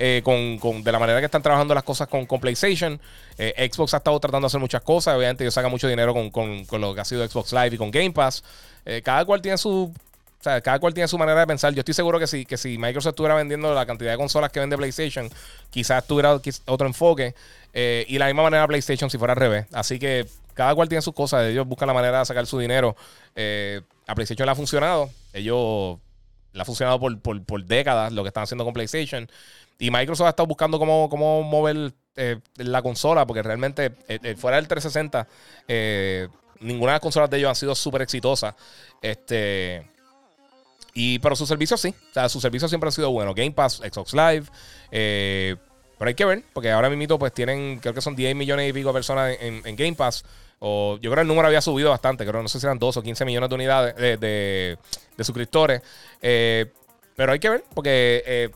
Eh, con, de la manera que están trabajando las cosas con, con PlayStation. Eh, Xbox ha estado tratando de hacer muchas cosas. Obviamente, ellos sacan mucho dinero con, lo que ha sido Xbox Live y con Game Pass. Eh, cada cual tiene su. Cada cual tiene su manera de pensar. Yo estoy seguro que si, que si Microsoft estuviera vendiendo la cantidad de consolas que vende PlayStation, quizás tuviera otro enfoque. y la misma manera PlayStation si fuera al revés. Así que cada cual tiene sus cosas. Ellos buscan la manera de sacar su dinero. A PlayStation le ha funcionado. Ellos le ha funcionado por, décadas lo que están haciendo con PlayStation. Y Microsoft ha estado buscando cómo, cómo mover eh, la consola, porque realmente eh, eh, fuera del 360, ninguna de las consolas de ellos han sido súper exitosas. Este, y, pero su servicio sí. O sea, su servicio siempre ha sido bueno. Game Pass, Xbox Live. pero hay que ver, porque ahora mismo pues tienen, creo que son 10 millones y pico de personas en Game Pass. O yo creo que el número había subido bastante, creo, no sé si eran 2 o 15 millones de unidades de, suscriptores. Eh, pero hay que ver, porque eh,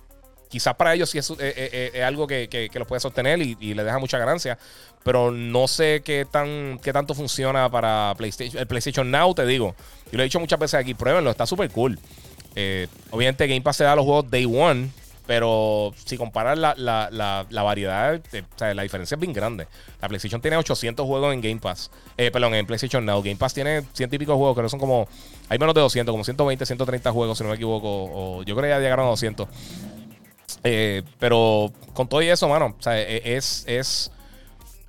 quizás para ellos sí es, eh, algo que, los puede sostener y, y le deja mucha ganancia. Pero no sé qué, tan, qué tanto funciona para PlayStation. El PlayStation Now, te digo. Y lo he dicho muchas veces aquí, pruébenlo, está súper cool. obviamente Game Pass se da los juegos Day One. Pero si comparas la, la, la, la variedad, eh, o sea, la diferencia es bien grande. La PlayStation tiene 800 juegos en Game Pass. Eh, perdón, en PlayStation Now. Game Pass tiene ciento y pico juegos, que no son como. Hay menos de 200, como 120, 130 juegos, si no me equivoco. O yo creo que ya llegaron a 200. Eh, pero con todo y eso, mano, o sea, e, es, es.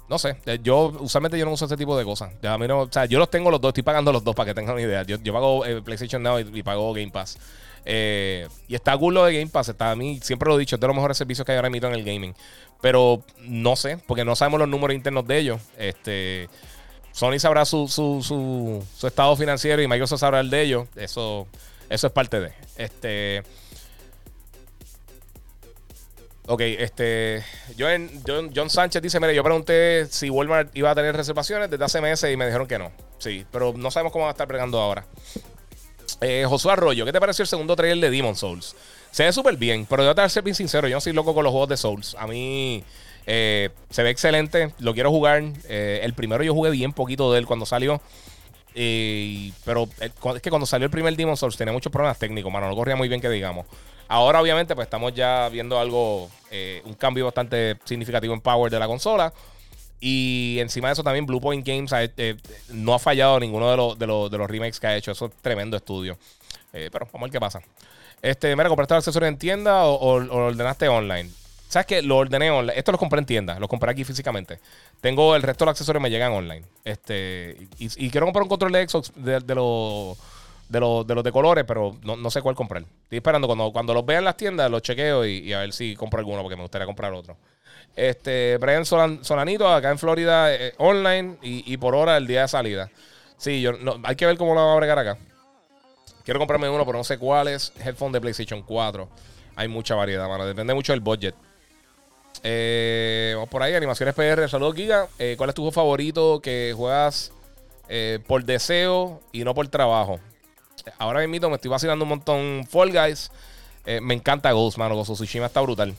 No sé, eh, yo usualmente yo no uso ese tipo de cosas. A mí no, o sea, yo los tengo los dos, estoy pagando los dos para que tengan una idea. Yo, yo pago eh, PlayStation Now y, y pago Game Pass. Eh, y está cool de Game Pass. Está a mí, siempre lo he dicho, es de los mejores servicios que hay ahora mismo en el gaming. Pero no sé, porque no sabemos los números internos de ellos. Este. Sony sabrá su, su, su, su estado financiero y Microsoft sabrá el de ellos. Eso, eso es parte de. Este. Ok, este. John, John, John Sánchez dice: Mire, yo pregunté si Walmart iba a tener reservaciones desde hace meses y me dijeron que no. Sí, pero no sabemos cómo va a estar bregando ahora. Eh, Josué Arroyo, ¿qué te pareció el segundo trailer de Demon Souls? Se ve súper bien, pero yo te voy a ser bien sincero, yo no soy loco con los juegos de Souls. A mí eh, se ve excelente, lo quiero jugar. Eh, el primero yo jugué bien poquito de él cuando salió. Pero eh, es que cuando salió el primer Demon Souls tenía muchos problemas técnicos, mano. No corría muy bien que digamos. Ahora, obviamente, pues estamos ya viendo algo, un cambio bastante significativo en power de la consola. Y encima de eso también Blue Point Games eh, no ha fallado ninguno de los, de, los, de los remakes que ha hecho. Eso es tremendo estudio. Eh, pero vamos a ver qué pasa. Este, mira, ¿compraste el accesorio en tienda o, lo ordenaste online? ¿Sabes qué? Lo ordené online. Esto lo compré en tienda. Lo compré aquí físicamente. Tengo el resto de los accesorios me llegan online. Este, y, quiero comprar un control de Xbox de, los de los de los de colores, pero no, no sé cuál comprar. Estoy esperando cuando, cuando los vea en las tiendas, los chequeo y a ver si compro alguno, porque me gustaría comprar otro. Este, Brian Solan- Solanito, acá en Florida, eh, online y, por hora el día de salida. Sí, yo no, hay que ver cómo lo va a bregar acá. Quiero comprarme uno, pero no sé cuál es. Headphone de PlayStation 4. Hay mucha variedad, mano. Depende mucho del budget. Eh, vamos por ahí, Animaciones PR. Saludos, Giga. Eh, ¿Cuál es tu juego favorito que juegas por deseo y no por trabajo? Ahora mismo me estoy vacilando un montón Fall Guys. Me encanta Ghost, mano. Ghost Tsushima está brutal.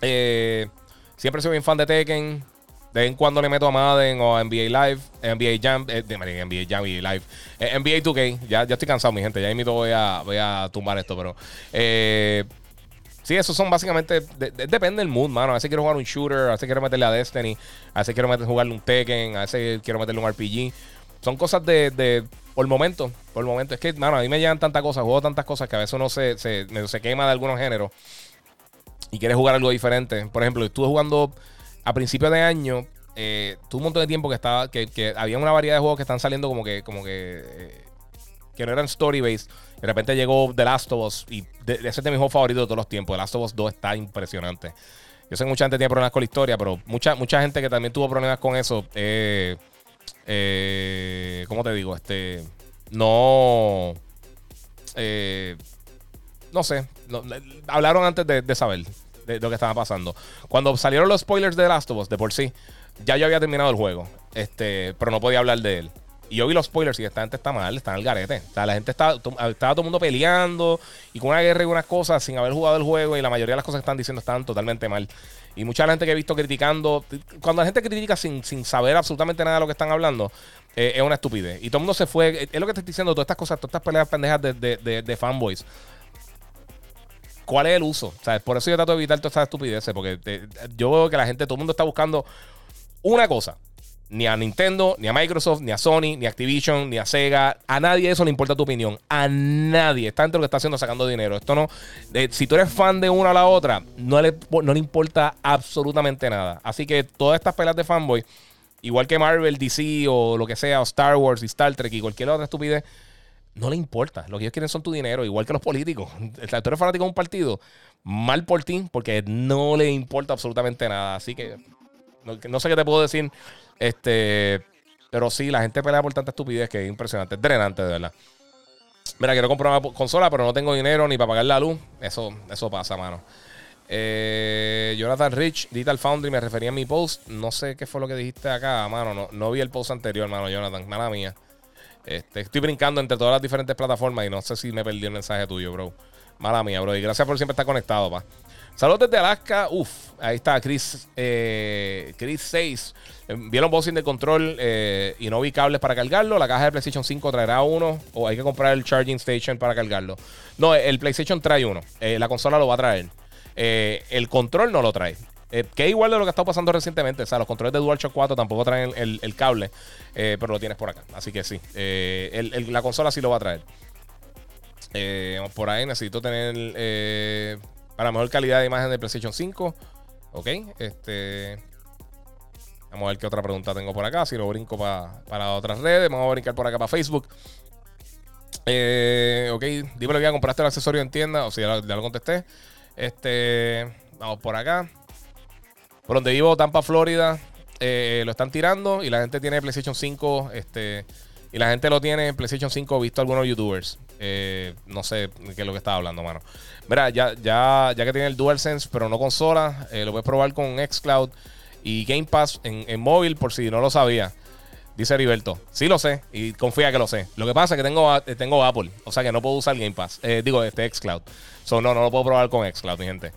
Eh, siempre soy bien fan de Tekken. De vez en cuando le meto a Madden o a NBA Live, NBA Jam, eh, NBA Jam y Live, eh, NBA 2K. Ya, ya estoy cansado, mi gente. Ya mismo voy a, voy a tumbar esto, pero. Eh, sí, esos son básicamente. de- de- depende del mood, mano. A veces quiero jugar un shooter, a veces quiero meterle a Destiny, a veces quiero meter, jugarle un Tekken, a veces quiero meterle un RPG. Son cosas de. de por el momento, por el momento. Es que, mano, a mí me llegan tantas cosas, juego tantas cosas que a veces uno se, se, se quema de algunos géneros y quieres jugar algo diferente. Por ejemplo, estuve jugando a principios de año. Eh, tuve un montón de tiempo que estaba. Que, había una variedad de juegos que están saliendo como que. Como que. eh, que no eran story based. De repente llegó The Last of Us. Y de ese es de mis juegos favoritos de todos los tiempos. The Last of Us 2 está impresionante. Yo sé que mucha gente tiene problemas con la historia, pero mucha, mucha gente que también tuvo problemas con eso. Eh, eh, ¿Cómo te digo? Este. No. Eh, no sé. hablaron antes de, saber de, lo que estaba pasando. Cuando salieron los spoilers de Last of Us, de por sí, ya yo había terminado el juego. Este, pero no podía hablar de él. Y yo vi los spoilers y esta gente está mal, está en el garete. La gente está, estaba todo el mundo peleando y con una guerra y unas cosas sin haber jugado el juego. Y la mayoría de las cosas que están diciendo están totalmente mal. Y mucha gente que he visto criticando, cuando la gente critica sin, sin saber absolutamente nada de lo que están hablando, eh, es una estupidez. Y todo el mundo se fue. Es lo que te estoy diciendo, todas estas cosas, todas estas peleas pendejas de, de, de- de fanboys. ¿Cuál es el uso? O sea, por eso yo trato de evitar todas estas estupideces, porque eh, yo veo que la gente, todo el mundo está buscando una cosa. Ni a Nintendo, ni a Microsoft, ni a Sony, ni a Activision, ni a Sega. A nadie eso le importa tu opinión. A nadie. Está entre lo que está haciendo sacando dinero. Esto no. si tú eres fan de una a la otra, no le, no le importa absolutamente nada. Así que todas estas pelas de fanboy, igual que Marvel, DC o lo que sea, o Star Wars y Star Trek y cualquier otra estupidez, no le importa. Lo que ellos quieren son tu dinero, igual que los políticos. Tú eres fanático de un partido, mal por ti, porque no le importa absolutamente nada. Así que no, que no sé qué te puedo decir. Este, pero sí, la gente pelea por tanta estupidez que es impresionante, es drenante, de verdad. Mira, quiero comprar una consola, pero no tengo dinero ni para pagar la luz. Eso, eso pasa, mano. Eh, Jonathan Rich, Digital Foundry, me refería a mi post. No sé qué fue lo que dijiste acá, mano. No, no vi el post anterior, mano, Jonathan. Mala mía. Este, estoy brincando entre todas las diferentes plataformas y no sé si me perdí el mensaje tuyo, bro. Mala mía, bro. Y gracias por siempre estar conectado, pa. Saludos desde Alaska. Uf, ahí está Chris, eh, Chris 6. Eh, Vi el unboxing de control eh, y no vi cables para cargarlo. La caja de PlayStation 5 traerá uno o hay que comprar el charging station para cargarlo. No, el PlayStation trae uno. La consola lo va a traer. el control no lo trae. Que es igual de lo que ha estado pasando recientemente. O sea, los controles de DualShock 4 tampoco traen el, cable, pero lo tienes por acá. Así que sí, la consola sí lo va a traer. por ahí necesito tener para mejor calidad de imagen de PlayStation 5. Ok, este. Vamos a ver qué otra pregunta tengo por acá. Si lo brinco para otras redes. Vamos a brincar por acá para Facebook. Eh, ok, dímelo ya, compraste el accesorio en tienda. O sea, ya lo, contesté. Este. Vamos por acá. Por donde vivo, Tampa, Florida. Eh, lo están tirando y la gente tiene PlayStation 5. Este. Y la gente lo tiene en PlayStation 5. Visto algunos YouTubers. Eh, no sé qué es lo que estaba hablando, mano. Mira, ya, ya, ya que tiene el DualSense, pero no consola, lo puedes probar con Xcloud y Game Pass en, móvil, por si no lo sabía. Dice Heriberto. Sí lo sé y confía que lo sé. Lo que pasa es que tengo, eh, tengo Apple. O sea que no puedo usar Game Pass. Eh, digo, este Xcloud. So, no, no lo puedo probar con Xcloud, mi gente.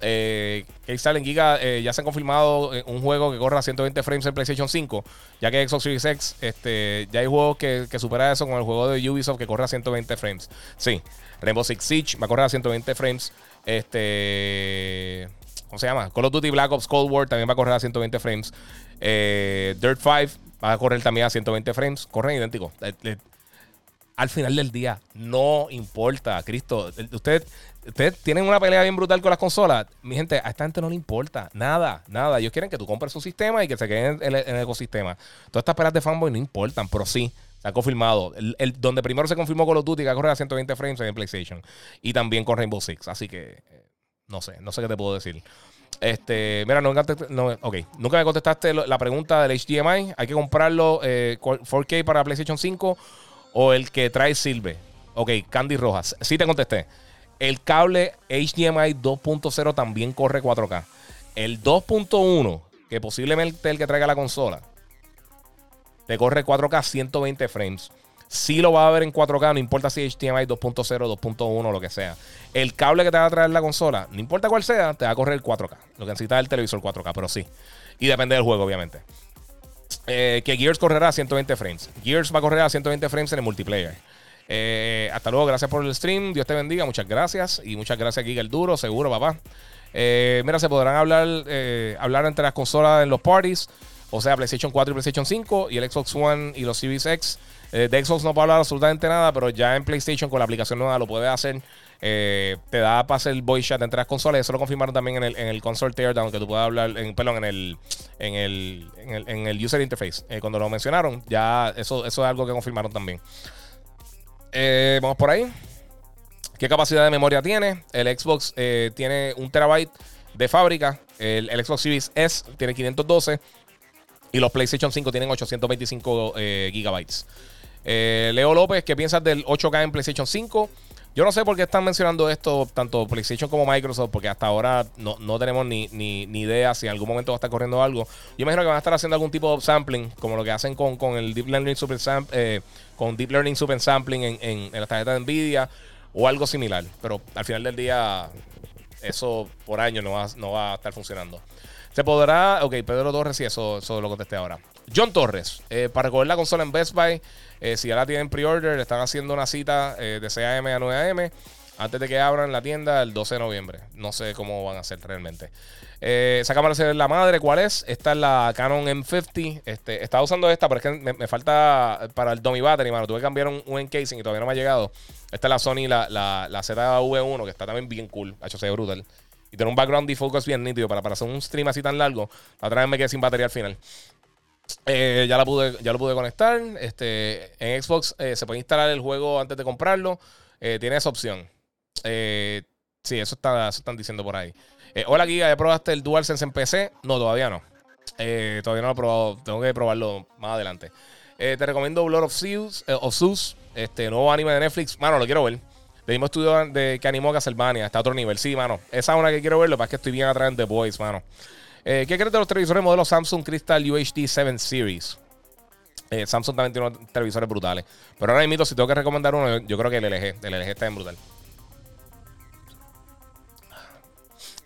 Eh, en Giga eh, ya se ha confirmado un juego que corre a 120 frames en PlayStation 5. Ya que Xbox Series X, este, ya hay juegos que, supera eso con el juego de Ubisoft que corre a 120 frames. Sí. Rainbow Six Siege va a correr a 120 frames. Este. ¿Cómo se llama? Call of Duty Black Ops Cold War también va a correr a 120 frames. Eh, Dirt 5 va a correr también a 120 frames. Corren idénticos. Eh, al final del día, no importa, Cristo. Ustedes usted tienen una pelea bien brutal con las consolas. Mi gente, a esta gente no le importa. Nada, nada. Ellos quieren que tú compres su sistema y que se queden en el, ecosistema. Todas estas peleas de fanboy no importan, pero sí. Se ha confirmado. El, donde primero se confirmó Call of Duty que va a correr a 120 frames en PlayStation. Y también con Rainbow Six. Así que eh, no sé, no sé qué te puedo decir. Este, mira, nunca, nunca me contestaste la pregunta del HDMI. ¿Hay que comprarlo 4K eh, para PlayStation 5 o el que trae Silver? Ok, Candy Rojas. Sí te contesté. El cable HDMI 2.0 también corre 4K. El 2.1, que posiblemente el que traiga la consola, te corre 4K 120 frames. Si lo va a ver en 4K, no importa si HDMI 2.0, 2.1, lo que sea. El cable que te va a traer la consola, no importa cuál sea, te va a correr 4K. Lo que necesita es el televisor 4K, pero sí. Y depende del juego, obviamente. Eh, que Gears correrá a 120 frames. Gears va a correr a 120 frames en el multiplayer. Eh, hasta luego, gracias por el stream. Dios te bendiga, muchas gracias. Y muchas gracias, Giga el Duro, seguro, papá. Eh, mira, se podrán hablar, hablar entre las consolas en los parties. O sea, PlayStation 4 y PlayStation 5 y el Xbox One y los Series X. Eh, de Xbox no puedo hablar absolutamente nada, pero ya en PlayStation con la aplicación nueva lo puedes hacer. Eh, te da para hacer voice chat entre las consolas. Eso lo confirmaron también en el, en el console teardown, que tú puedes hablar, en, perdón, en el, en el, en el, user interface. Eh, cuando lo mencionaron, ya eso, eso es algo que confirmaron también. Vamos por ahí. ¿Qué capacidad de memoria tiene? El Xbox tiene un terabyte de fábrica. El, Xbox Series S tiene 512. Y los PlayStation 5 tienen 825 gigabytes. Eh, Leo López, ¿qué piensas del 8K en PlayStation 5? Yo no sé por qué están mencionando esto, tanto PlayStation como Microsoft, porque hasta ahora no, tenemos ni, idea si en algún momento va a estar corriendo algo. Yo imagino que van a estar haciendo algún tipo de sampling, como lo que hacen con, el Deep Learning Super eh, con Deep Learning Super Sampling en, en, las tarjetas de Nvidia o algo similar. Pero al final del día, eso por año no va, no va a estar funcionando. Se podrá. Ok, Pedro Torres, sí, eso, eso lo contesté ahora. John Torres, eh, para recoger la consola en Best Buy, eh, si ya la tienen pre-order, están haciendo una cita eh, de 6 a.m. a 9 a.m. antes de que abran la tienda el 12 de noviembre. No sé cómo van a hacer realmente. Eh, esa cámara es la madre, ¿cuál es? Esta es la Canon M50. Este, estaba usando esta, pero es que me, falta para el dummy battery, mano. Tuve que cambiar un, un, encasing y todavía no me ha llegado. Esta es la Sony, la, la, la ZV1, que está también bien cool. HC brutal. Y tiene un background defocus bien nítido para, para hacer un stream así tan largo. La otra vez me quedé sin batería al final. Eh, ya, la pude, ya lo pude conectar. Este, en Xbox eh, se puede instalar el juego antes de comprarlo. Eh, tiene esa opción. Sí, eso, está, están diciendo por ahí. hola, Giga, ¿ya probaste el DualSense en PC? No, todavía no. todavía no lo he probado. Tengo que probarlo más adelante. te recomiendo Blood of Zeus, of Zeus, este nuevo anime de Netflix. Mano, lo quiero ver. El mismo estudio de, que animó Castlevania. Está a otro nivel. Sí, mano. Esa es una que quiero ver. Lo que es que estoy bien atrás de The Boys, mano. Eh, ¿Qué crees de los televisores modelo Samsung Crystal UHD 7 Series? Eh, Samsung también tiene unos televisores brutales. Pero ahora mismo, si tengo que recomendar uno, yo creo que el LG. El LG está bien brutal.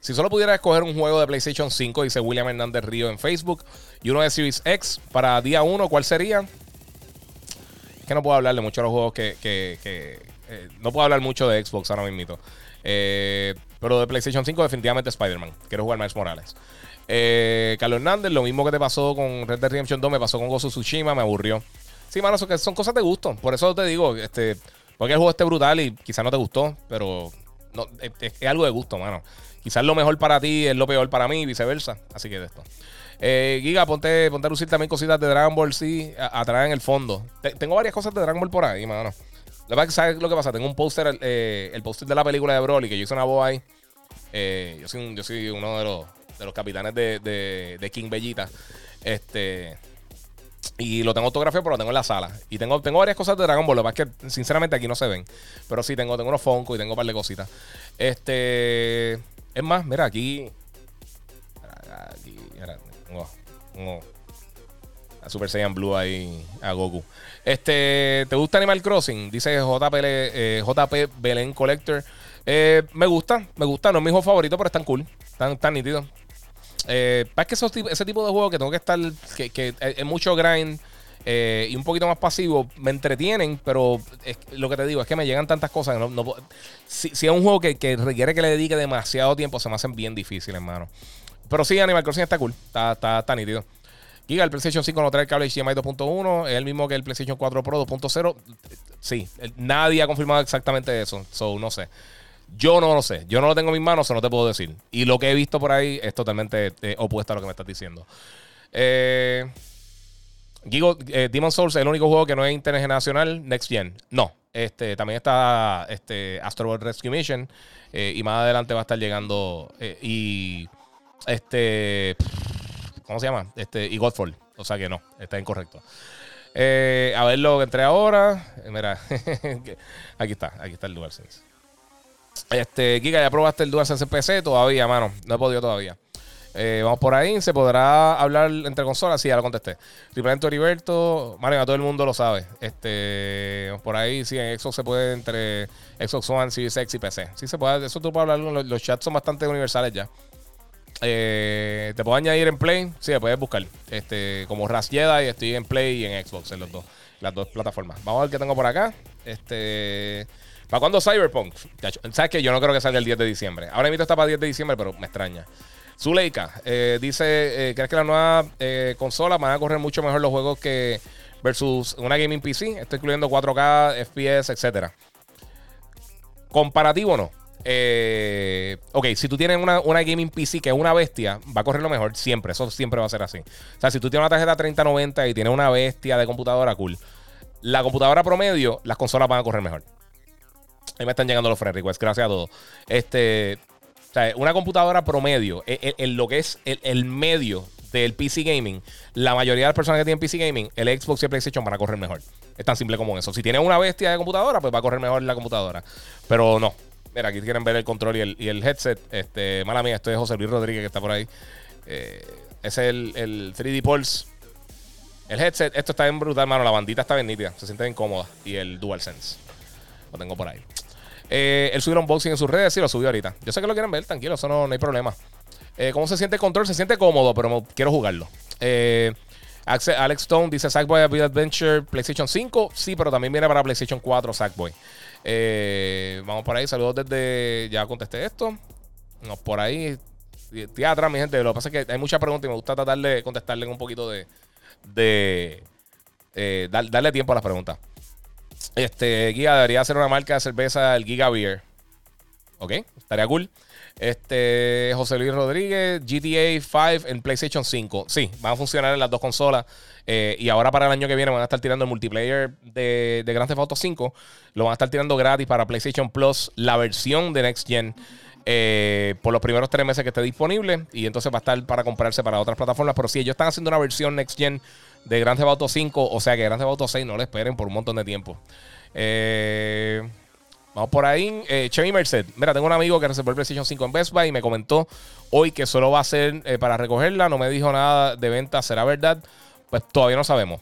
Si solo pudiera escoger un juego de PlayStation 5, dice William Hernández Río en Facebook, y uno de Series X para día 1, ¿cuál sería? Es que no puedo hablar de muchos de los juegos que. Eh, no puedo hablar mucho de Xbox ahora mismo. Pero de PlayStation 5 definitivamente Spider-Man. Quiero jugar Miles Morales. Eh, Carlos Hernández, lo mismo que te pasó con Red Dead Redemption 2, me pasó con Gozo Tsushima, me aburrió. Sí, mano, son, son cosas de gusto. Por eso te digo, este, porque el juego esté brutal y quizás no te gustó, pero no, es, algo de gusto, mano. Quizás lo mejor para ti es lo peor para mí y viceversa. Así que de esto. Eh, Giga, ponte, ponte a lucir también cositas de Dragon Ball, sí, atrás en el fondo. tengo varias cosas de Dragon Ball por ahí, mano. ¿Sabes lo que pasa? Tengo un póster, eh, el póster de la película de Broly, que yo hice una voz ahí. Eh, yo, soy yo soy uno de los, de los capitanes de, de, King Bellita. Este. Y lo tengo autografiado, pero lo tengo en la sala. Y tengo, tengo varias cosas de Dragon Ball. Lo que pasa es que, sinceramente, aquí no se ven. Pero sí, tengo, tengo unos Funko y tengo un par de cositas. Este. Es más, mira, aquí. Aquí, mira, tengo, a Super Saiyan Blue ahí a Goku. Este, ¿te gusta Animal Crossing? Dice JP, eh, JP Belén Collector. Eh, me gusta, me gusta. No es mi juego favorito, pero están cool. Están, tan nítidos. Eh, es que ese tipo de juegos que tengo que estar, que, es mucho grind eh, y un poquito más pasivo, me entretienen, pero lo que te digo es que me llegan tantas cosas. no, si, es un juego que, requiere que le dedique demasiado tiempo, se me hacen bien difíciles, hermano. Pero sí, Animal Crossing está cool, está, está, está nítido. Giga, el PlayStation 5 no trae el cable HDMI 2.1, es el mismo que el PlayStation 4 Pro 2.0. Sí, nadie ha confirmado exactamente eso, so no sé. Yo no lo sé. Yo no lo tengo en mis manos, eso no te puedo decir. Y lo que he visto por ahí es totalmente eh, opuesto a lo que me estás diciendo. Eh, Gigo, eh, Demon Souls es el único juego que no es intergeneracional Next Gen. No. Este, también está este, Astro World Rescue Mission. Eh, y más adelante va a estar llegando. y. Este. ¿Cómo se llama? Este, y Godfall. O sea que no, está incorrecto. a ver lo que entré ahora. Mira, aquí está, aquí está el DualSense. Este, Kika, ¿ya probaste el DualSense PC? Todavía, mano. No he podido todavía. Eh, vamos por ahí. ¿Se podrá hablar entre consolas? Sí, ya lo contesté. Triplemente Heriberto. Mario, todo el mundo lo sabe. Este, vamos por ahí. Sí, en Xbox se puede entre Xbox One, Series X y PC. Sí, se puede. Eso tú puedes hablar. Los, chats son bastante universales ya. Eh, te puedo añadir en Play. Sí, puedes buscar. Este, como Ras Jedi, estoy en Play y en Xbox, en los dos, las dos plataformas. Vamos a ver qué tengo por acá. Este. ¿Para cuándo Cyberpunk? ¿Sabes que Yo no creo que salga el 10 de diciembre. Ahora mismo está para el 10 de diciembre, pero me extraña. Zuleika eh, dice: eh, ¿Crees que las nuevas eh, consolas van a correr mucho mejor los juegos que versus una gaming PC? Estoy incluyendo 4K, FPS, etcétera. Comparativo no. Eh, ok, si tú tienes una, una, gaming PC que es una bestia, va a correr lo mejor siempre. Eso siempre va a ser así. O sea, si tú tienes una tarjeta 3090 y tienes una bestia de computadora, cool. La computadora promedio, las consolas van a correr mejor. Ahí me están llegando los friend requests, gracias a todos. Este, o sea, una computadora promedio, en, lo que es el, medio del PC Gaming, la mayoría de las personas que tienen PC Gaming, el Xbox y el PlayStation van a correr mejor. Es tan simple como eso. Si tienes una bestia de computadora, pues va a correr mejor la computadora. Pero no. Mira, aquí quieren ver el control y el, headset. Este, mala mía, esto es José Luis Rodríguez que está por ahí. Eh, es el, el 3D Pulse. El headset, esto está bien brutal, mano. La bandita está bien nítida. Se siente bien cómoda. Y el DualSense. Lo tengo por ahí. Eh, él subió un unboxing en sus redes y lo subió ahorita. Yo sé que lo quieren ver, tranquilo, eso no, hay problema. Eh, ¿Cómo se siente el control? Se siente cómodo, pero quiero jugarlo. Eh, Alex Stone dice Sackboy Adventure PlayStation 5. Sí, pero también viene para PlayStation 4 Sackboy. Eh, vamos por ahí. Saludos desde. Ya contesté esto. No, por ahí. Atrás, mi gente. Lo que pasa es que hay muchas preguntas y me gusta tratar de contestarle un poquito de. darle tiempo a las preguntas. Este, Giga debería ser una marca de cerveza, el Giga Beer. Ok, estaría cool. Este, José Luis Rodríguez, GTA 5 en PlayStation 5. Sí, van a funcionar en las dos consolas. Eh, y ahora para el año que viene van a estar tirando el multiplayer de, de Grand Theft Auto 5. Lo van a estar tirando gratis para PlayStation Plus, la versión de Next Gen. Eh, por los primeros tres meses que esté disponible. Y entonces va a estar para comprarse para otras plataformas. Pero si ellos están haciendo una versión Next Gen de Grand Theft Auto 5, o sea que Grand Theft Auto 6 no le esperen por un montón de tiempo. Eh, vamos por ahí. Eh, Chevy Merced. Mira, tengo un amigo que reservó el PlayStation 5 en Best Buy y me comentó hoy que solo va a ser eh, para recogerla. No me dijo nada de venta. ¿Será verdad? Pues todavía no sabemos.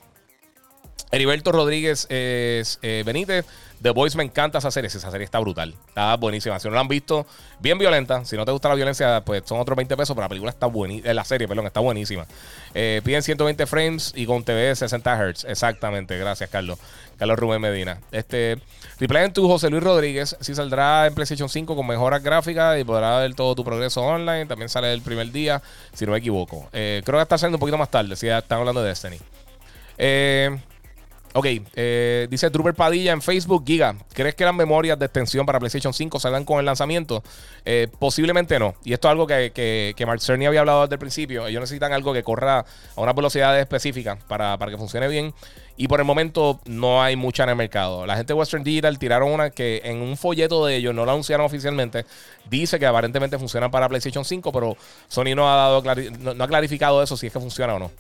Heriberto Rodríguez eh, Benítez. The Voice me encanta esa serie. Esa serie está brutal. Está buenísima. Si no la han visto, bien violenta. Si no te gusta la violencia, pues son otros 20 pesos. Pero la película está buenísima. La serie, perdón, está buenísima. Eh, piden 120 frames y con TV 60 Hz. Exactamente. Gracias, Carlos. Carlos Rubén Medina. Este. Replay en tu José Luis Rodríguez. Si saldrá en PlayStation 5 con mejoras gráficas y podrá ver todo tu progreso online. También sale el primer día, si no me equivoco. Eh, creo que está saliendo un poquito más tarde. Si ya están hablando de Destiny. Eh. Ok, eh, dice Trooper Padilla en Facebook, Giga, ¿crees que las memorias de extensión para PlayStation 5 salgan con el lanzamiento? Eh, posiblemente no. Y esto es algo que, que, Mark Cerny había hablado desde el principio. Ellos necesitan algo que corra a una velocidad específica para, para, que funcione bien. Y por el momento no hay mucha en el mercado. La gente de Western Digital tiraron una que en un folleto de ellos, no la anunciaron oficialmente, dice que aparentemente funciona para PlayStation 5, pero Sony no ha, dado no ha clarificado eso si es que funciona o no.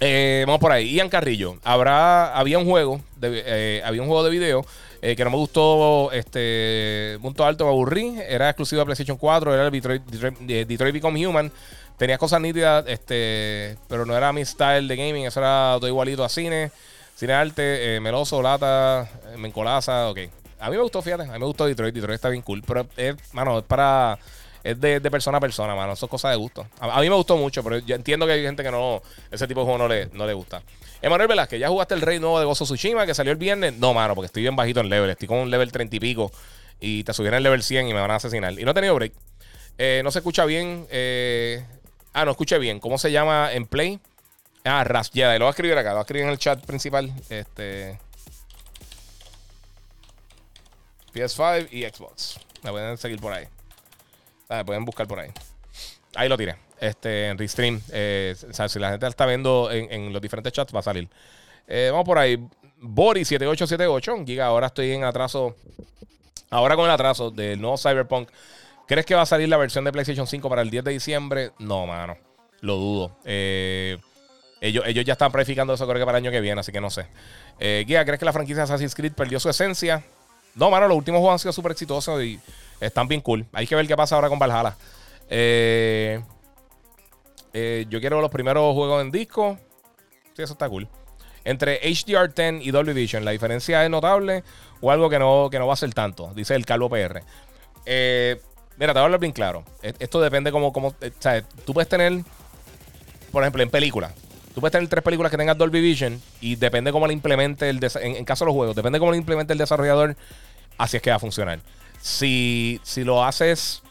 Eh, vamos por ahí. Ian Carrillo. Habrá, había un juego, de, eh, había un juego de video eh, que no me gustó, este, punto alto, me aburrí. Era exclusivo de PlayStation 4, era el Detroit, Detroit, Become Human. Tenía cosas nítidas, este, pero no era mi style de gaming. Eso era todo igualito a cine, cine arte, meloso, lata, mencolaza, ok. A mí me gustó, fíjate, a mí me gustó Detroit. Detroit está bien cool, pero es, mano, es para es de, persona a persona, mano. Eso es cosa de gusto. A, mí me gustó mucho, pero yo entiendo que hay gente que no, ese tipo de juego no le, no le gusta. Emanuel Velázquez, ¿ya jugaste el rey nuevo de Gozo Tsushima que salió el viernes? No, mano, porque estoy bien bajito en level. Estoy con un level 30 y pico. Y te subieron el level 100 y me van a asesinar. Y no he tenido break. Eh, no se escucha bien. Eh, ah, no escuché bien. ¿Cómo se llama en Play? Ah, Ras Lo voy a escribir acá. Lo voy a escribir en el chat principal. Este. PS5 y Xbox. Me pueden seguir por ahí. Ah, pueden buscar por ahí. Ahí lo tiré. Este, en Restream. Eh, si la gente está viendo en, los diferentes chats, va a salir. Eh, vamos por ahí. Bori7878. Giga, ahora estoy en atraso. Ahora con el atraso del nuevo Cyberpunk. ¿Crees que va a salir la versión de PlayStation 5 para el 10 de diciembre? No, mano. Lo dudo. Eh, ellos, ellos ya están planificando eso, creo que para el año que viene, así que no sé. Giga, ¿crees que la franquicia Assassin's Creed perdió su esencia? No, mano, los últimos juegos han sido súper exitosos y están bien cool. Hay que ver qué pasa ahora con Valhalla. Eh, eh, yo quiero los primeros juegos en disco. Sí, eso está cool. Entre HDR10 y Dolby Vision, ¿la diferencia es notable o algo que no, que no va a ser tanto? Dice el Calvo PR. Eh, mira, te voy a hablar bien claro. E, esto depende como, como tú puedes tener, por ejemplo, en películas. Tú puedes tener tres películas que tengan Dolby Vision y depende cómo la implemente el en, en caso de los juegos, depende cómo lo implemente el desarrollador, así es que va a funcionar. Si, si lo haces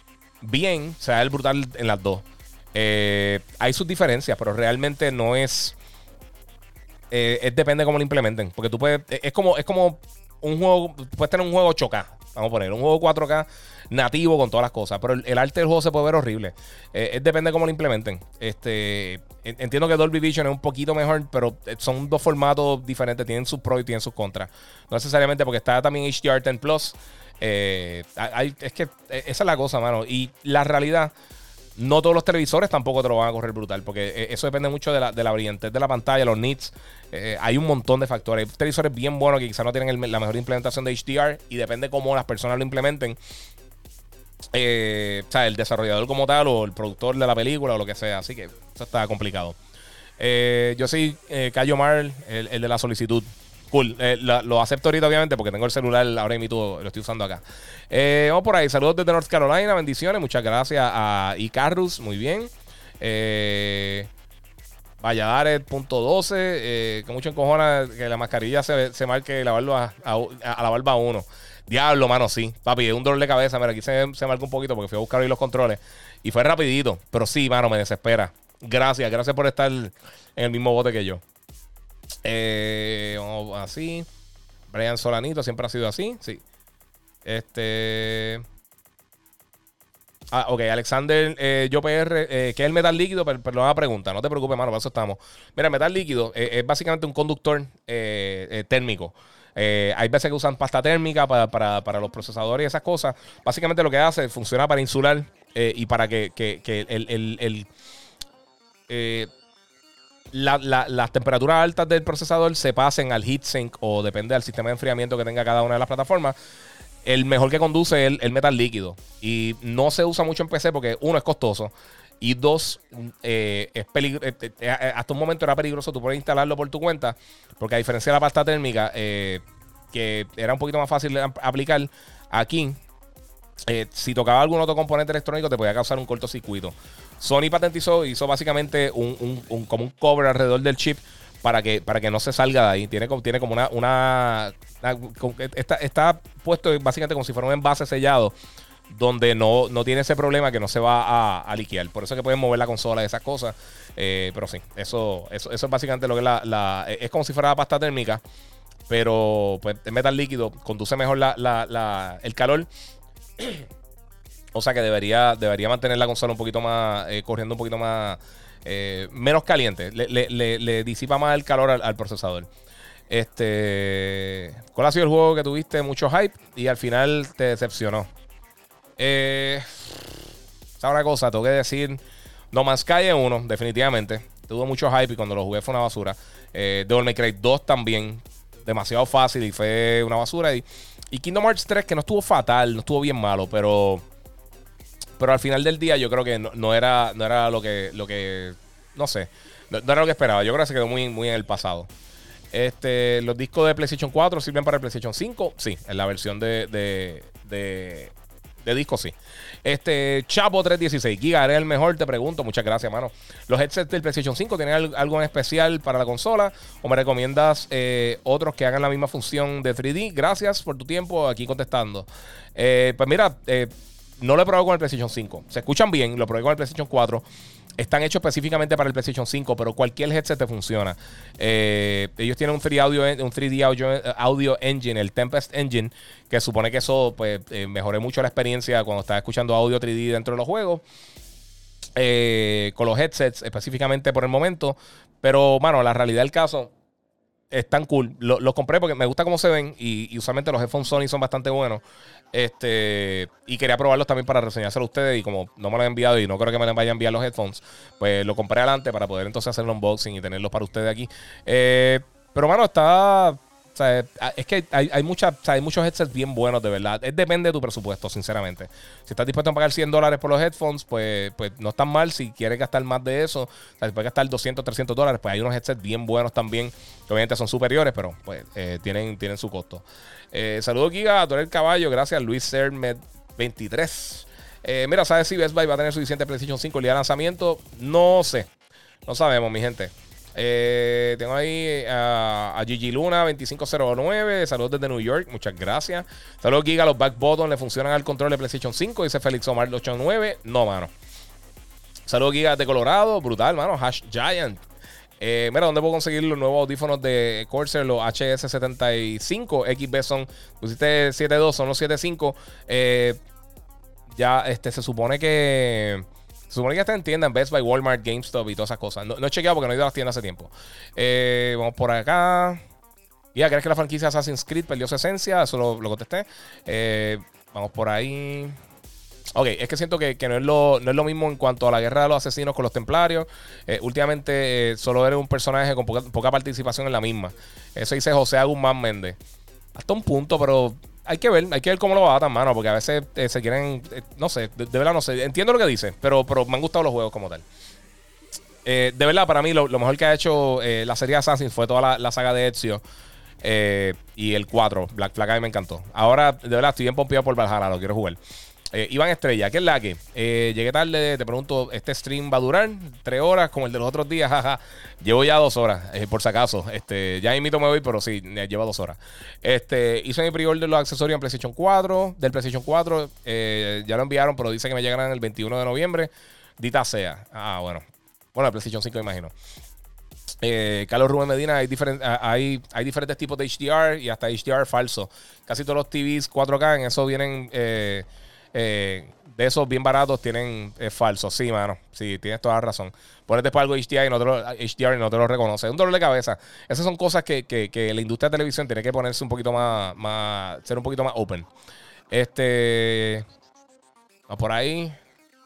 bien, se el brutal en las dos. Eh, hay sus diferencias, pero realmente no es. Eh, es depende de cómo lo implementen. Porque tú puedes. Es como, es como un juego. Puedes tener un juego 8K. Vamos a poner un juego 4K nativo con todas las cosas. Pero el, arte del juego se puede ver horrible. Eh, es depende de cómo lo implementen. Este, entiendo que Dolby Vision es un poquito mejor, pero son dos formatos diferentes. Tienen sus pros y tienen sus contras. No necesariamente porque está también HDR10 Plus. Eh, es que eh, esa es la cosa, mano. Y la realidad, no todos los televisores tampoco te lo van a correr brutal, porque eh, eso depende mucho de la, de la brillantez de la pantalla, los nits. hay un montón de factores. Hay televisores bien buenos que quizás no tienen la mejor implementación de HDR y depende cómo las personas lo implementen. o sea, el desarrollador como tal o el productor de la película o lo que sea. Así que eso está complicado. yo soy Cayo Mar, el de la solicitud. Cool. Eh, lo acepto ahorita, obviamente, porque tengo el celular ahora mismo, lo estoy usando acá. Eh, vamos por ahí. Saludos desde North Carolina. Bendiciones. Muchas gracias a Icarus. Muy bien. Eh, Valladares.12. Eh, que mucho encojona que la mascarilla se, se marque la barba a, la barba 1. Diablo, mano, sí. Papi, un dolor de cabeza. Mira, aquí se, se marca un poquito porque fui a buscar ahí los controles. Y fue rapidito. Pero sí, mano, me desespera. Gracias, gracias por estar en el mismo bote que yo. Eh, así. Brian Solanito siempre ha sido así. Sí. Este. Ah, ok, Alexander eh, yo PR, eh, ¿qué es el metal líquido? Perdón la pregunta, no te preocupes, mano, para eso estamos. Mira, el metal líquido eh, es básicamente un conductor térmico. hay veces que usan pasta térmica para, los procesadores y esas cosas. Básicamente lo que hace, funciona para insular y para que, el las temperaturas altas del procesador se pasen al heatsink o depende del sistema de enfriamiento que tenga cada una de las plataformas. El mejor que conduce es el, metal líquido. Y no se usa mucho en PC porque uno es costoso. Y dos, eh, es hasta un momento era peligroso tú puedes instalarlo por tu cuenta, porque a diferencia de la pasta térmica, que era un poquito más fácil de aplicar, aquí, si tocaba algún otro componente electrónico, te podía causar un cortocircuito. Sony patentizó, hizo básicamente un, como un cover alrededor del chip para que, para que no se salga de ahí. Tiene, tiene como una. una, está, está, puesto básicamente como si fuera un envase sellado. Donde no, no tiene ese problema que no se va a, a liquear. Por eso es que pueden mover la consola y esas cosas. Eh, pero sí, eso, eso, eso es básicamente lo que es la, Es como si fuera la pasta térmica. Pero pues es metal líquido. Conduce mejor el calor. O sea que debería, debería mantener la consola un poquito más, eh, corriendo un poquito más, eh, menos caliente. Le, disipa más el calor al, procesador. Este, ¿Cuál ha sido el juego que tuviste mucho hype y al final te decepcionó? Eh, una cosa, tengo que decir, No Man's Sky es uno, definitivamente. Tuvo mucho hype y cuando lo jugué fue una basura. Eh, Devil May Cry 2 también, demasiado fácil y fue una basura. Y, y Kingdom Hearts 3 que no estuvo fatal, no estuvo bien malo, pero pero al final del día yo creo que no, era, no era lo que, lo que no sé, no, era lo que esperaba. Yo creo que se quedó muy, muy en el pasado. Este, los discos de PlayStation 4 sirven para el PlayStation 5, sí, en la versión de, de, de, disco, sí. Este, Chapo 316, Giga, ¿eres el mejor? Te pregunto, muchas gracias, mano. ¿Los headsets del PlayStation 5 tienen algo en especial para la consola? ¿O me recomiendas eh, otros que hagan la misma función de 3D? Gracias por tu tiempo aquí contestando. Eh, pues mira, eh, no lo he probado con el PlayStation 5. Se escuchan bien, lo probé con el PlayStation 4. Están hechos específicamente para el PlayStation 5, pero cualquier headset te funciona. Eh, ellos tienen un 3D, audio, un 3D audio, engine, el Tempest Engine, que supone que eso pues, eh, mejore mucho la experiencia cuando estás escuchando audio 3D dentro de los juegos. Eh, con los headsets específicamente por el momento. Pero, mano, la realidad del caso están cool. Los compré porque me gusta cómo se ven y, usualmente los headphones Sony son bastante buenos. Este, y quería probarlos también para reseñárselo a ustedes. Y como no me lo han enviado y no creo que me vayan a enviar los headphones, pues lo compré adelante para poder entonces hacer el unboxing y tenerlos para ustedes aquí. Eh, pero, mano, está es que hay, hay, hay muchos headsets bien buenos, de verdad. Es, depende de tu presupuesto, sinceramente. Si estás dispuesto a pagar 100 dólares por los headphones, pues, pues no están mal. Si quieres gastar más de eso, o puedes gastar 200, 300 dólares, pues hay unos headsets bien buenos también, que obviamente son superiores, pero pues eh, tienen, tienen su costo. Eh, saludos, Giga, a el Caballo. Gracias, Luis Sermed 23. Eh, mira, ¿sabes si Best Buy va a tener suficiente PlayStation 5 el día de lanzamiento? No sé. No sabemos, mi gente. Eh, tengo ahí a, Gigi Luna 2509. Saludos desde New York. Muchas gracias. Saludos, Giga. Los back buttons le funcionan al control de PlayStation 5. Dice Félix Omar 89. No, mano. Saludos, Giga de Colorado. Brutal, mano. Hash Giant. Eh, mira, ¿dónde puedo conseguir los nuevos audífonos de Corsair, los HS75? XB son, pusiste 7.2, son los 7.5. Eh, ya este, se supone que se supone que está en tienda en Best Buy, Walmart, GameStop y todas esas cosas. No, he chequeado porque no he ido a las tiendas hace tiempo. Eh, vamos por acá. Ya, ¿crees que la franquicia Assassin's Creed perdió su esencia? Eso lo, contesté. Eh, vamos por ahí. Ok, es que siento que, no, es lo, lo, mismo en cuanto a la guerra de los asesinos con los templarios. Eh, últimamente solo eres un personaje con poca, participación en la misma. Eso dice José Guzmán Méndez. Hasta un punto, pero hay que ver, hay que ver cómo lo tan mano, porque a veces eh, se quieren, eh, no sé, de, verdad no sé, entiendo lo que dice, pero, pero me han gustado los juegos como tal. Eh, de verdad, para mí lo, mejor que ha hecho la serie Assassin fue toda la, saga de Ezio y el 4, Black Flag, a mí me encantó. Ahora, de verdad, estoy bien pompeado por Valhalla, lo quiero jugar. Eh, Iván Estrella, ¿qué es la que? Eh, llegué tarde, te pregunto, ¿este stream va a durar tres horas como el de los otros días? Jaja. Llevo ya dos horas, eh, por si acaso. Este, ya invito me voy, pero sí, lleva dos horas. Este, hice mi pre de los accesorios en PlayStation 4, del PlayStation 4. ya lo enviaron, pero dice que me llegarán el 21 de noviembre. Dita sea. Ah, bueno. Bueno, el PlayStation 5 imagino. Carlos Rubén Medina, hay, hay, diferentes tipos de HDR y hasta HDR falso. Casi todos los TVs 4K en eso vienen eh, de esos bien baratos tienen es falso. Sí, mano. Sí, tienes toda la razón. Pones después algo HDR y no te lo, HDR y no te lo reconoce. Es un dolor de cabeza. Esas son cosas que, que, la industria de televisión tiene que ponerse un poquito más, más. ser un poquito más open. Este. por ahí.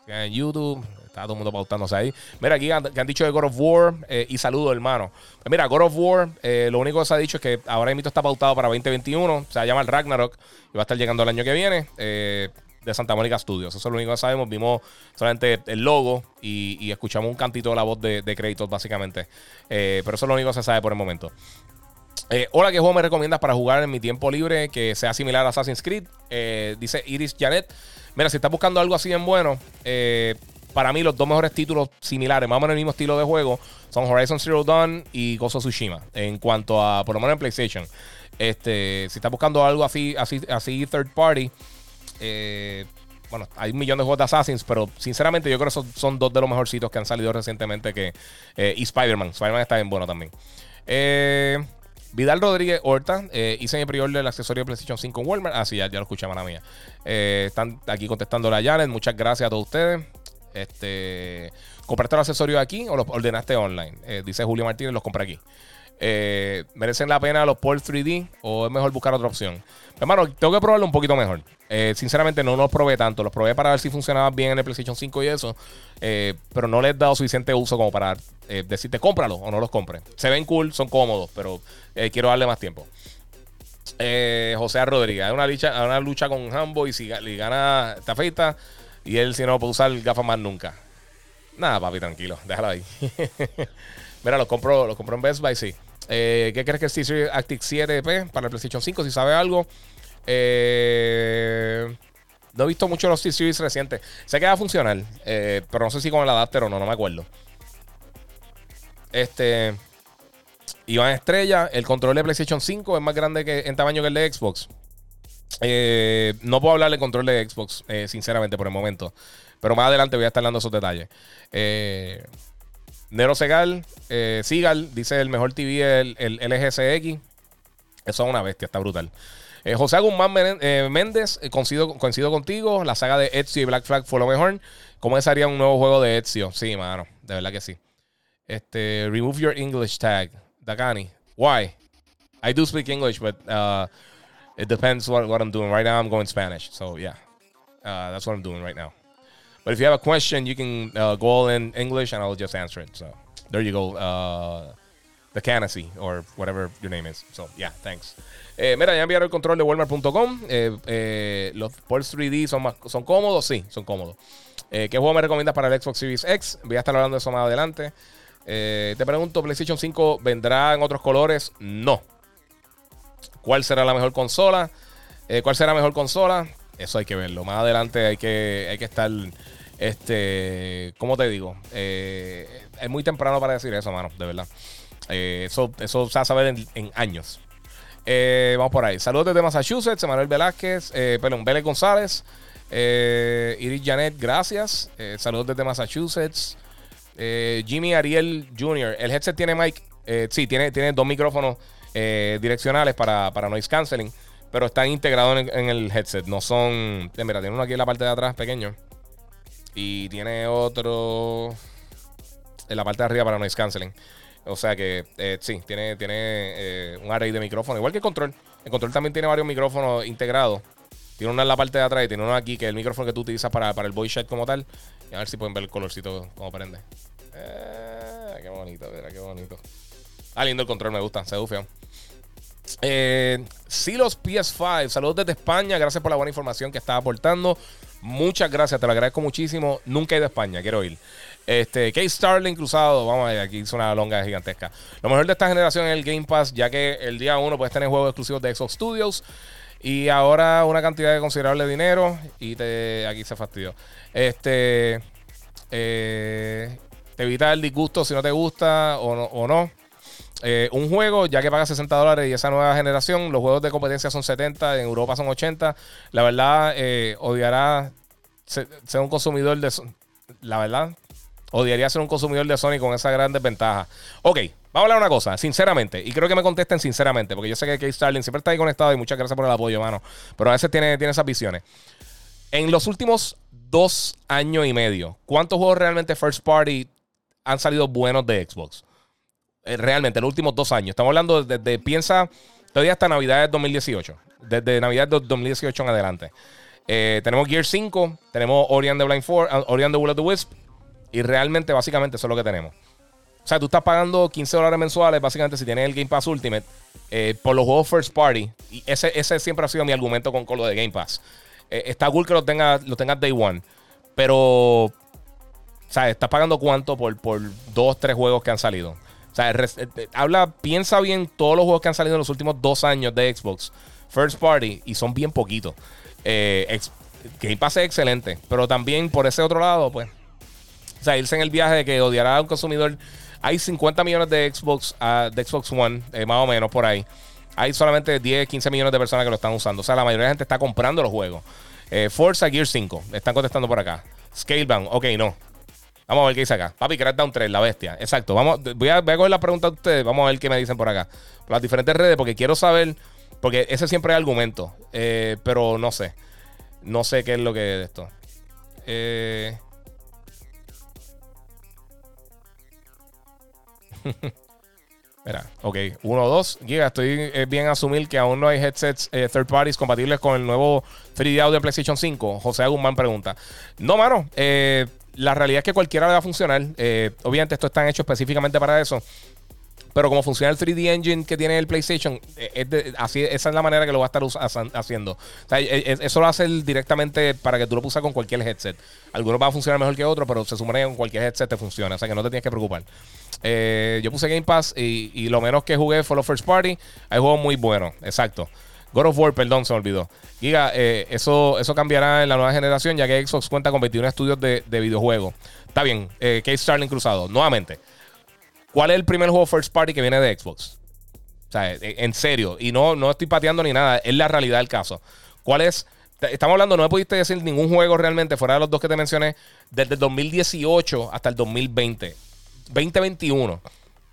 En YouTube. Está todo el mundo pautándose ahí. Mira, aquí han, que han dicho de God of War. Eh, y saludo, hermano. Pues mira, God of War. Eh, lo único que se ha dicho es que ahora mismo está pautado para 2021. Se llama el Ragnarok. Y va a estar llegando el año que viene. Eh de Santa Mónica Studios. Eso es lo único que sabemos. Vimos solamente el logo y, escuchamos un cantito de la voz de, créditos, básicamente. Eh, pero eso es lo único que se sabe por el momento. Eh, hola, ¿qué juego me recomiendas para jugar en mi tiempo libre que sea similar a Assassin's Creed? Eh, dice Iris Janet. Mira, si estás buscando algo así en bueno, para mí los dos mejores títulos similares, más o menos el mismo estilo de juego, son Horizon Zero Dawn y Ghost of Tsushima. En cuanto a, por lo menos en PlayStation. Este, si estás buscando algo así, así, así third party, eh, bueno, hay un millón de juegos de Assassins, pero sinceramente yo creo que son, son dos de los mejorcitos que han salido recientemente. Que, eh, y Spider-Man. Spider-Man está bien bueno también. Eh, Vidal Rodríguez Horta, hice mi prior del accesorio de PlayStation 5 en Walmart. Ah, sí, ya, lo escuché, mala mía. están aquí contestando la Janet. Muchas gracias a todos ustedes. Este, ¿Compraste los accesorios aquí o los ordenaste online? dice Julio Martínez, los compré aquí. ¿Merecen la pena los Port 3D o es mejor buscar otra opción? Hermano, tengo que probarlo un poquito mejor. Eh, sinceramente, no los probé tanto. Los probé para ver si funcionaba bien en el PlayStation 5 y eso. Eh, pero no les he dado suficiente uso como para eh, decirte cómpralo o no los compres. Se ven cool, son cómodos, pero quiero darle más tiempo. José Rodríguez, hay una lucha, una lucha con Hambo y si gana esta feita y él si no puede usar gafas más nunca. Nada, papi, tranquilo, déjalo ahí. Mira, los compro, los compro en Best Buy, sí. ¿Qué crees que es T-Series Active 7P para el PlayStation 5? Si sabe algo. Eh, no he visto mucho los T-Series recientes. Sé que va a funcionar, eh, pero no sé si con el adapter o no, no me acuerdo. Este. Iván Estrella, el control de PlayStation 5 es más grande que, en tamaño que el de Xbox. Eh, no puedo hablar del control de Xbox, sinceramente, por el momento. Pero más adelante voy a estar dando esos detalles. Nero Segal, Sigal, dice el mejor TV, el, el LG CX. Eso es una bestia, está brutal. Eh, José Guzmán eh, Méndez, eh, coincido, contigo. La saga de Ezio y Black Flag fue lo mejor. ¿Cómo haría un nuevo juego de Ezio? Sí, mano. De verdad que sí. Este, remove your English tag. Dakani. Why? I do speak English, but uh, it depends what, what I'm doing. Right now, I'm going Spanish. So, yeah. Uh, that's what I'm doing right now. But if you have a question, you can uh, go all in English and I'll just answer it. So, there you go. Uh, the Canasy, or whatever your name is. So, yeah, thanks. Eh, mira, ya enviaron el control de Walmart.com. Eh, eh, los Pulse 3D son, más, son cómodos, sí, son cómodos. ¿Qué juego me recomiendas para el Xbox Series X? Voy a estar hablando de eso más adelante. te pregunto, ¿PlayStation 5 vendrá en otros colores? No. ¿Cuál será la mejor consola? ¿Cuál será la mejor consola? Eso hay que verlo. Más adelante hay que, hay que estar, este, ¿cómo te digo? es muy temprano para decir eso, mano, de verdad. eso, eso se va a saber en años. Eh, vamos por ahí. Saludos desde Massachusetts, Manuel Velázquez, eh, perdón, Vélez González, eh, Iris Janet, gracias. Eh, saludos desde Massachusetts. Jimmy Ariel Jr. El headset tiene mic, sí, tiene, tiene dos micrófonos direccionales para, noise canceling, pero están integrados en, el headset. No son. mira, tiene uno aquí en la parte de atrás pequeño y tiene otro en la parte de arriba para noise canceling. O sea que eh, sí, tiene, tiene eh, un array de micrófonos, igual que el control. El control también tiene varios micrófonos integrados. Tiene uno en la parte de atrás y tiene uno aquí que es el micrófono que tú utilizas para, para el voice chat como tal. Y a ver si pueden ver el colorcito como prende. Eh, qué bonito, mira, qué bonito. Ah, lindo el control, me gusta, se ve Eh, Silos PS5, saludos desde España, gracias por la buena información que estás aportando. Muchas gracias, te lo agradezco muchísimo. Nunca he ido a España, quiero ir. Este, Kate Starling cruzado. Vamos a ver, aquí hizo una longa gigantesca. Lo mejor de esta generación es el Game Pass, ya que el día 1 puedes tener juegos exclusivos de Xbox Studios. Y ahora una cantidad de considerable dinero. Y te, aquí se fastidió. Este. Eh, te evita el disgusto si no te gusta o no. Eh, un juego, ya que paga 60 dólares y esa nueva generación, los juegos de competencia son 70, en Europa son 80. La verdad, eh, odiará ser, un consumidor de. La verdad, Odiaría ser un consumidor de Sony con esa gran desventaja. Ok, vamos a hablar una cosa, sinceramente. Y creo que me contesten sinceramente, porque yo sé que Kate Starling siempre está ahí conectado y muchas gracias por el apoyo, mano. Pero a veces tiene, tiene esas visiones. En los últimos dos años y medio, ¿cuántos juegos realmente first party han salido buenos de Xbox? Eh, realmente, en los últimos dos años. Estamos hablando desde, piensa, todavía hasta Navidad de 2018. Desde Navidad de 2018 en adelante. Eh, tenemos Gear 5, tenemos Ori and the Blind Four, uh, Ori and the Will of the Wisp, y realmente, básicamente, eso es lo que tenemos. O sea, tú estás pagando 15 dólares mensuales, básicamente, si tienes el Game Pass Ultimate, eh, por los juegos First Party. Y ese, ese siempre ha sido mi argumento con, con lo de Game Pass. eh, está cool que lo tengas lo tengas day one. Pero, o sea, estás pagando cuánto por, por dos, tres juegos que han salido. Sea, habla, piensa bien todos los juegos que han salido en los últimos dos años de Xbox First Party y son bien poquitos. Eh, Game Pass es excelente, pero también por ese otro lado, pues, o sea, irse en el viaje de que odiará a un consumidor. Hay 50 millones de Xbox, uh, de Xbox One, eh, más o menos por ahí. Hay solamente 10, 15 millones de personas que lo están usando. O sea, la mayoría de la gente está comprando los juegos. Eh, Forza Gear 5, están contestando por acá. Scalebound, ok, no. Vamos a ver qué dice acá. Papi, Crackdown 3, la bestia. Exacto. Vamos, voy a, voy a coger la pregunta de ustedes. Vamos a ver qué me dicen por acá. Por las diferentes redes, porque quiero saber. Porque ese siempre es argumento. Eh, pero no sé. No sé qué es lo que es esto. Eh. Mira, ok, uno o dos. Giga, estoy eh, bien asumir que aún no hay headsets eh, third parties compatibles con el nuevo 3D Audio PlayStation 5. José Guzmán pregunta. No, mano, eh, la realidad es que cualquiera va a funcionar. obviamente, esto está hecho específicamente para eso. Pero como funciona el 3D Engine que tiene el PlayStation, así, esa es la manera que lo va a estar haciendo. eso lo hace directamente para que tú lo puedas con cualquier headset. Algunos van a funcionar mejor que otros, pero se supone que con cualquier headset te funciona. O sea que no te tienes que preocupar. Eh, yo puse Game Pass y, lo menos que jugué fue los First Party. Hay juegos muy buenos, exacto. God of War, perdón, se me olvidó. Giga, eh, eso, eso cambiará en la nueva generación, ya que Xbox cuenta con 21 estudios de, videojuegos. Está bien, eh, Case Starling cruzado. Nuevamente, ¿cuál es el primer juego First Party que viene de Xbox? O sea, en serio. Y no, no estoy pateando ni nada, es la realidad del caso. ¿Cuál es? Estamos hablando, no me pudiste decir ningún juego realmente, fuera de los dos que te mencioné, desde el 2018 hasta el 2020. 2021.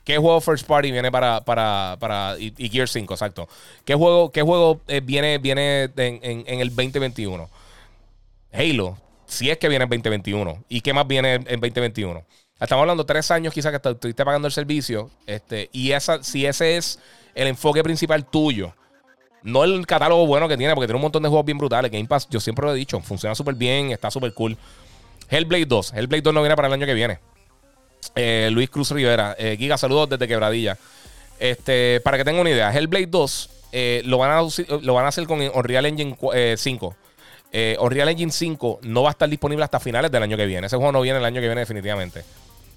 ¿Qué juego First Party viene para, para, para y, Gear 5, exacto? ¿Qué juego, qué juego eh, viene, viene en, el 2021? Halo, si es que viene en 2021. ¿Y qué más viene en 2021? Estamos hablando de tres años quizás que estuviste pagando el servicio. Este, y esa, si ese es el enfoque principal tuyo, no el catálogo bueno que tiene, porque tiene un montón de juegos bien brutales. Game Pass, yo siempre lo he dicho, funciona súper bien, está súper cool. Hellblade 2. Hellblade 2 no viene para el año que viene. Eh, Luis Cruz Rivera. Eh, Giga, saludos desde Quebradilla. Este, para que tengan una idea, Hellblade 2 eh, lo, van a, lo van a hacer con Unreal Engine 5. Unreal Engine 5 no va a estar disponible hasta finales del año que viene. Ese juego no viene el año que viene definitivamente.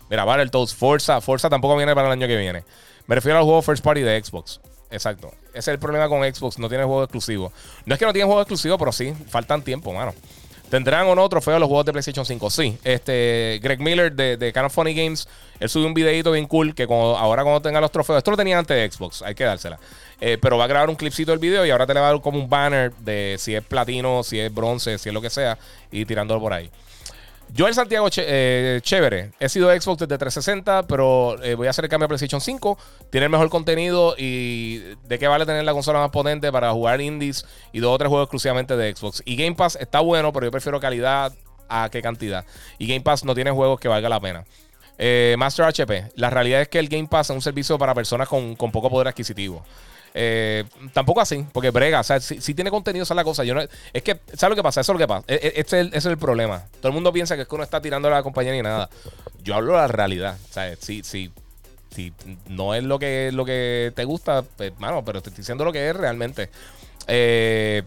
Mira, Battletoads, Forza, Forza tampoco viene para el año que viene. Me refiero al juego First Party de Xbox. Exacto. Ese es el problema con Xbox, no tiene juego exclusivo. No es que no tiene juego exclusivo, pero sí, faltan tiempo, mano. ¿Tendrán o no trofeos los juegos de PlayStation 5? Sí. Este, Greg Miller de, de Canon Funny Games, él subió un videito bien cool que ahora cuando tenga los trofeos, esto lo tenía antes de Xbox, hay que dársela. Eh, pero va a grabar un clipcito del video y ahora te le va a dar como un banner de si es platino, si es bronce, si es lo que sea, y tirándolo por ahí. Yo el Santiago eh, chévere. He sido Xbox desde 360, pero eh, voy a hacer el cambio a PlayStation 5. Tiene el mejor contenido y de qué vale tener la consola más potente para jugar indies y dos o tres juegos exclusivamente de Xbox. Y Game Pass está bueno, pero yo prefiero calidad a qué cantidad. Y Game Pass no tiene juegos que valga la pena. Eh, Master HP, la realidad es que el Game Pass es un servicio para personas con poco poder adquisitivo. Eh, tampoco así, porque brega, o sea, si, tiene contenido, esa es la cosa. Yo es que, ¿sabes lo que pasa? Eso es lo que pasa. E, e, este es el, problema. Todo el mundo piensa que es que uno está tirando a la compañía ni nada. Yo hablo de la realidad. Si, si, si no es lo que, lo que te gusta, pues, mano, pero te estoy diciendo lo que es realmente. Eh,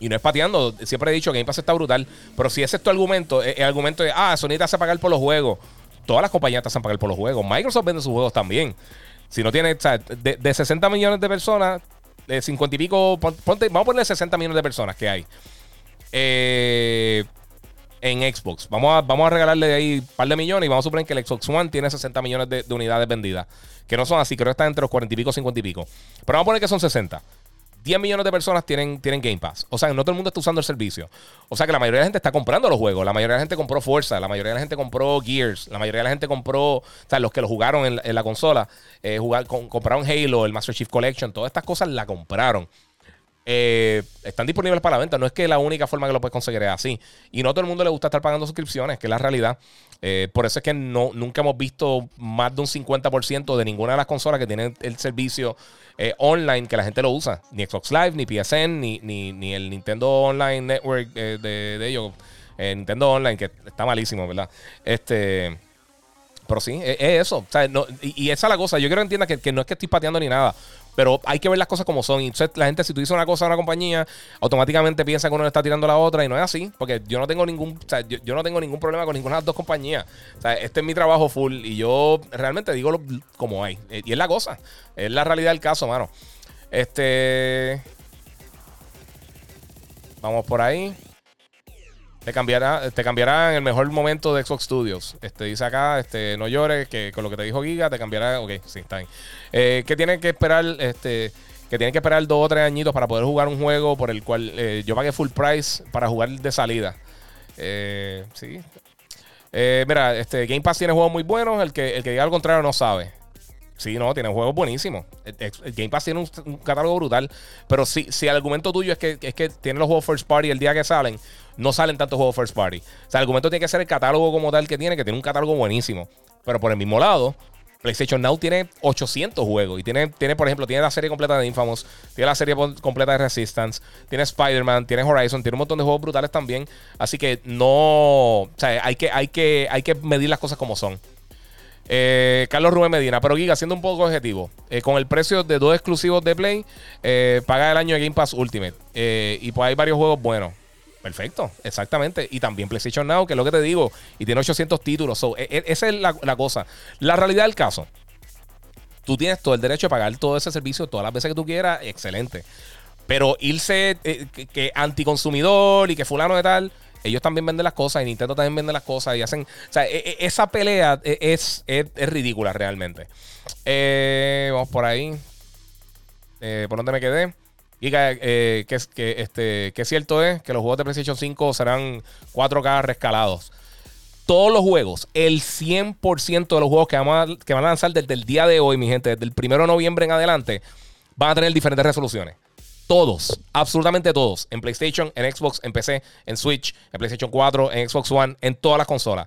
y no es pateando. Siempre he dicho que Game Pass está brutal. Pero si ese es tu argumento, el, argumento de, ah, Sony te hace pagar por los juegos. Todas las compañías te hacen pagar por los juegos. Microsoft vende sus juegos también. Si no tiene, o sea, de, 60 millones de personas, de 50 y pico, ponte, vamos a ponerle 60 millones de personas que hay eh, en Xbox. Vamos a, vamos a regalarle de ahí un par de millones y vamos a suponer que el Xbox One tiene 60 millones de, de unidades vendidas. Que no son así, creo que están entre los 40 y pico, 50 y pico. Pero vamos a poner que son 60. 10 millones de personas tienen, tienen Game Pass. O sea, no todo el mundo está usando el servicio. O sea, que la mayoría de la gente está comprando los juegos. La mayoría de la gente compró Forza. La mayoría de la gente compró Gears. La mayoría de la gente compró. O sea, los que lo jugaron en, la consola. Eh, jugar, compraron Halo, el Master Chief Collection. Todas estas cosas la compraron. Eh, están disponibles para la venta. No es que la única forma que lo puedes conseguir es así. Y no todo el mundo le gusta estar pagando suscripciones, que es la realidad. Eh, por eso es que no, nunca hemos visto más de un 50% de ninguna de las consolas que tienen el servicio eh, online que la gente lo usa. Ni Xbox Live, ni PSN, ni, ni, el Nintendo Online Network de, de, ellos. Nintendo Online, que está malísimo, ¿verdad? Este. Pero sí, es, eso. y, esa es la cosa. Yo quiero que entiendas que, que no es que estoy pateando ni nada. Pero hay que ver las cosas como son. Y la gente, si tú dices una cosa a una compañía, automáticamente piensa que uno le está tirando a la otra y no es así. Porque yo no tengo ningún, o sea, yo, no tengo ningún problema con ninguna de las dos compañías. O sea, este es mi trabajo full y yo realmente digo lo, como hay. Y es la cosa. Es la realidad del caso, mano. Este. Vamos por ahí. Te cambiará, te cambiará en el mejor momento de Xbox Studios. Este, dice acá, este, no llores, que con lo que te dijo Giga te cambiará. Ok, sí, está bien. Eh, que tienen que esperar, este, que tienen que esperar dos o tres añitos para poder jugar un juego por el cual eh, yo pagué full price para jugar de salida. Eh, sí. mira, este Game Pass tiene juegos muy buenos. El que, el que diga al contrario no sabe. Sí, no, tiene juegos buenísimos. El, Game Pass tiene un, catálogo brutal. Pero si, si el argumento tuyo es que, es que tiene los juegos first party el día que salen, no salen tantos juegos first party. O sea, el argumento tiene que ser el catálogo como tal que tiene, que tiene un catálogo buenísimo. Pero por el mismo lado, PlayStation Now tiene 800 juegos. Y tiene, tiene, por ejemplo, tiene la serie completa de Infamous, tiene la serie completa de Resistance, tiene Spider-Man, tiene Horizon, tiene un montón de juegos brutales también. Así que no. O sea, hay que, hay que, hay que medir las cosas como son. Eh, Carlos Rubén Medina, pero Giga, siendo un poco objetivo, eh, con el precio de dos exclusivos de Play, eh, paga el año de Game Pass Ultimate. y pues hay varios juegos buenos. Perfecto, exactamente. Y también PlayStation Now, que es lo que te digo, y tiene 800 títulos. E, e, esa es la, cosa. La realidad del caso, tú tienes todo el derecho a pagar todo ese servicio todas las veces que tú quieras, excelente. Pero irse eh, que, anticonsumidor y que fulano de tal, ellos también venden las cosas y Nintendo también vende las cosas y hacen. O sea, e, esa pelea es, es, ridícula realmente. Eh, vamos por ahí. Eh, ¿Por dónde me quedé? Y eh, que, que, este, que cierto es que los juegos de PlayStation 5 serán 4K rescalados. Todos los juegos, el 100% de los juegos que, vamos que van a lanzar desde el día de hoy, mi gente, desde el 1 de noviembre en adelante, van a tener diferentes resoluciones. Todos, absolutamente todos, en PlayStation, en Xbox, en PC, en Switch, en PlayStation 4, en Xbox One, en todas las consolas.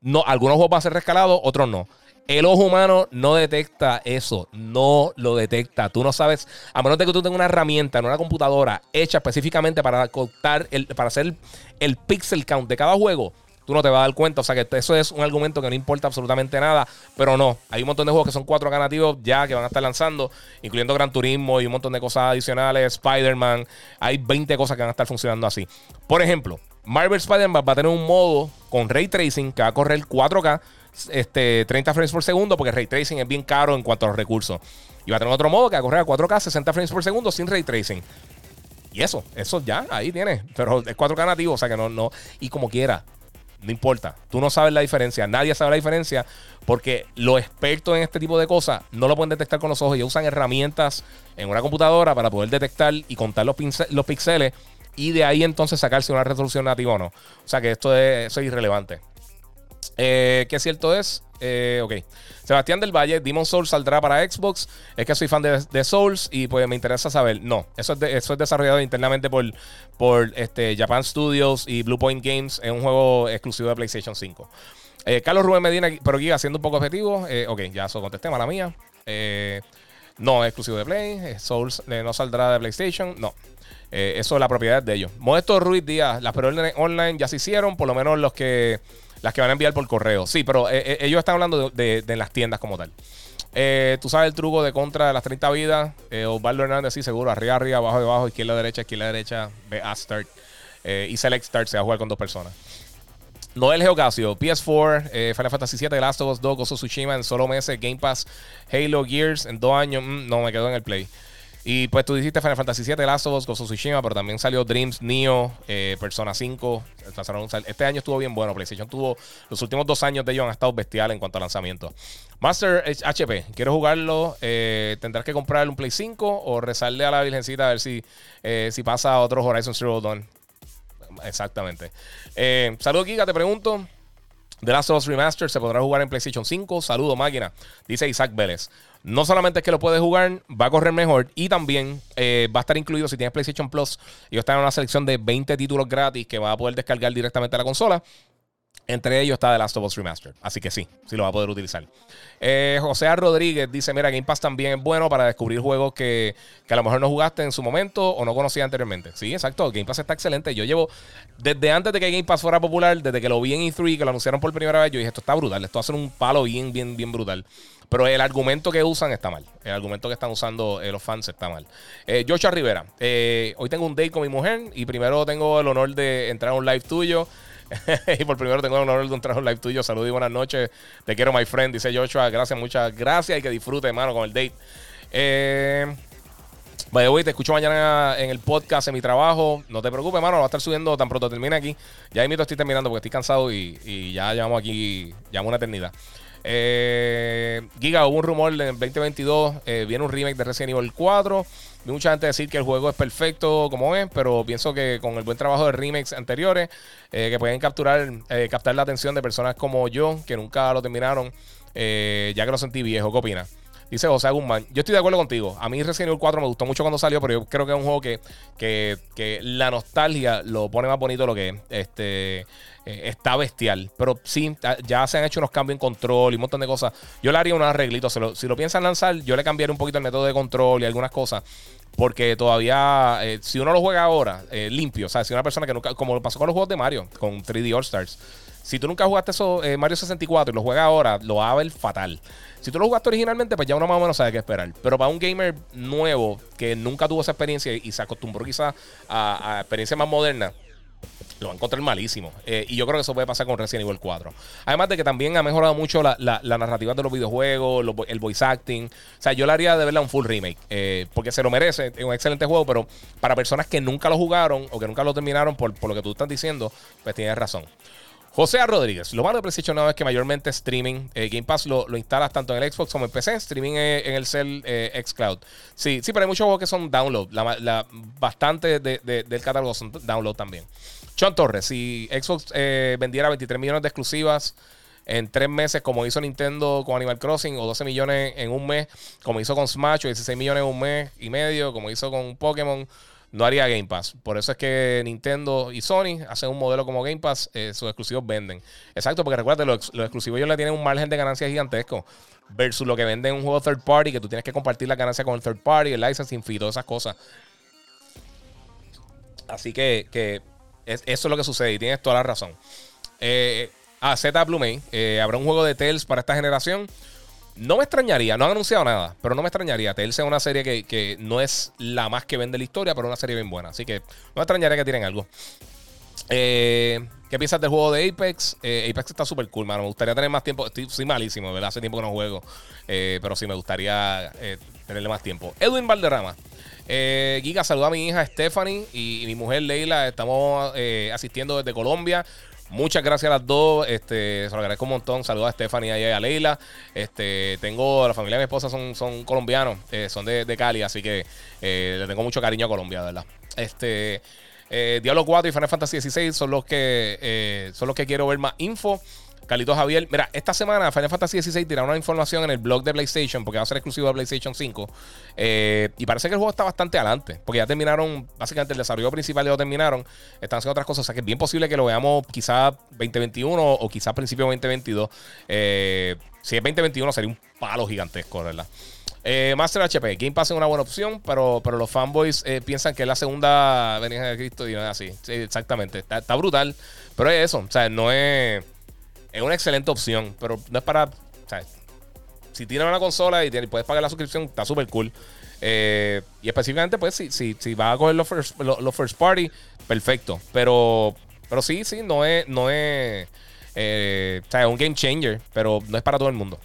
No, algunos juegos van a ser rescalados, otros no. El ojo humano no detecta eso, no lo detecta. Tú no sabes, a menos de que tú tengas una herramienta en una computadora hecha específicamente para contar, el, para hacer el, pixel count de cada juego, tú no te vas a dar cuenta. O sea que eso es un argumento que no importa absolutamente nada. Pero no, hay un montón de juegos que son cuatro nativos ya que van a estar lanzando, incluyendo Gran Turismo y un montón de cosas adicionales, Spider-Man. Hay 20 cosas que van a estar funcionando así. Por ejemplo, Marvel Spider-Man va a tener un modo con ray tracing que va a correr 4K este, 30 frames por segundo porque ray tracing es bien caro en cuanto a los recursos. Y va a tener otro modo que va a correr a 4K 60 frames por segundo sin ray tracing. Y eso, eso ya, ahí tiene. Pero es 4K nativo, o sea que no, no. Y como quiera, no importa. Tú no sabes la diferencia. Nadie sabe la diferencia porque los expertos en este tipo de cosas no lo pueden detectar con los ojos. Ellos usan herramientas en una computadora para poder detectar y contar los, los píxeles y de ahí entonces sacarse una resolución nativa o no. O sea que esto es, es irrelevante. Eh, ¿Qué cierto es? Eh, ok. Sebastián del Valle, Demon Souls saldrá para Xbox. Es que soy fan de, Souls y pues me interesa saber. No, eso es, desarrollado internamente por, por este, Japan Studios y Blue Point Games. Es un juego exclusivo de PlayStation 5. Eh, Carlos Rubén Medina, pero aquí haciendo un poco objetivo. ok, ya eso contesté, mala mía. no es exclusivo de Play. Souls no saldrá de PlayStation. No. eso es la propiedad de ellos. Modesto Ruiz Díaz, las preórdenes online ya se hicieron, por lo menos los que las que van a enviar por correo. Sí, pero eh, eh, ellos están hablando de, las tiendas como tal. Eh, tú sabes el truco de contra de las 30 vidas. Osvaldo Hernández, sí, seguro. Arriba, arriba, abajo, abajo, izquierda, derecha, izquierda, derecha. Ve a start. y select start se va a jugar con dos personas. Noel Geocasio, PS4, Final Fantasy VII, The Last of Us 2, Gozo Tsushima en solo meses, Game Pass, Halo Gears en dos años. Mm, no, me quedo en el Play. Y pues tú dijiste Final Fantasy VII, Last of Us, Tsushima, pero también salió Dreams, Neo, eh, Persona 5. Este año estuvo bien bueno. PlayStation tuvo. Los últimos dos años de ellos han estado bestiales en cuanto a lanzamiento. Master HP, quiero jugarlo. Eh, tendrás que comprar un Play 5 o rezarle a la Virgencita a ver si, eh, si pasa a otro Horizon Zero Dawn. Exactamente. saludos, Giga, te pregunto. The Last of Us Remastered se podrá jugar en PlayStation 5. Saludo, máquina. Dice Isaac Vélez. No solamente es que lo puedes jugar, va a correr mejor y también eh, va a estar incluido si tienes PlayStation Plus. Ellos están en una selección de 20 títulos gratis que va a poder descargar directamente a la consola. Entre ellos está The Last of Us Remastered. Así que sí, sí lo va a poder utilizar. Eh, José Rodríguez dice: Mira, Game Pass también es bueno para descubrir juegos que, que, a lo mejor no jugaste en su momento o no conocías anteriormente. Sí, exacto. Game Pass está excelente. Yo llevo, desde antes de que Game Pass fuera popular, desde que lo vi en E3, que lo anunciaron por primera vez, yo dije: Esto está brutal. Esto va un palo bien, bien, bien brutal. Pero el argumento que usan está mal. El argumento que están usando eh, los fans está mal. Eh, Joshua Rivera, eh, hoy tengo un date con mi mujer y primero tengo el honor de entrar a un live tuyo. y por primero tengo el honor de un live tuyo. Saludos y buenas noches. Te quiero, my friend. Dice Joshua. Gracias, muchas gracias y que disfrute, hermano, con el date. Eh. Te escucho mañana en el podcast en mi trabajo. No te preocupes, hermano, va a estar subiendo tan pronto termine aquí. Ya mito estoy terminando porque estoy cansado y, y ya llevamos aquí, llevamos una eternidad. Eh, Giga, hubo un rumor en 2022. Eh, viene un remake de Resident Evil 4. Vi mucha gente decir que el juego es perfecto como es, pero pienso que con el buen trabajo de remakes anteriores, eh, que pueden capturar, eh, captar la atención de personas como yo, que nunca lo terminaron, eh, ya que lo sentí viejo. ¿Qué opinas? Dice José Guzmán. Yo estoy de acuerdo contigo. A mí Resident Evil 4 me gustó mucho cuando salió, pero yo creo que es un juego que, que, que la nostalgia lo pone más bonito lo que es. Este, eh, está bestial. Pero sí, ya se han hecho unos cambios en control y un montón de cosas. Yo le haría unos arreglitos. Si lo, lo piensan lanzar, yo le cambiaría un poquito el método de control y algunas cosas. Porque todavía, eh, si uno lo juega ahora, eh, limpio, o sea, si una persona que nunca, como pasó con los juegos de Mario, con 3D All Stars, si tú nunca jugaste eso, eh, Mario 64 y lo juegas ahora, lo va a ver fatal. Si tú lo jugaste originalmente, pues ya uno más o menos sabe qué esperar. Pero para un gamer nuevo que nunca tuvo esa experiencia y se acostumbró quizás a, experiencias más modernas, lo va a encontrar malísimo. Eh, y yo creo que eso puede pasar con Resident Evil 4. Además de que también ha mejorado mucho la, narrativa de los videojuegos, el voice acting. O sea, yo le haría de verla un full remake. Eh, porque se lo merece. Es un excelente juego, pero para personas que nunca lo jugaron o que nunca lo terminaron por lo que tú estás diciendo, pues tienes razón. José. Rodríguez, lo malo de PlayStation es que mayormente streaming, eh, Game Pass lo, lo, instalas tanto en el Xbox como en PC, streaming en, en el cel eh, Xcloud. Sí, sí, pero hay muchos juegos que son download. Bastante de, del catálogo son download también. Sean Torres, si Xbox eh, vendiera 23 millones de exclusivas en tres meses, como hizo Nintendo con Animal Crossing, o 12 millones en un mes, como hizo con Smash, o 16 millones en un mes y medio, como hizo con Pokémon no haría Game Pass. Por eso es que Nintendo y Sony hacen un modelo como Game Pass, eh, sus exclusivos venden. Exacto, porque recuerda, los, exclusivos ellos le tienen un margen de ganancia gigantesco. Versus lo que venden un juego third party, que tú tienes que compartir la ganancia con el third party, el licensing fee, todas esas cosas. Así que, que es, eso es lo que sucede y tienes toda la razón. Eh, ah, Z Blue May, eh, habrá un juego de Tales para esta generación. No me extrañaría, no han anunciado nada, pero no me extrañaría. Tales es una serie que, que, no es la más que vende la historia, pero una serie bien buena. Así que no me extrañaría que tienen algo. Eh, ¿Qué piensas del juego de Apex? Eh, Apex está súper cool, mano. Me gustaría tener más tiempo. Estoy, soy malísimo, ¿verdad? Hace tiempo que no juego. Eh, pero sí me gustaría eh, tenerle más tiempo. Edwin Valderrama. Eh, Giga, saluda a mi hija Stephanie y, mi mujer Leila. Estamos eh, asistiendo desde Colombia. Muchas gracias a las dos. Este, se lo agradezco un montón. Saludos a Stephanie y a Leila. Este, tengo, la familia de mi esposa son, son colombianos, eh, son de, de, Cali, así que eh, le tengo mucho cariño a Colombia, ¿verdad? Este, eh, Diablo 4 y Final Fantasy 16 son los que eh, son los que quiero ver más info. Carlitos Javier, mira, esta semana Final Fantasy XVI tiraron una información en el blog de PlayStation porque va a ser exclusivo de PlayStation 5. Eh, y parece que el juego está bastante adelante porque ya terminaron, básicamente el desarrollo principal ya terminaron. Están haciendo otras cosas, o sea que es bien posible que lo veamos quizá 2021 o quizá principio 2022. Eh, si es 2021 sería un palo gigantesco, ¿verdad? Eh, Master HP, Game Pass es una buena opción, pero, pero los fanboys eh, piensan que es la segunda venida de Cristo y no es así. Sí, exactamente, está, brutal, pero es eso, o sea, no es. Es una excelente opción, pero no es para. Si tienes una consola y puedes pagar la suscripción, está súper cool. Eh, y específicamente, pues, si, si, si vas a coger los first, los, first party, perfecto. Pero, pero sí, sí, no es. No es eh, un game changer, pero no es para todo el mundo.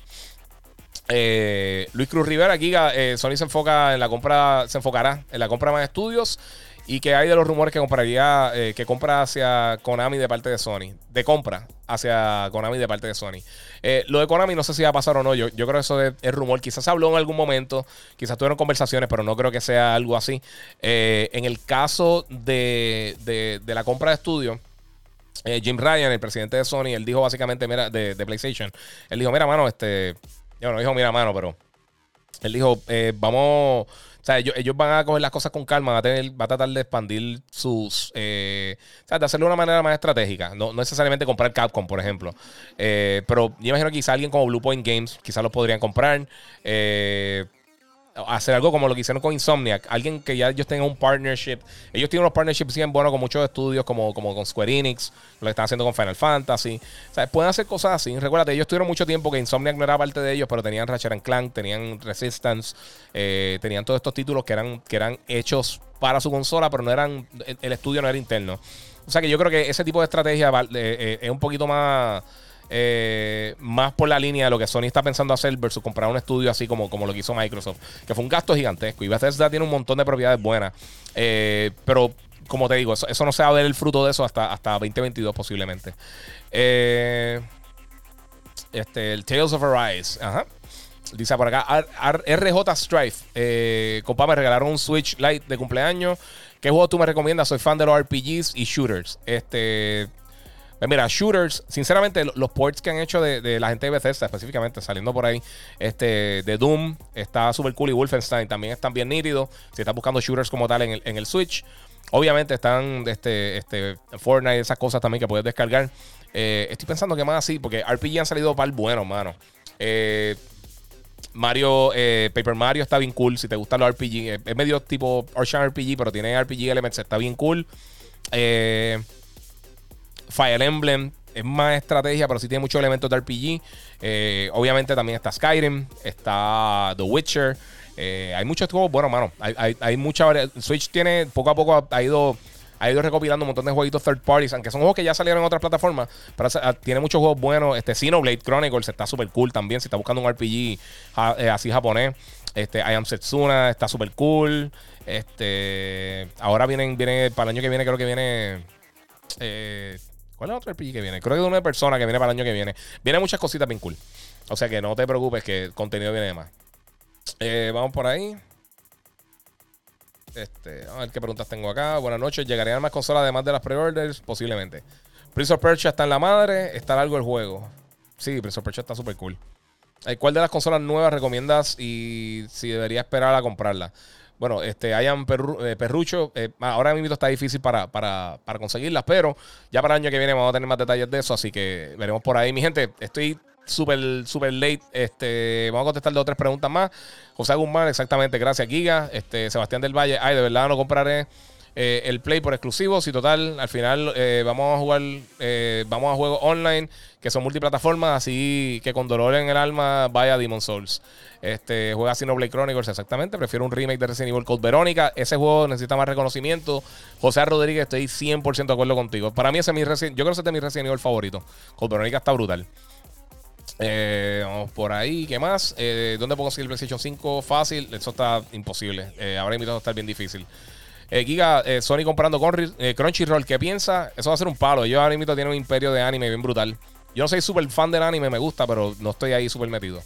Eh, Luis Cruz Rivera, eh, Sony se enfoca en la compra, se enfocará en la compra de más estudios. ¿Y que hay de los rumores que compraría, eh, que compra hacia Konami de parte de Sony? De compra hacia Konami de parte de Sony. Eh, lo de Konami no sé si va a pasar o no. Yo, yo creo que eso es, rumor. Quizás habló en algún momento, quizás tuvieron conversaciones, pero no creo que sea algo así. Eh, en el caso de, de, de la compra de estudios, Jim Ryan, el presidente de Sony, él dijo básicamente, mira, de, de PlayStation, él dijo, mira, mano, este, yo no dijo, mira, mano, pero él dijo, eh, vamos, O sea, ellos, ellos van a coger las cosas con calma, van a, tener, va a tratar de expandir sus. Eh, o sea, de hacerlo de una manera más estratégica. No, no necesariamente comprar Capcom, por ejemplo. Eh, pero yo imagino que quizá alguien como Blue Point Games, quizás lo podrían comprar. Eh hacer algo como lo que hicieron con Insomniac. Alguien que ya ellos tengan un partnership. Ellos tienen unos partnerships bien buenos con muchos estudios, como, como con Square Enix, lo que están haciendo con Final Fantasy. O sea, pueden hacer cosas así. Recuérdate, ellos tuvieron mucho tiempo que Insomniac no era parte de ellos, pero tenían Ratchet Clank, tenían Resistance, eh, tenían todos estos títulos que eran, que eran hechos para su consola, pero no eran. El, estudio no era interno. O sea que yo creo que ese tipo de estrategia eh, eh, es un poquito más eh, más por la línea de lo que Sony está pensando hacer versus comprar un estudio así como, como lo que hizo Microsoft, que fue un gasto gigantesco. Y Bethesda tiene un montón de propiedades buenas. Eh, pero, como te digo, eso, no se va a ver el fruto de eso hasta, hasta 2022 posiblemente. Eh, este, el Tales of Arise. Ajá. Dice por acá, RJ Strife. Eh, compa, me regalaron un Switch Lite de cumpleaños. ¿Qué juego tú me recomiendas? Soy fan de los RPGs y shooters. Este, pues mira, shooters, sinceramente, los ports que han hecho de, la gente de Bethesda, específicamente, saliendo por ahí, este, de Doom, está super cool y Wolfenstein también están bien nítidos. Si estás buscando shooters como tal en el, Switch, obviamente están este, este, Fortnite, esas cosas también que puedes descargar. Eh, estoy pensando que más así, porque RPG han salido para el bueno, mano. Eh, Mario, eh, Paper Mario está bien cool. Si te gustan los RPG, es medio tipo Ocean RPG, pero tiene RPG Elements, está bien cool. Eh. Fire Emblem es más estrategia, pero sí tiene muchos elementos de RPG. Eh, obviamente también está Skyrim, está The Witcher. Eh, hay muchos juegos, bueno, mano, hay, hay, mucha variedad. Switch tiene, poco a poco ha ido, ha ido recopilando un montón de jueguitos third parties, aunque son juegos que ya salieron en otras plataformas, pero ah, tiene muchos juegos buenos. Este Xenoblade Chronicles está súper cool también, si está buscando un RPG eh, así japonés. Este, I Am Setsuna está súper cool. Este, ahora vienen, viene, para el año que viene, creo que viene... Eh, ¿Cuál es otro RPG que viene? Creo que de una persona que viene para el año que viene. Viene muchas cositas bien cool. O sea que no te preocupes que el contenido viene de más. Eh, vamos por ahí. Este, a ver qué preguntas tengo acá. Buenas noches. ¿Llegarían más consolas además de las pre-orders? Posiblemente. Prince of Persia está en la madre. Está largo el juego. Sí, Prince of Persia está súper cool. Eh, ¿Cuál de las consolas nuevas recomiendas y si debería esperar a comprarla? Bueno, este, hayan eh, perrucho. Eh, ahora mismo está difícil para, para, para, conseguirlas, pero ya para el año que viene vamos a tener más detalles de eso, así que veremos por ahí. Mi gente, estoy súper, súper late. Este, vamos a contestar dos o tres preguntas más. José Guzmán, exactamente, gracias, Giga. Este, Sebastián del Valle, ay, de verdad no compraré. Eh, el Play por exclusivos y total, al final vamos a jugar, vamos a juegos online que son multiplataformas, así que con dolor en el alma vaya Demon Souls. Este, juega Blade Chronicles, exactamente. Prefiero un remake de Resident Evil Code Verónica. Ese juego necesita más reconocimiento. José Rodríguez, estoy 100% de acuerdo contigo. Para mí, ese es mi Resident, yo creo que ese es mi Resident Evil favorito. Code Verónica está brutal. Eh, vamos por ahí, ¿qué más? Eh, ¿Dónde puedo conseguir el PlayStation 5? Fácil, eso está imposible. Eh, ahora va a estar bien difícil. Eh, Giga, Sony comprando con, Crunchyroll, ¿qué piensa? Eso va a ser un palo. Yo ahora mismo tiene un imperio de anime bien brutal. Yo no soy súper fan del anime, me gusta, pero no estoy ahí súper metido.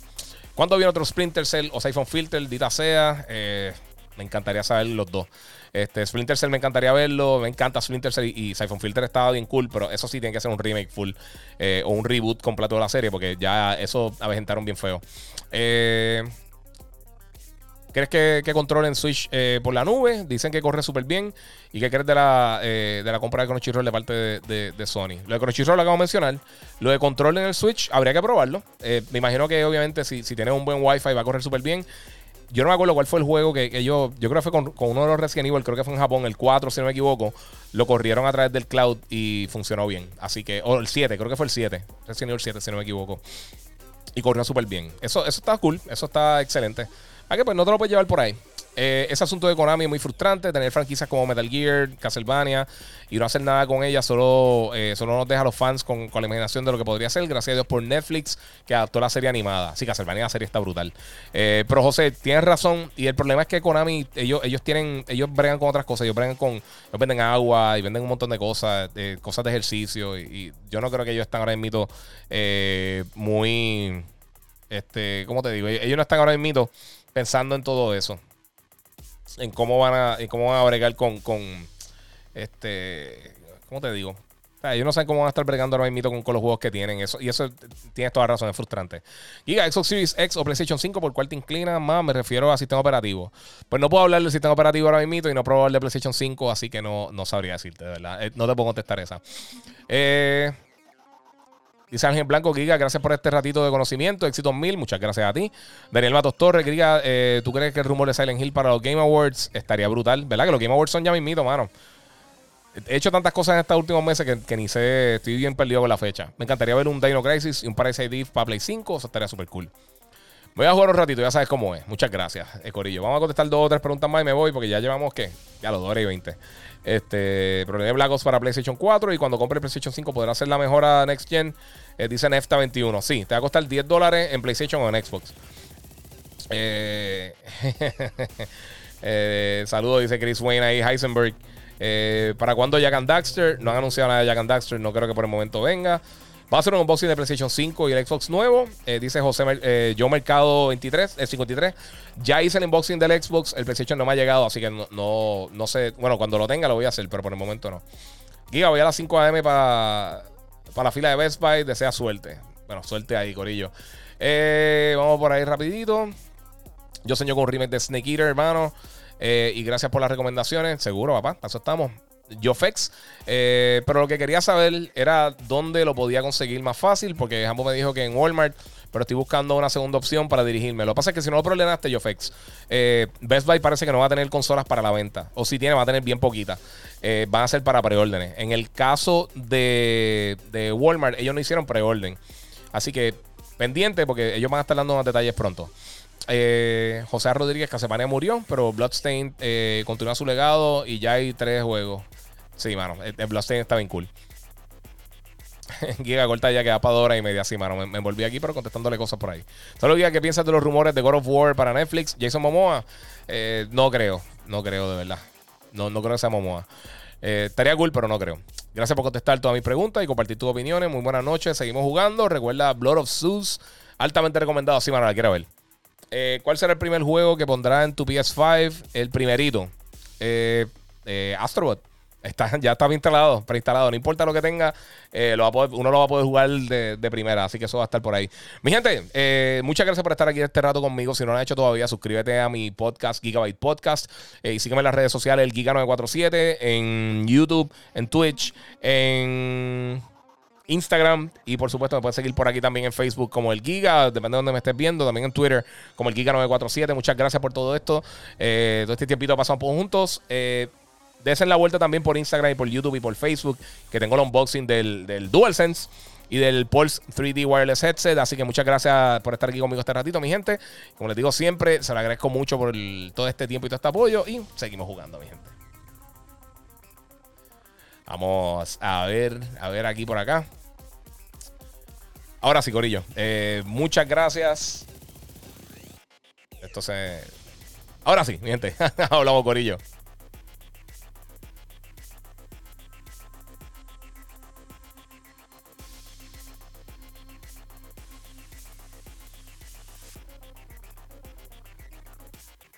¿Cuándo viene otro Splinter Cell o Siphon Filter? Dita sea. Eh, me encantaría saber los dos. Este, Splinter Cell me encantaría verlo. Me encanta Splinter Cell y, Siphon Filter estaba bien cool, pero eso sí tiene que ser un remake full eh, o un reboot completo de la serie porque ya eso avejentaron bien feo. Eh, ¿Crees que, que controlen Switch eh, por la nube? Dicen que corre súper bien. ¿Y qué crees de la, eh, de la compra de Crunchyroll de parte de, Sony? Lo de Crunchyroll lo acabo de mencionar. Lo de control en el Switch, habría que probarlo. Eh, me imagino que obviamente si, si tienes un buen Wi-Fi va a correr súper bien. Yo no me acuerdo cuál fue el juego que, yo. Yo creo que fue con, uno de los Resident Evil, creo que fue en Japón, el 4, si no me equivoco. Lo corrieron a través del cloud y funcionó bien. Así que. O el 7, creo que fue el 7. Resident Evil 7, si no me equivoco. Y corrió súper bien. Eso, eso está cool, eso está excelente. ¿A que pues no te lo puedes llevar por ahí. Eh, ese asunto de Konami es muy frustrante, tener franquicias como Metal Gear, Castlevania y no hacer nada con ellas, solo, eh, solo nos deja a los fans con, la imaginación de lo que podría ser. Gracias a Dios por Netflix que adaptó la serie animada. Sí, Castlevania la serie está brutal. Eh, pero José, tienes razón y el problema es que Konami, ellos, ellos tienen, ellos bregan con otras cosas, ellos bregan con, ellos venden agua y venden un montón de cosas, cosas de ejercicio y, yo no creo que ellos están ahora en mito muy, este, ¿cómo te digo? Ellos no están ahora en mito pensando en todo eso. En cómo van a, cómo van a bregar con, con este, ¿cómo te digo? sea, ellos no saben cómo van a estar bregando ahora mismo con, con los juegos que tienen. Eso, y eso tienes toda la razón, es frustrante. Giga, Xbox Series X o PlayStation 5, ¿por cuál te inclinas más? Me refiero a sistema operativo. Pues no puedo hablar del sistema operativo ahora mismo y no puedo hablar de PlayStation 5, así que no, no sabría decirte, de verdad. Eh, no te puedo contestar esa. Eh. Dice Ángel Blanco, Giga, gracias por este ratito de conocimiento. Éxitos mil, muchas gracias a ti. Daniel Matos Torres, Giga, eh, ¿tú crees que el rumor de Silent Hill para los Game Awards estaría brutal? ¿Verdad? Que los Game Awards son ya mismito, mano. He hecho tantas cosas en estos últimos meses que, ni sé, estoy bien perdido con la fecha. Me encantaría ver un Dino Crisis y un Paradise ID para Play 5, eso estaría súper cool. Voy a jugar un ratito, ya sabes cómo es. Muchas gracias, eh, Corillo. Vamos a contestar dos o tres preguntas más y me voy porque ya llevamos, ¿qué? Ya los 2 horas y 20. Este, problema de Black para PlayStation 4 y cuando compre PlayStation 5 podrá hacer la mejora Next Gen. Eh, dice Nefta 21. Sí, te va a costar 10 dólares en PlayStation o en Xbox. Eh, eh, saludos, dice Chris Wayne ahí, Heisenberg. Eh, ¿Para cuándo Jack and Daxter? No han anunciado nada de Jack and Daxter, no creo que por el momento venga. Va a ser un unboxing de PlayStation 5 y el Xbox nuevo. Eh, dice José eh, Yo Mercado 23, el 53. Ya hice el unboxing del Xbox. El PlayStation no me ha llegado, así que no, no, sé. Bueno, cuando lo tenga lo voy a hacer, pero por el momento no. Giga, voy a las 5 AM para, para la fila de Best Buy. Desea suerte. Bueno, suerte ahí, Corillo. Eh, vamos por ahí rapidito. Yo señor con un remake de Snake Eater, hermano. y gracias por las recomendaciones. Seguro, papá. Eso estamos. Yofex. Eh, pero lo que quería saber era dónde lo podía conseguir más fácil, porque Jambo me dijo que en Walmart, pero estoy buscando una segunda opción para dirigirme. Lo que pasa es que si no lo problemaste, Yofex, eh, Best Buy parece que no va a tener consolas para la venta, o si tiene, va a tener bien poquitas. Eh, van a ser para preórdenes. En el caso de, Walmart, ellos no hicieron preorden. Así que pendiente, porque ellos van a estar dando más detalles pronto. José Rodríguez Casemania murió, pero Bloodstain continúa su legado y ya hay tres juegos. Sí, mano. El, Bloodstained está bien cool. Giga corta ya queda para dos horas y media. Sí, mano. Me, envolví aquí, pero contestándole cosas por ahí. Solo Giga, ¿qué piensas de los rumores de God of War para Netflix? Jason Momoa. Eh, no creo. No creo, de verdad. No, no creo que sea Momoa. Eh, estaría cool, pero no creo. Gracias por contestar todas mis preguntas y compartir tus opiniones. Muy buenas noches. Seguimos jugando. Recuerda Blood of Zeus. Altamente recomendado. Sí, mano, la quiero ver. Eh, ¿Cuál será el primer juego que pondrá en tu PS5? El primerito. Astrobot ya está instalado, preinstalado. No importa lo que tenga, eh, lo uno lo va a poder jugar de, primera. Así que eso va a estar por ahí. Mi gente, eh, muchas gracias por estar aquí este rato conmigo. Si no lo has hecho todavía, suscríbete a mi podcast, Gigabyte Podcast. Eh, y sígueme en las redes sociales, el Giga947, en YouTube, en Twitch, en Instagram y por supuesto me puedes seguir por aquí también en Facebook como el Giga, depende de donde me estés viendo, también en Twitter como el Giga947. Muchas gracias por todo esto. todo este tiempito pasamos juntos. Eh, Desen la vuelta también por Instagram y por YouTube y por Facebook, que tengo el unboxing del, del DualSense y del Pulse 3D Wireless Headset. Así que muchas gracias por estar aquí conmigo este ratito, mi gente. Como les digo siempre, se lo agradezco mucho por todo este tiempo y todo este apoyo. Y seguimos jugando, mi gente. Vamos a ver, a ver aquí por acá. Ahora sí, Corillo. Eh, muchas gracias. Esto se. Ahora sí, mi gente. Hablamos, Corillo.